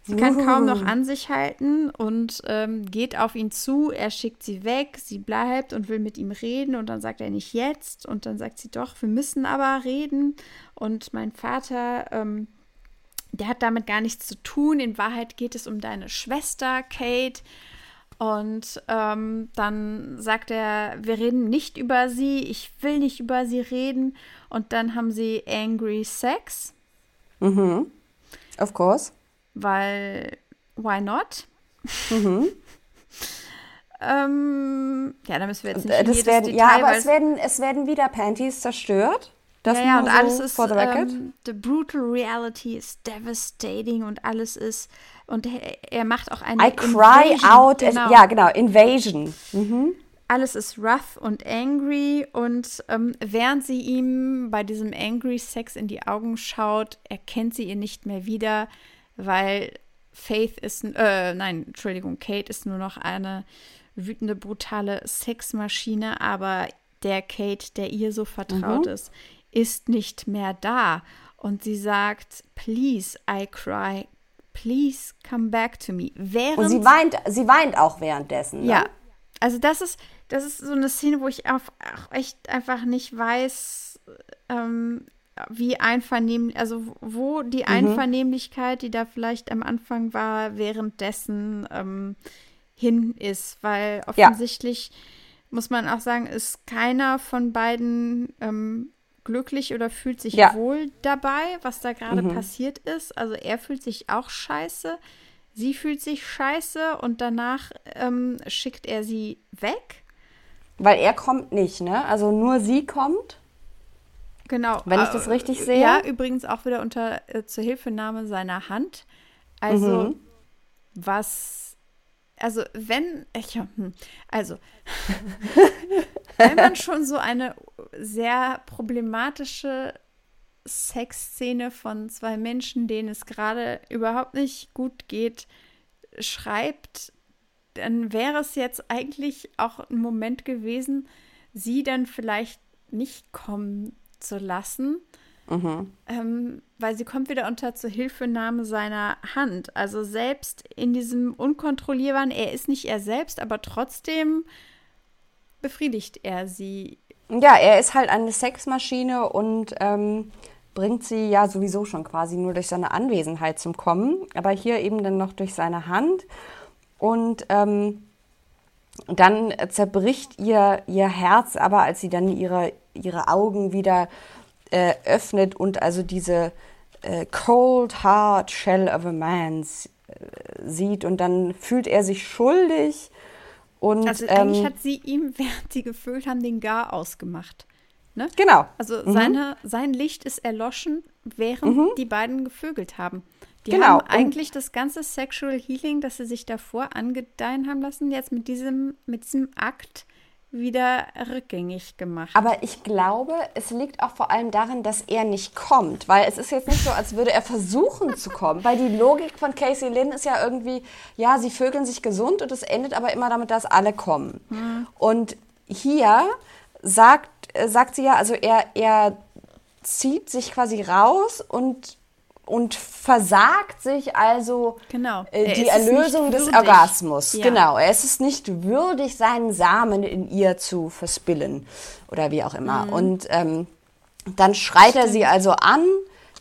Sie kann uh. kaum noch an sich halten und ähm, geht auf ihn zu. Er schickt sie weg. Sie bleibt und will mit ihm reden. Und dann sagt er nicht jetzt. Und dann sagt sie doch, wir müssen aber reden. Und mein Vater ähm, der hat damit gar nichts zu tun. In Wahrheit geht es um deine Schwester, Kate. Und ähm, dann sagt er, wir reden nicht über sie, ich will nicht über sie reden. Und dann haben sie Angry Sex. Mhm. Of course. Weil, why not? Mhm. *laughs* ähm, ja, da müssen wir jetzt nicht das werden, Detail, Ja, aber es werden, es werden wieder Panties zerstört. Das ja, ja und so alles ist, for the. Um, the brutal reality is devastating und alles ist, und er, er macht auch eine I cry Invasion. out, genau. As, ja genau, Invasion. Mhm. Alles ist rough und angry und ähm, während sie ihm bei diesem angry Sex in die Augen schaut, erkennt sie ihn nicht mehr wieder, weil Faith ist, äh, nein, Entschuldigung, Kate ist nur noch eine wütende, brutale Sexmaschine, aber der Kate, der ihr so vertraut mhm. ist, ist nicht mehr da. Und sie sagt, please, I cry, please come back to me. Während, Und sie weint, sie weint auch währenddessen. Ne? Ja, also das ist, das ist so eine Szene, wo ich auch, echt einfach nicht weiß, ähm, wie einvernehmlich, also wo die mhm. Einvernehmlichkeit, die da vielleicht am Anfang war, währenddessen ähm, hin ist, weil offensichtlich ja. muss man auch sagen, ist keiner von beiden ähm, glücklich oder fühlt sich ja. wohl dabei, was da gerade mhm. passiert ist. Also er fühlt sich auch scheiße, sie fühlt sich scheiße und danach ähm, schickt er sie weg. Weil er kommt nicht, ne? Also nur sie kommt. Genau. Wenn ich das äh, richtig sehe. Ja, übrigens auch wieder unter äh, zur Hilfenahme seiner Hand. Also mhm. was also wenn, ich, hm, also, *laughs* wenn man schon so eine sehr problematische Sexszene von zwei Menschen, denen es gerade überhaupt nicht gut geht, schreibt, dann wäre es jetzt eigentlich auch ein Moment gewesen, sie dann vielleicht nicht kommen zu lassen Mhm. Ähm, weil sie kommt wieder unter Zuhilfenahme seiner Hand. Also selbst in diesem unkontrollierbaren, er ist nicht er selbst, aber trotzdem befriedigt er sie. Ja, er ist halt eine Sexmaschine und ähm, bringt sie ja sowieso schon quasi nur durch seine Anwesenheit zum Kommen, aber hier eben dann noch durch seine Hand. Und ähm, dann zerbricht ihr, ihr Herz, aber als sie dann ihre, ihre Augen wieder äh, öffnet und also diese äh, Cold Hard Shell of a Man äh, sieht und dann fühlt er sich schuldig und also eigentlich ähm, hat sie ihm, *laughs* während sie gefüllt haben, den Gar ausgemacht. Ne? Genau. Also mhm. seine, sein Licht ist erloschen, während mhm. die beiden gevögelt haben. Die genau. haben eigentlich und das ganze Sexual Healing, das sie sich davor angedeihen haben lassen, jetzt mit diesem, mit diesem Akt wieder rückgängig gemacht. Aber ich glaube, es liegt auch vor allem darin, dass er nicht kommt, weil es ist jetzt nicht so, als würde er versuchen zu kommen, weil die Logik von Casey Lynn ist ja irgendwie, ja, sie vögeln sich gesund und es endet aber immer damit, dass alle kommen. Mhm. Und hier sagt, äh, sagt sie ja, also er, er zieht sich quasi raus und und versagt sich also genau. äh, die Erlösung des Orgasmus. Ja. Genau, er ist es nicht würdig, seinen Samen in ihr zu verspillen oder wie auch immer. Mhm. Und ähm, dann schreit Stimmt. er sie also an,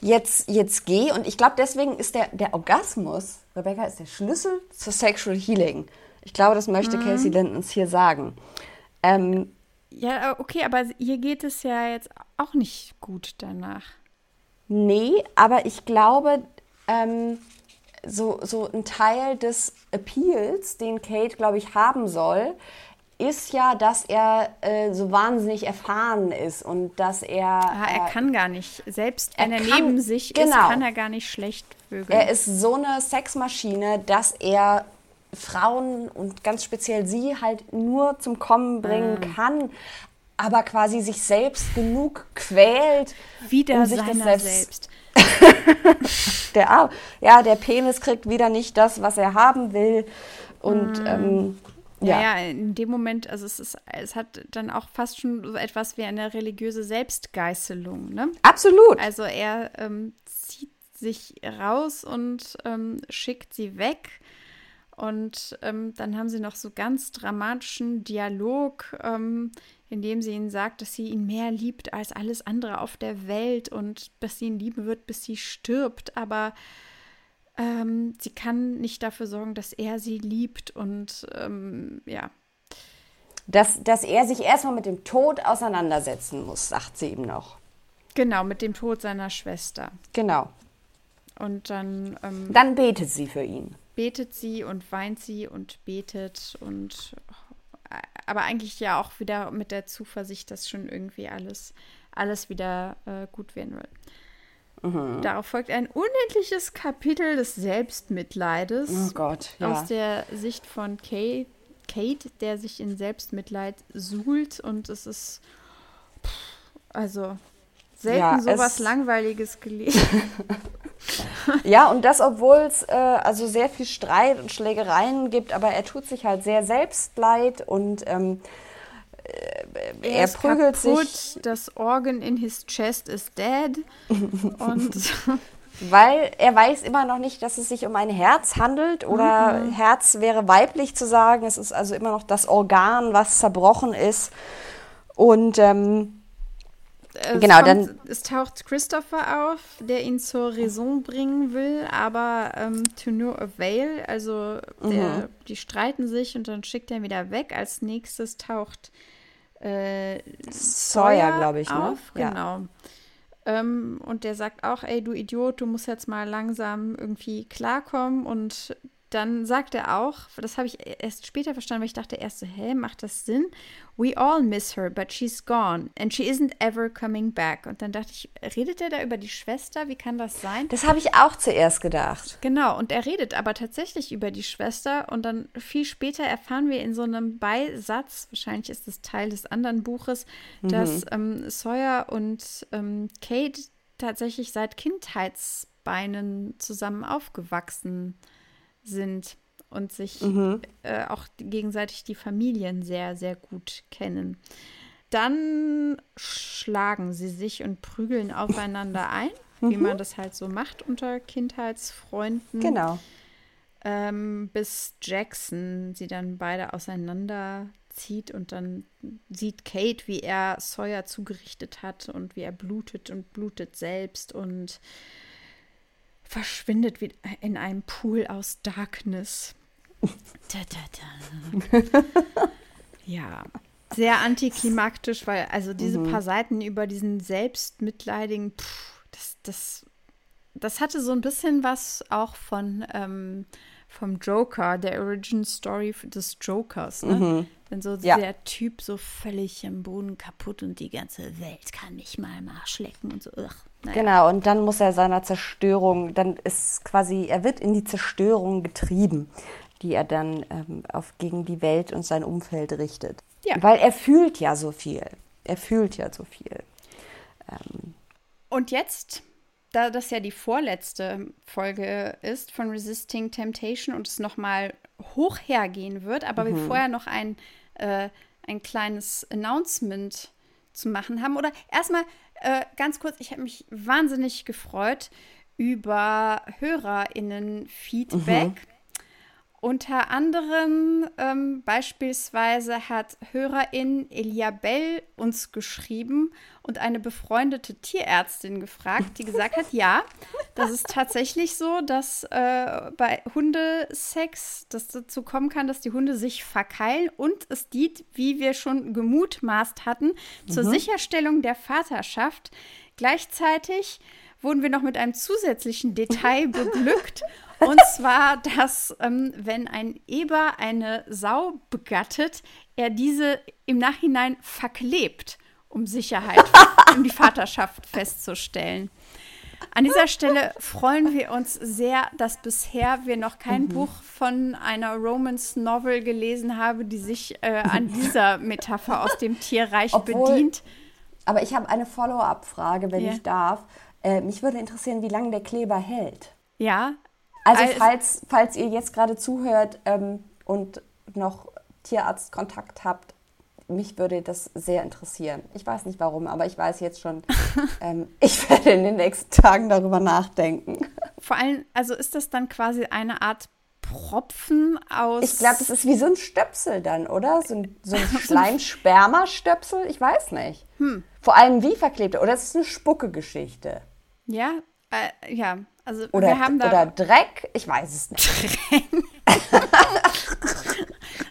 jetzt, jetzt geh. Und ich glaube, deswegen ist der, der Orgasmus, Rebecca, ist der Schlüssel zur Sexual Healing. Ich glaube, das möchte mhm. Casey Lynn uns hier sagen. Ähm, ja, okay, aber ihr geht es ja jetzt auch nicht gut danach. Nee, aber ich glaube, ähm, so, so ein Teil des Appeals, den Kate, glaube ich, haben soll, ist ja, dass er äh, so wahnsinnig erfahren ist und dass er. Ah, er äh, kann gar nicht. Selbst wenn er, er kann, neben sich genau, ist, kann er gar nicht schlecht vögeln. Er ist so eine Sexmaschine, dass er Frauen und ganz speziell sie halt nur zum Kommen bringen mhm. kann aber quasi sich selbst genug quält. Wieder um sich seiner das selbst. selbst. *laughs* der, ja, der Penis kriegt wieder nicht das, was er haben will. Und mm. ähm, ja. ja. in dem Moment, also es ist, es hat dann auch fast schon so etwas wie eine religiöse Selbstgeißelung, ne? Absolut. Also er ähm, zieht sich raus und ähm, schickt sie weg. Und ähm, dann haben sie noch so ganz dramatischen Dialog, ähm, indem sie ihnen sagt, dass sie ihn mehr liebt als alles andere auf der Welt und dass sie ihn lieben wird, bis sie stirbt. Aber ähm, sie kann nicht dafür sorgen, dass er sie liebt und ähm, ja. Dass, dass er sich erstmal mit dem Tod auseinandersetzen muss, sagt sie ihm noch. Genau, mit dem Tod seiner Schwester. Genau. Und dann. Ähm, dann betet sie für ihn. Betet sie und weint sie und betet und aber eigentlich ja auch wieder mit der Zuversicht, dass schon irgendwie alles, alles wieder äh, gut werden will. Mhm. Darauf folgt ein unendliches Kapitel des Selbstmitleides. Oh Gott, ja. Aus der Sicht von Kate, Kate, der sich in Selbstmitleid suhlt und es ist also selten ja, sowas Langweiliges gelesen. *laughs* *laughs* ja, und das, obwohl es äh, also sehr viel Streit und Schlägereien gibt, aber er tut sich halt sehr selbst leid und ähm, äh, er, er prügelt kaputt, sich. Das Organ in his chest is dead. *laughs* und weil er weiß immer noch nicht, dass es sich um ein Herz handelt oder mhm. Herz wäre weiblich zu sagen. Es ist also immer noch das Organ, was zerbrochen ist. Und ähm, es genau, kommt, dann. Es taucht Christopher auf, der ihn zur Raison bringen will, aber ähm, to no avail. Also der, mhm. die streiten sich und dann schickt er ihn wieder weg. Als nächstes taucht äh, Sawyer, glaube ich, ne? auf. Ne? Genau. Ja. Ähm, und der sagt auch, ey, du Idiot, du musst jetzt mal langsam irgendwie klarkommen und dann sagt er auch, das habe ich erst später verstanden, weil ich dachte erst so, hä, macht das Sinn? We all miss her, but she's gone and she isn't ever coming back. Und dann dachte ich, redet er da über die Schwester? Wie kann das sein? Das habe ich auch zuerst gedacht. Genau, und er redet aber tatsächlich über die Schwester und dann viel später erfahren wir in so einem Beisatz, wahrscheinlich ist es Teil des anderen Buches, mhm. dass ähm, Sawyer und ähm, Kate tatsächlich seit Kindheitsbeinen zusammen aufgewachsen sind sind und sich mhm. äh, auch gegenseitig die Familien sehr, sehr gut kennen. Dann schlagen sie sich und prügeln *laughs* aufeinander ein, mhm. wie man das halt so macht unter Kindheitsfreunden. Genau. Ähm, bis Jackson sie dann beide auseinanderzieht und dann sieht Kate, wie er Sawyer zugerichtet hat und wie er blutet und blutet selbst und verschwindet wie in einem Pool aus Darkness. da, da, da. ja, sehr antiklimaktisch, weil also diese mhm. paar Seiten über diesen selbstmitleidigen, pff, das, das, das hatte so ein bisschen was auch von ähm, vom Joker, der Origin Story des Jokers, ne? Mhm. Wenn so ja. der Typ so völlig im Boden kaputt und die ganze Welt kann mich mal nachschlecken und so. Ugh. Naja. Genau, und dann muss er seiner Zerstörung, dann ist quasi, er wird in die Zerstörung getrieben, die er dann ähm, auf, gegen die Welt und sein Umfeld richtet. Ja. Weil er fühlt ja so viel. Er fühlt ja so viel. Ähm. Und jetzt, da das ja die vorletzte Folge ist von Resisting Temptation und es nochmal hoch hergehen wird, aber mhm. wir vorher noch ein, äh, ein kleines Announcement zu machen haben. Oder erstmal äh, ganz kurz, ich habe mich wahnsinnig gefreut über HörerInnen-Feedback. Mhm. Unter anderem ähm, beispielsweise hat Hörerin Eliabel uns geschrieben und eine befreundete Tierärztin gefragt, die gesagt hat, ja, das ist tatsächlich so, dass äh, bei Hundesex das dazu kommen kann, dass die Hunde sich verkeilen und es dient, wie wir schon gemutmaßt hatten, zur mhm. Sicherstellung der Vaterschaft. Gleichzeitig wurden wir noch mit einem zusätzlichen Detail *laughs* beglückt. Und zwar, dass ähm, wenn ein Eber eine Sau begattet, er diese im Nachhinein verklebt, um Sicherheit, *laughs* um die Vaterschaft festzustellen. An dieser Stelle freuen wir uns sehr, dass bisher wir noch kein mhm. Buch von einer Romance Novel gelesen haben, die sich äh, an dieser *laughs* Metapher aus dem Tierreich Obwohl, bedient. Aber ich habe eine Follow-up-Frage, wenn yeah. ich darf. Äh, mich würde interessieren, wie lange der Kleber hält. Ja, also, also falls, falls ihr jetzt gerade zuhört ähm, und noch Tierarztkontakt habt, mich würde das sehr interessieren. Ich weiß nicht warum, aber ich weiß jetzt schon, *laughs* ähm, ich werde in den nächsten Tagen darüber nachdenken. Vor allem, also ist das dann quasi eine Art Propfen aus. Ich glaube, das ist wie so ein Stöpsel dann, oder? So ein, so ein *laughs* Schleim-Sperma-Stöpsel? Ich weiß nicht. Hm. Vor allem wie verklebt, oder ist es eine Spucke-Geschichte? Ja, äh, ja, also oder, wir haben da oder Dreck, ich weiß es nicht. *laughs*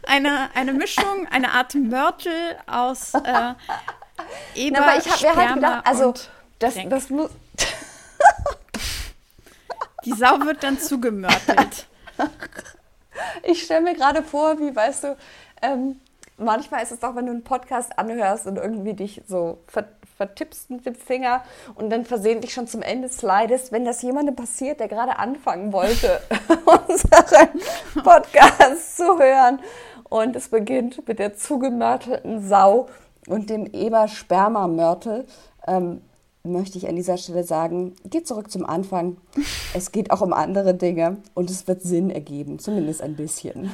eine, eine Mischung, eine Art Mörtel aus äh, Eber, *laughs* Na, aber ich habe mir halt gedacht, also das, das muss. *laughs* Die Sau wird dann zugemörtelt. Ich stelle mir gerade vor, wie weißt du, ähm, manchmal ist es doch, wenn du einen Podcast anhörst und irgendwie dich so ver vertippst mit dem Finger und dann versehentlich schon zum Ende slidest, wenn das jemandem passiert, der gerade anfangen wollte, *laughs* unseren Podcast zu hören. Und es beginnt mit der zugemörtelten Sau und dem Eber-Sperma-Mörtel. Ähm, möchte ich an dieser Stelle sagen, geht zurück zum Anfang. Es geht auch um andere Dinge und es wird Sinn ergeben, zumindest ein bisschen.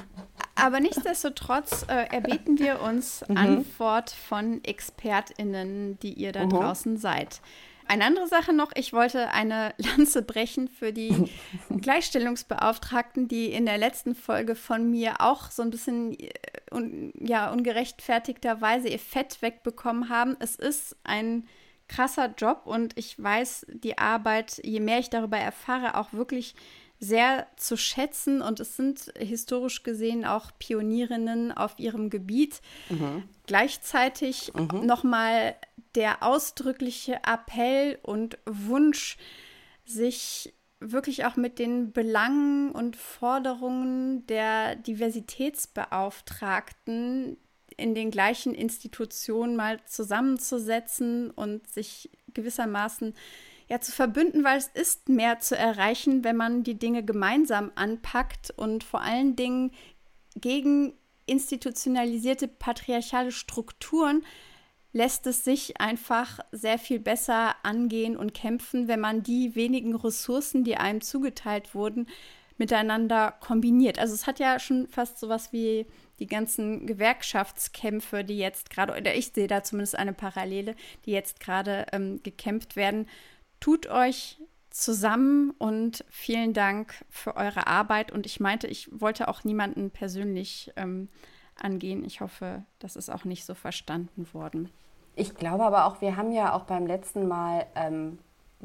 Aber nichtsdestotrotz äh, erbeten wir uns *laughs* mhm. Antwort von ExpertInnen, die ihr da mhm. draußen seid. Eine andere Sache noch, ich wollte eine *laughs* Lanze brechen für die *laughs* Gleichstellungsbeauftragten, die in der letzten Folge von mir auch so ein bisschen äh, un, ja, ungerechtfertigterweise ihr Fett wegbekommen haben. Es ist ein krasser Job und ich weiß die Arbeit, je mehr ich darüber erfahre, auch wirklich sehr zu schätzen und es sind historisch gesehen auch Pionierinnen auf ihrem Gebiet. Mhm. Gleichzeitig mhm. nochmal der ausdrückliche Appell und Wunsch, sich wirklich auch mit den Belangen und Forderungen der Diversitätsbeauftragten in den gleichen Institutionen mal zusammenzusetzen und sich gewissermaßen ja zu verbünden, weil es ist mehr zu erreichen, wenn man die Dinge gemeinsam anpackt und vor allen Dingen gegen institutionalisierte patriarchale Strukturen lässt es sich einfach sehr viel besser angehen und kämpfen, wenn man die wenigen Ressourcen, die einem zugeteilt wurden, miteinander kombiniert. Also es hat ja schon fast sowas wie die ganzen Gewerkschaftskämpfe, die jetzt gerade, oder ich sehe da zumindest eine Parallele, die jetzt gerade ähm, gekämpft werden. Tut euch zusammen und vielen Dank für eure Arbeit. Und ich meinte, ich wollte auch niemanden persönlich ähm, angehen. Ich hoffe, das ist auch nicht so verstanden worden. Ich glaube aber auch, wir haben ja auch beim letzten Mal, ähm,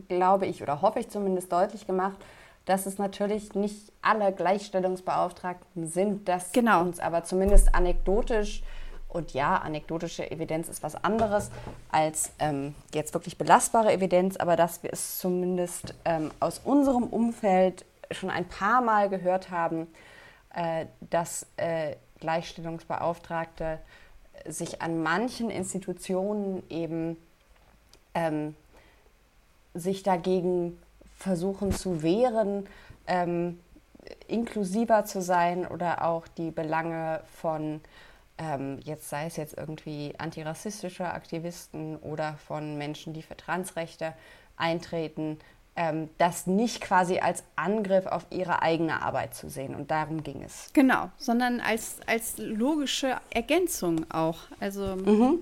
glaube ich, oder hoffe ich zumindest deutlich gemacht, dass es natürlich nicht alle Gleichstellungsbeauftragten sind, dass genau. uns aber zumindest anekdotisch und ja, anekdotische Evidenz ist was anderes als ähm, jetzt wirklich belastbare Evidenz, aber dass wir es zumindest ähm, aus unserem Umfeld schon ein paar Mal gehört haben, äh, dass äh, Gleichstellungsbeauftragte sich an manchen Institutionen eben ähm, sich dagegen versuchen zu wehren, ähm, inklusiver zu sein oder auch die Belange von, ähm, jetzt sei es jetzt irgendwie antirassistischer Aktivisten oder von Menschen, die für Transrechte eintreten, ähm, das nicht quasi als Angriff auf ihre eigene Arbeit zu sehen. Und darum ging es. Genau, sondern als, als logische Ergänzung auch. Also mhm.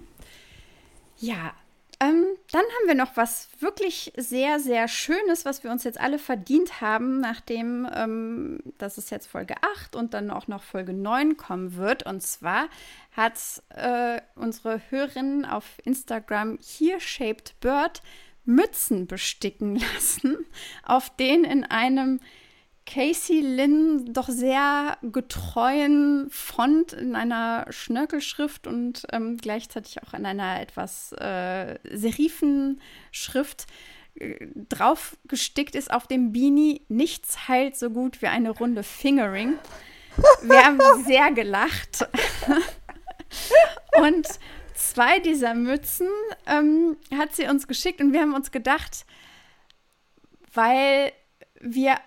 ja, ähm, dann haben wir noch was wirklich sehr, sehr Schönes, was wir uns jetzt alle verdient haben, nachdem ähm, das ist jetzt Folge 8 und dann auch noch Folge 9 kommen wird. Und zwar hat äh, unsere Hörerin auf Instagram Here Shaped Bird Mützen besticken *laughs* lassen, auf denen in einem Casey Lynn doch sehr getreuen Font in einer Schnörkelschrift und ähm, gleichzeitig auch in einer etwas äh, Serifenschrift äh, drauf gestickt ist auf dem Beanie. Nichts heilt so gut wie eine Runde Fingering. Wir haben *laughs* sehr gelacht. *laughs* und zwei dieser Mützen ähm, hat sie uns geschickt und wir haben uns gedacht, weil wir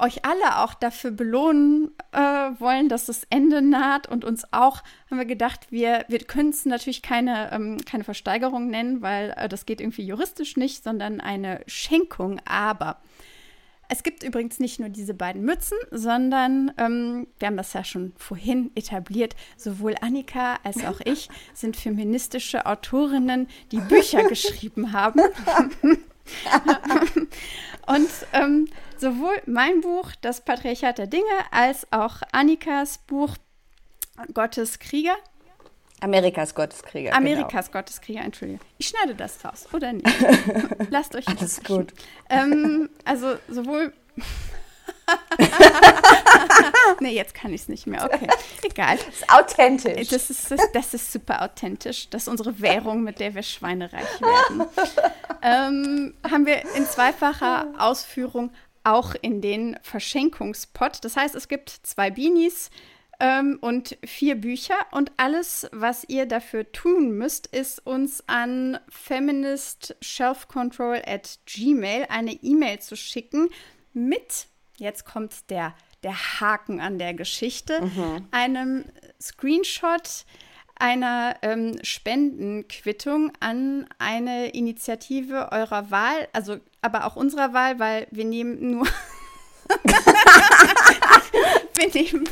euch alle auch dafür belohnen äh, wollen, dass das Ende naht und uns auch, haben wir gedacht, wir, wir können es natürlich keine, ähm, keine Versteigerung nennen, weil äh, das geht irgendwie juristisch nicht, sondern eine Schenkung. Aber es gibt übrigens nicht nur diese beiden Mützen, sondern ähm, wir haben das ja schon vorhin etabliert. Sowohl Annika als auch ich *laughs* sind feministische Autorinnen, die Bücher geschrieben haben. *laughs* *laughs* und ähm, sowohl mein Buch, Das Patriarchat der Dinge, als auch Annikas Buch Gottes Krieger. Amerikas Gotteskrieger. Amerikas genau. Gotteskrieger, Entschuldigung. Ich schneide das raus, oder nicht? *laughs* Lasst euch Alles gut. Ähm, also sowohl. *laughs* nee, jetzt kann ich es nicht mehr. Okay, *laughs* egal. Das ist authentisch. Das ist, das ist super authentisch. Das ist unsere Währung, mit der wir schweinereich werden. *laughs* ähm, haben wir in zweifacher Ausführung auch in den Verschenkungspot. Das heißt, es gibt zwei Beanies ähm, und vier Bücher. Und alles, was ihr dafür tun müsst, ist uns an feministshelfcontrol at gmail eine E-Mail zu schicken mit, jetzt kommt der, der Haken an der Geschichte, mhm. einem Screenshot einer ähm, Spendenquittung an eine Initiative eurer Wahl, also aber auch unserer Wahl, weil wir nehmen nur *laughs* wir nehmen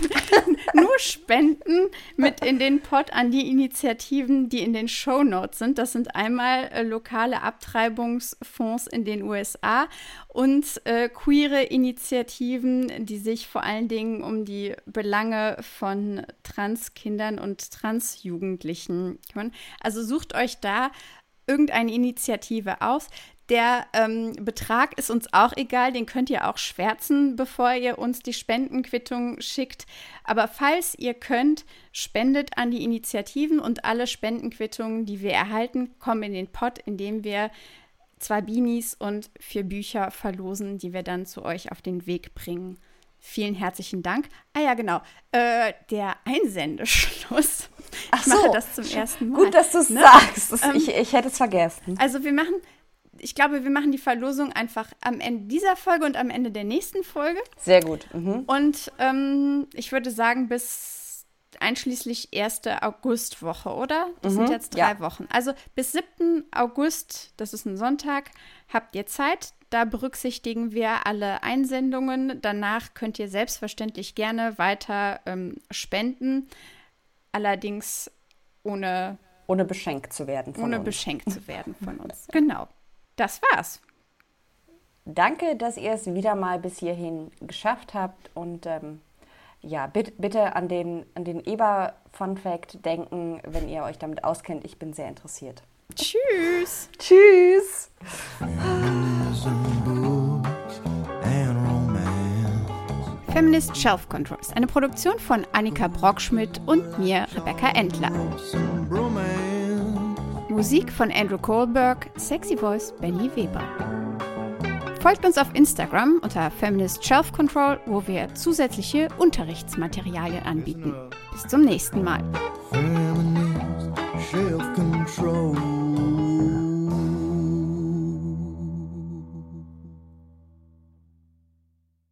nur Spenden mit in den Pot an die Initiativen, die in den Show Notes sind. Das sind einmal äh, lokale Abtreibungsfonds in den USA und äh, queere Initiativen, die sich vor allen Dingen um die Belange von Transkindern und Transjugendlichen kümmern. Also sucht euch da irgendeine Initiative aus. Der ähm, Betrag ist uns auch egal, den könnt ihr auch schwärzen, bevor ihr uns die Spendenquittung schickt. Aber falls ihr könnt, spendet an die Initiativen und alle Spendenquittungen, die wir erhalten, kommen in den Pot, in dem wir zwei Beanies und vier Bücher verlosen, die wir dann zu euch auf den Weg bringen. Vielen herzlichen Dank. Ah ja, genau. Äh, der Einsendeschluss. Ach ich mache so. das zum ersten Mal. Gut, dass du es ne? sagst. Ähm, ich, ich hätte es vergessen. Also wir machen, ich glaube, wir machen die Verlosung einfach am Ende dieser Folge und am Ende der nächsten Folge. Sehr gut. Mhm. Und ähm, ich würde sagen, bis einschließlich erste Augustwoche, oder? Das mhm. sind jetzt drei ja. Wochen. Also bis 7. August, das ist ein Sonntag, habt ihr Zeit. Da berücksichtigen wir alle Einsendungen. Danach könnt ihr selbstverständlich gerne weiter ähm, spenden. Allerdings ohne ohne beschenkt zu werden von ohne uns. beschenkt zu werden von *laughs* uns. Genau. Das war's. Danke, dass ihr es wieder mal bis hierhin geschafft habt und ähm, ja, bitte, bitte an den, an den Eber Fun Fact denken, wenn ihr euch damit auskennt. Ich bin sehr interessiert. Tschüss. Tschüss. Feminist Shelf Control ist eine Produktion von Annika Brockschmidt und mir, Rebecca Endler. Musik von Andrew Kohlberg, Sexy Voice Benny Weber. Folgt uns auf Instagram unter Feminist Shelf Control, wo wir zusätzliche Unterrichtsmaterialien anbieten. Bis zum nächsten Mal.